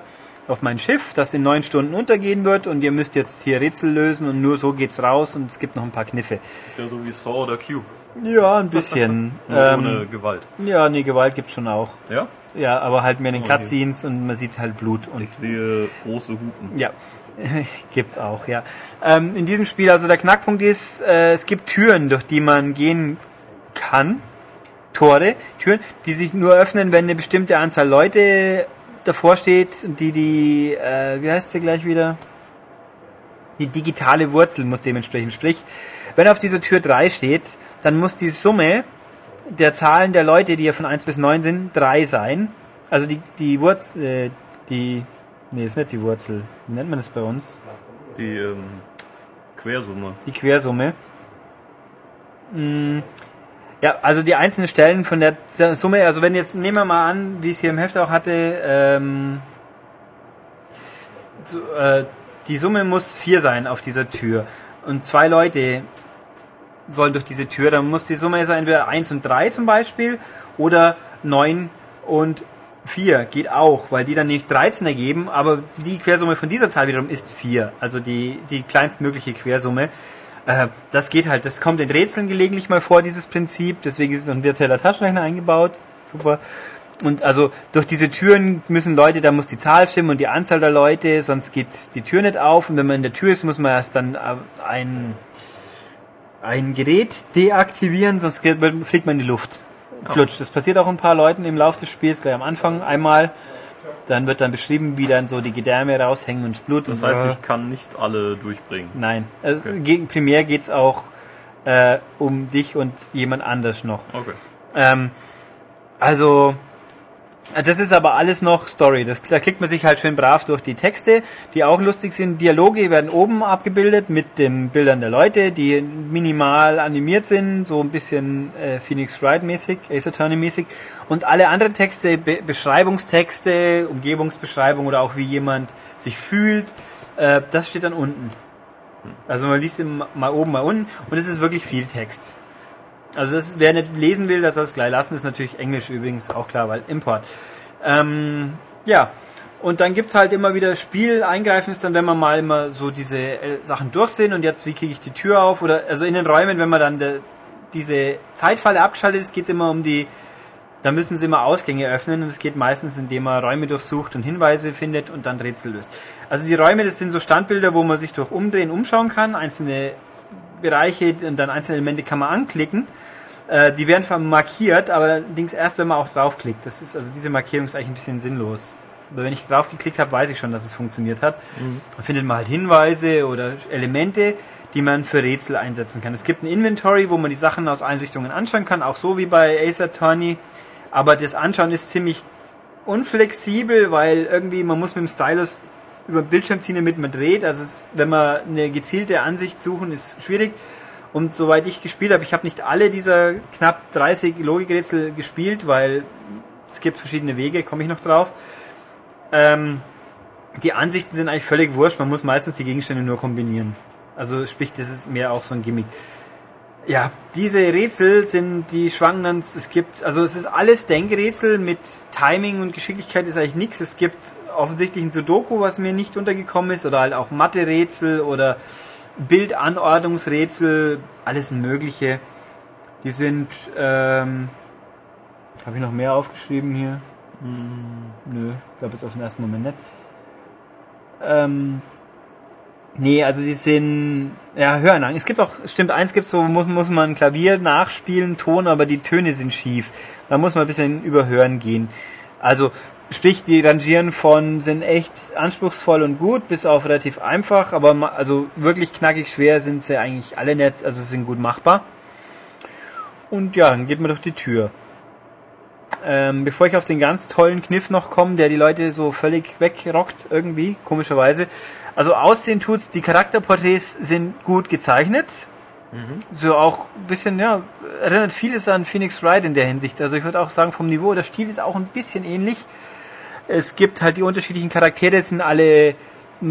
auf mein Schiff, das in neun Stunden untergehen wird und ihr müsst jetzt hier Rätsel lösen und nur so geht's raus und es gibt noch ein paar Kniffe. Ist ja so wie Saw oder Q. Ja, ein bisschen. Ähm, ohne Gewalt. ja, nee, Gewalt gibt's schon auch. Ja? Ja, aber halt mehr in den Okay. Cutscenes und man sieht halt Blut und Ich sehe große Hupen. ja, gibt's auch, ja. Ähm, in diesem Spiel, also der Knackpunkt ist, äh, es gibt Türen, durch die man gehen kann. Tore, Türen, die sich nur öffnen, wenn eine bestimmte Anzahl Leute davor steht und die die, äh, wie heißt sie gleich wieder? Die digitale Wurzel muss dementsprechend. Sprich, wenn auf dieser Tür 3 steht, dann muss die Summe der Zahlen der Leute, die ja von 1 bis 9 sind, 3 sein. Also die, die Wurzel, äh, die, nee, ist nicht die Wurzel. Wie nennt man das bei uns? Die ähm, Quersumme. Die Quersumme. Mm, Ja, also die einzelnen Stellen von der Summe, also wenn jetzt, nehmen wir mal an, wie ich es hier im Heft auch hatte, ähm, so, äh, die Summe muss 4 sein auf dieser Tür. Und zwei Leute sollen durch diese Tür, dann muss die Summe sein entweder 1 und 3 zum Beispiel oder 9 und 4 geht auch, weil die dann nicht 13 ergeben, aber die Quersumme von dieser Zahl wiederum ist 4, also die, die kleinstmögliche Quersumme. Äh, das geht halt, das kommt in Rätseln gelegentlich mal vor, dieses Prinzip, deswegen ist ein virtueller Taschenrechner eingebaut, super. Und also durch diese Türen müssen Leute, da muss die Zahl stimmen und die Anzahl der Leute, sonst geht die Tür nicht auf. Und wenn man in der Tür ist, muss man erst dann äh, ein, ein Gerät deaktivieren, sonst fliegt man in die Luft. Flutscht. Das passiert auch ein paar Leuten im Laufe des Spiels, gleich am Anfang einmal. Dann wird dann beschrieben, wie dann so die Gedärme raushängen und das Blut. Das heißt, ich kann nicht alle durchbringen. Nein. Also gegen, primär geht's auch äh, um dich und jemand anders noch. Okay. Ähm, also, das ist aber alles noch Story. Das, da klickt man sich halt schön brav durch die Texte, die auch lustig sind. Dialoge werden oben abgebildet mit den Bildern der Leute, die minimal animiert sind, so ein bisschen äh, Phoenix Wright mäßig, Ace Attorney mäßig. Und alle anderen Texte, Be Beschreibungstexte, Umgebungsbeschreibung oder auch wie jemand sich fühlt, äh, das steht dann unten. Also man liest immer mal oben, mal unten und es ist wirklich viel Text. Also das, wer nicht lesen will, der soll es gleich lassen. Ist natürlich Englisch übrigens auch klar, weil Import. Ähm, ja, und dann gibt's halt immer wieder Spiel. Eingreifen ist dann, wenn man mal immer so diese äh, Sachen durch und jetzt, wie kriege ich die Tür auf? Oder also in den Räumen, wenn man dann de, diese Zeitfalle abgeschaltet ist, geht's immer um die, da müssen sie immer Ausgänge öffnen und es geht meistens, indem man Räume durchsucht und Hinweise findet und dann Rätsel löst. Also die Räume, das sind so Standbilder, wo man sich durch Umdrehen umschauen kann, einzelne Bereiche und dann einzelne Elemente kann man anklicken. Äh, die werden zwar markiert, aber allerdings erst, wenn man auch draufklickt. Das ist, also diese Markierung ist eigentlich ein bisschen sinnlos. Aber wenn ich drauf geklickt habe, weiß ich schon, dass es funktioniert hat. Dann findet man halt Hinweise oder Elemente, die man für Rätsel einsetzen kann. Es gibt ein Inventory, wo man die Sachen aus allen Richtungen anschauen kann, auch so wie bei Ace Attorney. Aber das Anschauen ist ziemlich unflexibel, weil irgendwie man muss mit dem Stylus über den Bildschirm ziehen, damit man dreht. Also es, wenn man eine gezielte Ansicht suchen, ist schwierig. Und soweit ich gespielt habe, ich habe nicht alle dieser knapp 30 Logikrätsel gespielt, weil es gibt verschiedene Wege, komme ich noch drauf. Ähm, die Ansichten sind eigentlich völlig wurscht, man muss meistens die Gegenstände nur kombinieren. Also sprich, das ist mehr auch so ein Gimmick. Ja, diese Rätsel sind, die schwanken dann, es gibt, also es ist alles Denkrätsel mit Timing und Geschicklichkeit ist eigentlich nichts. Es gibt offensichtlich ein Sudoku, was mir nicht untergekommen ist, oder halt auch Mathe-Rätsel oder Bildanordnungsrätsel, alles mögliche. Die sind, ähm, habe ich noch mehr aufgeschrieben hier? Hm, nö, ich glaube jetzt auf den ersten Moment nicht. Ähm, nee, also die sind, ja, Hörenang. Es gibt auch, stimmt, eins gibt so, muss, muss man Klavier nachspielen, Ton, aber die Töne sind schief. Da muss man ein bisschen überhören gehen. Also, sprich, die Rangieren von sind echt anspruchsvoll und gut, bis auf relativ einfach, aber ma- also wirklich knackig schwer sind sie eigentlich alle nicht, also sind gut machbar. Und ja, dann geht man durch die Tür. Ähm, bevor ich auf den ganz tollen Kniff noch komme, der die Leute so völlig wegrockt irgendwie, komischerweise. Also aussehen tut's, die Charakterporträts sind gut gezeichnet. So auch ein bisschen, ja, erinnert vieles an Phoenix Wright in der Hinsicht. Also ich würde auch sagen, vom Niveau, der Stil ist auch ein bisschen ähnlich. Es gibt halt die unterschiedlichen Charaktere, sind alle,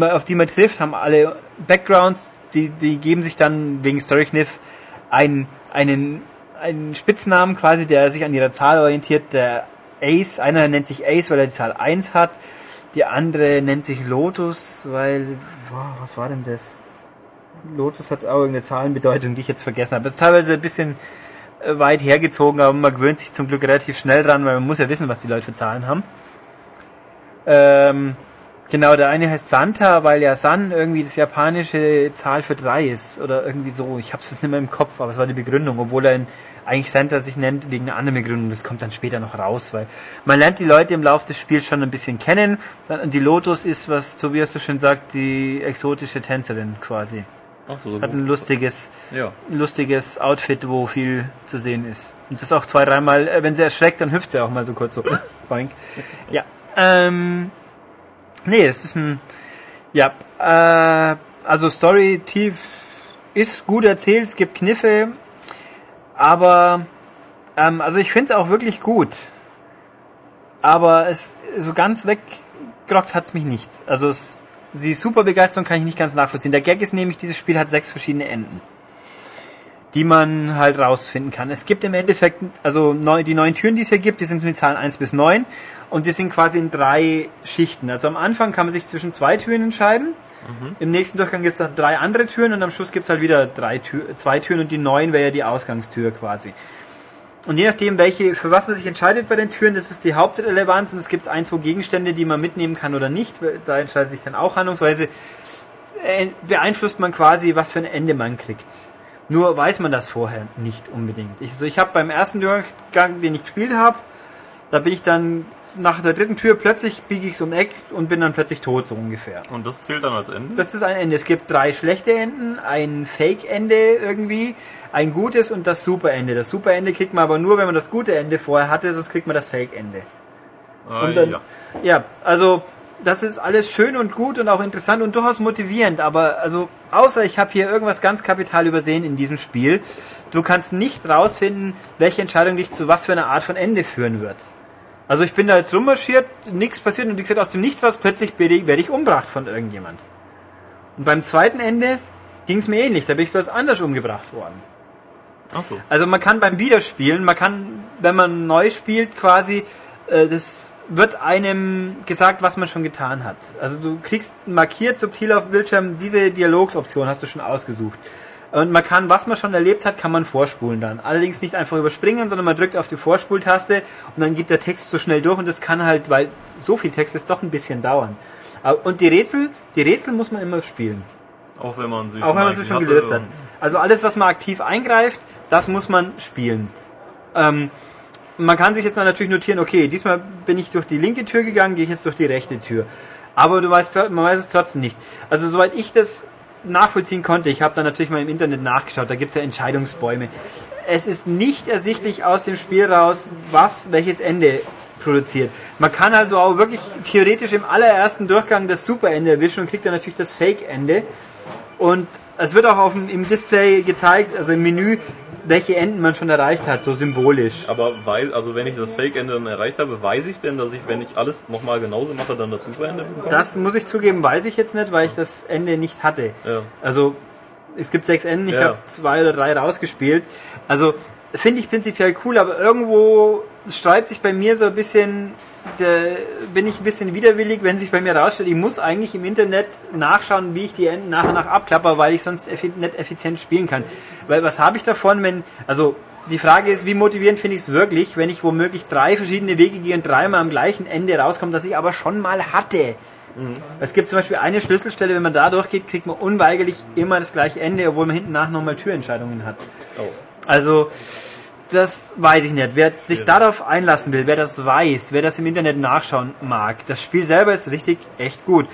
auf die man trifft, haben alle Backgrounds, die, die geben sich dann wegen Story Kniff einen, einen, einen Spitznamen quasi, der sich an ihrer Zahl orientiert. Der Ace, einer nennt sich Ace, weil er die Zahl 1 hat. Die andere nennt sich Lotus, weil, boah, was war denn das? Lotus hat auch irgendeine Zahlenbedeutung, die ich jetzt vergessen habe. Das ist teilweise ein bisschen äh, weit hergezogen, aber man gewöhnt sich zum Glück relativ schnell dran, weil man muss ja wissen, was die Leute für Zahlen haben. Ähm, genau, der eine heißt Santa, weil ja San irgendwie das japanische Zahl für drei ist oder irgendwie so. Ich habe es jetzt nicht mehr im Kopf, aber es war die Begründung, obwohl er in, eigentlich Santa sich nennt wegen einer anderen Begründung. Das kommt dann später noch raus, weil man lernt die Leute im Laufe des Spiels schon ein bisschen kennen. Dann, die Lotus ist, was Tobias so schön sagt, die exotische Tänzerin quasi. Ach so, Hat ein lustiges, Ja. lustiges Outfit, wo viel zu sehen ist. Und das auch zwei, dreimal, äh, wenn sie erschreckt, dann hüpft sie auch mal so kurz so. Boink. Ja. Ähm, nee, es ist ein, ja, äh, also Story tief ist gut erzählt, es gibt Kniffe, aber, ähm, also ich finde es auch wirklich gut. Aber es, so ganz weggerockt hat's mich nicht. Also es, die super Begeisterung kann ich nicht ganz nachvollziehen. Der Gag ist nämlich, dieses Spiel hat sechs verschiedene Enden, die man halt rausfinden kann. Es gibt im Endeffekt, also neu, die neun Türen, die es hier gibt, die sind die Zahlen 1 bis 9 und die sind quasi in drei Schichten. Also am Anfang kann man sich zwischen zwei Türen entscheiden. Im nächsten Durchgang gibt es dann drei andere Türen und am Schluss gibt es halt wieder drei Tür, zwei Türen und die neun wäre ja die Ausgangstür quasi. Und je nachdem, welche, für was man sich entscheidet bei den Türen, das ist die Hauptrelevanz und es gibt ein, zwei Gegenstände, die man mitnehmen kann oder nicht. Da entscheidet sich dann auch handlungsweise, äh, beeinflusst man quasi, was für ein Ende man kriegt. Nur weiß man das vorher nicht unbedingt. Ich, also ich habe beim ersten Durchgang, den ich gespielt habe, da bin ich dann nach der dritten Tür plötzlich biege ich so um Eck und bin dann plötzlich tot, so ungefähr. Und das zählt dann als Ende? Das ist ein Ende. Es gibt drei schlechte Enden, ein Fake-Ende irgendwie, ein gutes und das Super-Ende. Das Super-Ende kriegt man aber nur, wenn man das gute Ende vorher hatte, sonst kriegt man das Fake-Ende. Dann, ja. ja, also das ist alles schön und gut und auch interessant und durchaus motivierend, aber also außer ich habe hier irgendwas ganz kapital übersehen in diesem Spiel, du kannst nicht rausfinden, welche Entscheidung dich zu was für einer Art von Ende führen wird. Also ich bin da jetzt rummarschiert, nichts passiert und wie gesagt aus dem Nichts raus plötzlich werde ich, umgebracht von irgendjemand. Und beim zweiten Ende ging es mir ähnlich, da bin ich was anders umgebracht worden. Ach so. Also man kann beim Wiederspielen, man kann, wenn man neu spielt, quasi, äh, das wird einem gesagt, was man schon getan hat. Also du kriegst markiert subtil auf dem Bildschirm, diese Dialogsoption hast du schon ausgesucht. Und man kann, was man schon erlebt hat, kann man vorspulen dann. Allerdings nicht einfach überspringen, sondern man drückt auf die Vorspultaste und dann geht der Text so schnell durch und das kann halt, weil so viel Text ist, doch ein bisschen dauern. Und die Rätsel, die Rätsel muss man immer spielen. Auch wenn man sie Auch wenn man sie schon gelöst hat. Also alles, was man aktiv eingreift, das muss man spielen. Ähm, man kann sich jetzt dann natürlich notieren, okay, diesmal bin ich durch die linke Tür gegangen, gehe ich jetzt durch die rechte Tür. Aber du weißt, man weiß es trotzdem nicht. Also soweit ich das nachvollziehen konnte, ich habe dann natürlich mal im Internet nachgeschaut, da gibt es ja Entscheidungsbäume. Es ist nicht ersichtlich aus dem Spiel raus, was welches Ende produziert. Man kann also auch wirklich theoretisch im allerersten Durchgang das Superende erwischen und kriegt dann natürlich das Fake-Ende. Und es wird auch auf dem, im Display gezeigt, also im Menü, welche Enden man schon erreicht hat, so symbolisch. Aber weil, also wenn ich das Fake-Ende dann erreicht habe, weiß ich denn, dass ich, wenn ich alles nochmal genauso mache, dann das Super-Ende bekomme? Das muss ich zugeben, weiß ich jetzt nicht, weil ich das Ende nicht hatte. Ja. Also es gibt sechs Enden, ich Ja. habe zwei oder drei rausgespielt. Also finde ich prinzipiell cool, aber irgendwo sträubt sich bei mir so ein bisschen, bin ich ein bisschen widerwillig, wenn sich bei mir rausstellt, ich muss eigentlich im Internet nachschauen, wie ich die Enden nach und nach abklapper, weil ich sonst effi nicht effizient spielen kann. Weil was habe ich davon, wenn, also die Frage ist, wie motivierend finde ich es wirklich, wenn ich womöglich drei verschiedene Wege gehe und dreimal am gleichen Ende rauskomme, das ich aber schon mal hatte. Es gibt zum Beispiel eine Schlüsselstelle, wenn man da durchgeht, kriegt man unweigerlich immer das gleiche Ende, obwohl man hinten nach nochmal Türentscheidungen hat. Oh. Also, Das weiß ich nicht. Wer sich darauf einlassen will, wer das weiß, wer das im Internet nachschauen mag, das Spiel selber ist richtig echt gut.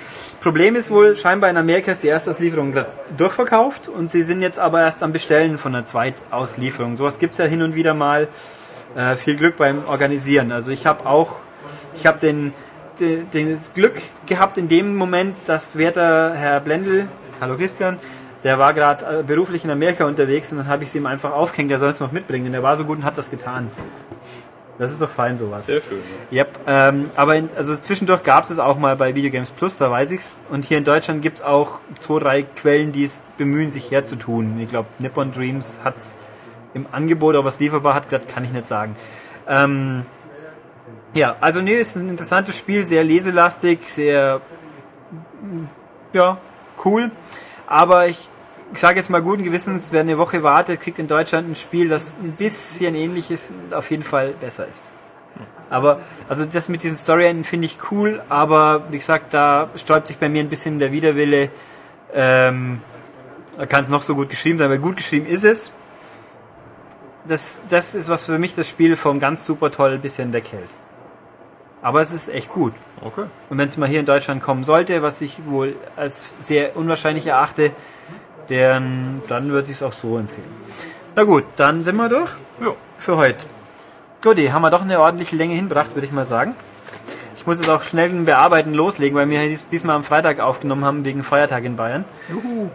Problem ist wohl, scheinbar in Amerika ist die Erstauslieferung gerade durchverkauft und sie sind jetzt aber erst am Bestellen von der Zweitauslieferung. Sowas gibt's ja hin und wieder mal. Äh, viel Glück beim Organisieren. Also ich habe auch, ich habe den, den, den das Glück gehabt in dem Moment, dass Werter Herr Blendl, hallo Christian, der war gerade äh, beruflich in Amerika unterwegs und dann habe ich sie ihm einfach aufgehängt, der soll es noch mitbringen. Und der war so gut und hat das getan. Das ist doch fein, sowas. Sehr schön. Yep, ähm, aber in, also zwischendurch gab es es auch mal bei Videogames Plus, da weiß ich's. Und hier in Deutschland gibt's auch zwei, drei Quellen, die es bemühen, sich herzutun. Ich glaube, Nippon Dreams hat's im Angebot, aber was lieferbar hat, das kann ich nicht sagen. Ähm, ja, also nee, es ist ein interessantes Spiel, sehr leselastig, sehr ja, cool. Aber ich, ich sage jetzt mal guten Gewissens, wer eine Woche wartet, kriegt in Deutschland ein Spiel, das ein bisschen ähnlich ist und auf jeden Fall besser ist. Aber, also das mit diesen Storyenden finde ich cool, aber wie gesagt, da sträubt sich bei mir ein bisschen der Widerwille. Ähm, da kann es noch so gut geschrieben sein, weil gut geschrieben ist es. Das, das ist, was für mich das Spiel vom ganz super toll bisschen weghält. Aber es ist echt gut. Okay. Und wenn es mal hier in Deutschland kommen sollte, was ich wohl als sehr unwahrscheinlich erachte, dann, dann würde ich es auch so empfehlen. Na gut, dann sind wir durch Ja. für heute. Gut, haben wir doch eine ordentliche Länge hinbracht, würde ich mal sagen. Ich muss jetzt auch schnell ein Bearbeiten loslegen, weil wir dies- diesmal am Freitag aufgenommen haben wegen Feiertag in Bayern.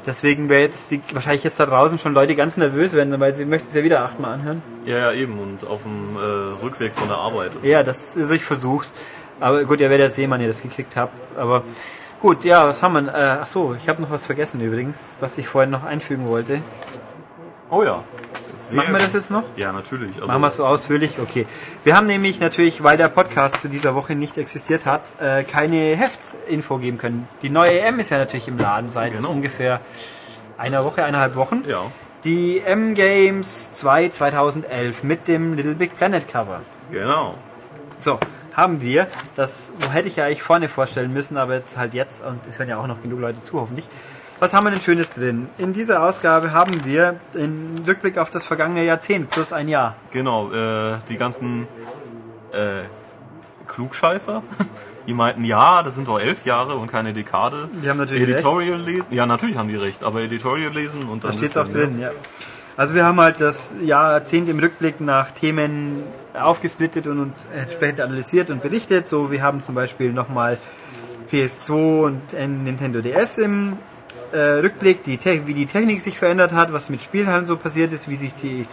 Deswegen wäre jetzt die, wahrscheinlich jetzt da draußen schon Leute ganz nervös werden, weil sie möchten es ja wieder achtmal anhören. Ja, ja, eben. Und auf dem äh, Rückweg von der Arbeit. Ja, das ist ich versucht. Aber gut, ihr werdet sehen, wann ihr das gekriegt habt. Aber gut, ja, was haben wir? Äh, ach so, ich habe noch was vergessen übrigens, was ich vorhin noch einfügen wollte. Oh ja. Sehr Machen wir das jetzt noch? Ja, natürlich. Also, Machen wir es so ausführlich? Okay. Wir haben nämlich natürlich, weil der Podcast zu dieser Woche nicht existiert hat, äh, keine Heftinfo geben können. Die neue M ist ja natürlich im Laden seit Genau. ungefähr einer Woche, eineinhalb Wochen. Ja. Die M Games 2 2011 mit dem Little Big Planet Cover. Genau. So, haben wir. Das hätte ich ja eigentlich vorne vorstellen müssen, aber jetzt halt jetzt und es hören ja auch noch genug Leute zu, hoffentlich. Was haben wir denn Schönes drin? In dieser Ausgabe haben wir einen Rückblick auf das vergangene Jahrzehnt plus ein Jahr. Genau, äh, die ganzen äh, Klugscheißer, die meinten, ja, das sind doch elf Jahre und keine Dekade. Die haben natürlich Editorial lesen. Ja, natürlich haben die recht, aber Editorial lesen und dann Da steht es auch drin, ja. Also wir haben halt das Jahrzehnt im Rückblick nach Themen aufgesplittet und, und entsprechend analysiert und berichtet. So, wir haben zum Beispiel nochmal PS2 und Nintendo DS im äh, Rückblick, die wie die Technik sich verändert hat, was mit Spielhallen so passiert ist, wie sich die,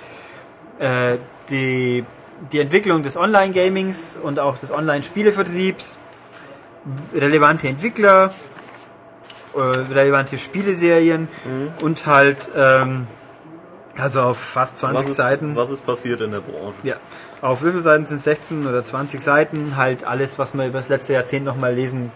äh, die, die Entwicklung des Online-Gamings und auch des Online-Spielevertriebs, relevante Entwickler, äh, relevante Spieleserien und halt ähm, also auf fast 20 was ist, Seiten. Was ist passiert in der Branche? Ja. Auf wie viele Seiten sind 16 oder 20 Seiten? Halt alles, was man über das letzte Jahrzehnt nochmal lesen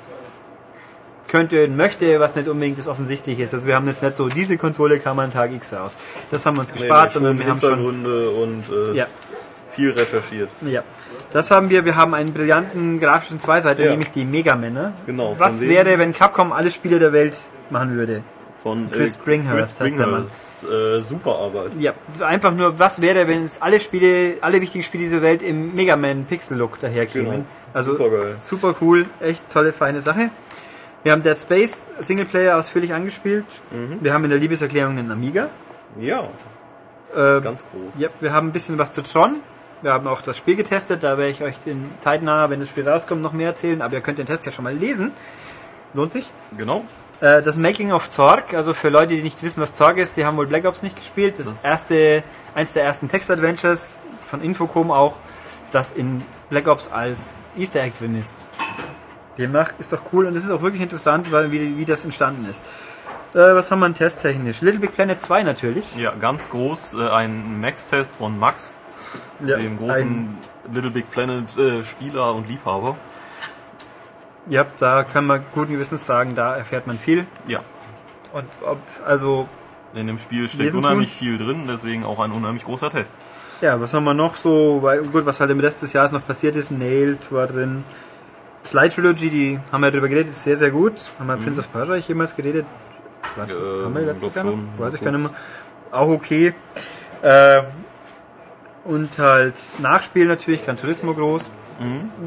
könnte und möchte, was nicht unbedingt das Offensichtliche ist. Also wir haben jetzt nicht so, diese Konsole kam an Tag X aus. Das haben wir uns gespart, sondern wir haben schon... Und äh, Ja, viel recherchiert. ja. Das haben wir. Wir haben einen brillanten grafischen Zweiseiter, Ja. nämlich die Megamänner. Genau, Was wäre, wenn Capcom alle Spiele der Welt machen würde? Von Chris äh, Chris heißt der Mann. Bringhurst. Äh, super Arbeit. Ja, einfach nur, was wäre, wenn es alle Spiele, alle wichtigen Spiele dieser Welt im Mega Man Pixel Look daherkämen? Genau. Also Supergeil. super cool, echt tolle, feine Sache. Wir haben Dead Space Singleplayer ausführlich angespielt. Mhm. Wir haben in der Liebeserklärung einen Amiga. Ja, Äh, ganz groß. ja, wir haben ein bisschen was zu Tron. Wir haben auch das Spiel getestet. Da werde ich euch den zeitnah, wenn das Spiel rauskommt, noch mehr erzählen. Aber ihr könnt den Test ja schon mal lesen. Lohnt sich. Genau. Äh, das Making of Zorg, also für Leute, die nicht wissen, was Zorg ist, die haben wohl Black Ops nicht gespielt. Das, Das- erste, eins der ersten Text-Adventures von Infocom auch, das in Black Ops als Easter Egg drin ist. Demnach ist doch cool und es ist auch wirklich interessant, weil, wie, wie das entstanden ist. Äh, was haben wir testtechnisch? Little Big Planet 2 natürlich. Ja, ganz groß. Äh, ein Max-Test von Max, dem großen Little Big Planet äh, Spieler und Liebhaber. Ja, da kann man guten Gewissens sagen, da erfährt man viel. Ja. Und ob, also, In dem Spiel steckt unheimlich viel drin, deswegen auch ein unheimlich großer Test. Ja, was haben wir noch so? Weil, gut, was halt im Rest des Jahres noch passiert ist, Nailed war drin. Slide Trilogy, die haben wir darüber geredet, ist sehr, sehr gut. Haben wir Prince of Persia jemals geredet? Was, Äh, haben wir letztes Jahr noch? Weiß ich gar nicht mehr. Auch okay. Äh, Und halt Nachspiel natürlich, Gran Turismo groß.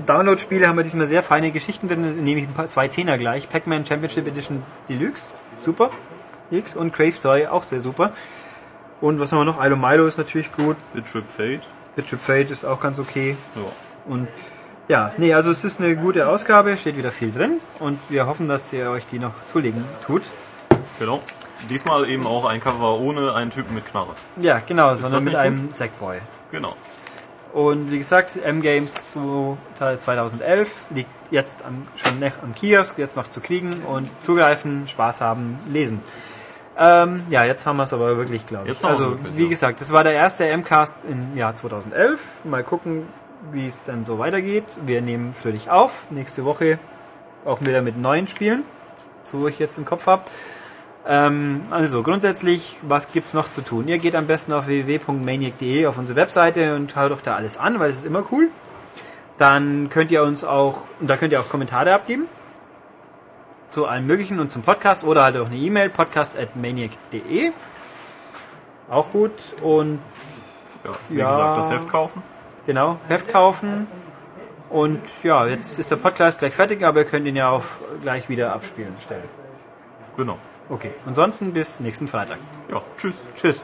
Download-Spiele haben wir diesmal sehr feine Geschichten drin, nehme ich ein paar, zwei Zehner gleich. Pac-Man Championship Edition Deluxe, super. X und Crave Toy, auch sehr super. Und was haben wir noch? Ilo Milo ist natürlich gut. Bittrip Fate. Bittrip Fate ist auch ganz okay. Ja. Und ja, nee, also es ist eine gute Ausgabe, steht wieder viel drin. Und wir hoffen, dass ihr euch die noch zulegen tut. Genau. Diesmal eben auch ein Cover ohne einen Typen mit Knarre. Ja, genau, sondern das mit einem Sackboy. Genau. Und wie gesagt, M-Games 2011 liegt jetzt am, schon noch am Kiosk, jetzt noch zu kriegen und zugreifen, Spaß haben, lesen. Ähm, ja, jetzt haben wir es aber wirklich, glaube ich. Jetzt Also, wirklich, wie ja. gesagt, das war der erste M-Cast im Jahr 2011. Mal gucken, wie es dann so weitergeht. Wir nehmen für dich auf. Nächste Woche auch wieder mit neuen Spielen, so ich jetzt im Kopf habe. Ähm, also grundsätzlich, was gibt's noch zu tun? Ihr geht am besten auf www.maniac.de auf unsere Webseite und schaut euch da alles an, weil es ist immer cool. Dann könnt ihr uns auch, und da könnt ihr auch Kommentare abgeben zu allem möglichen und zum Podcast oder halt auch eine E-Mail, podcast.maniac.de. Auch gut. Und Ja, wie Ja. gesagt, das Heft kaufen. genau, Heft kaufen. Und ja, jetzt ist der Podcast gleich fertig, aber ihr könnt ihn ja auch gleich wieder abspielen stellen. Genau. Okay, ansonsten bis nächsten Freitag. Ja, tschüss. Tschüss.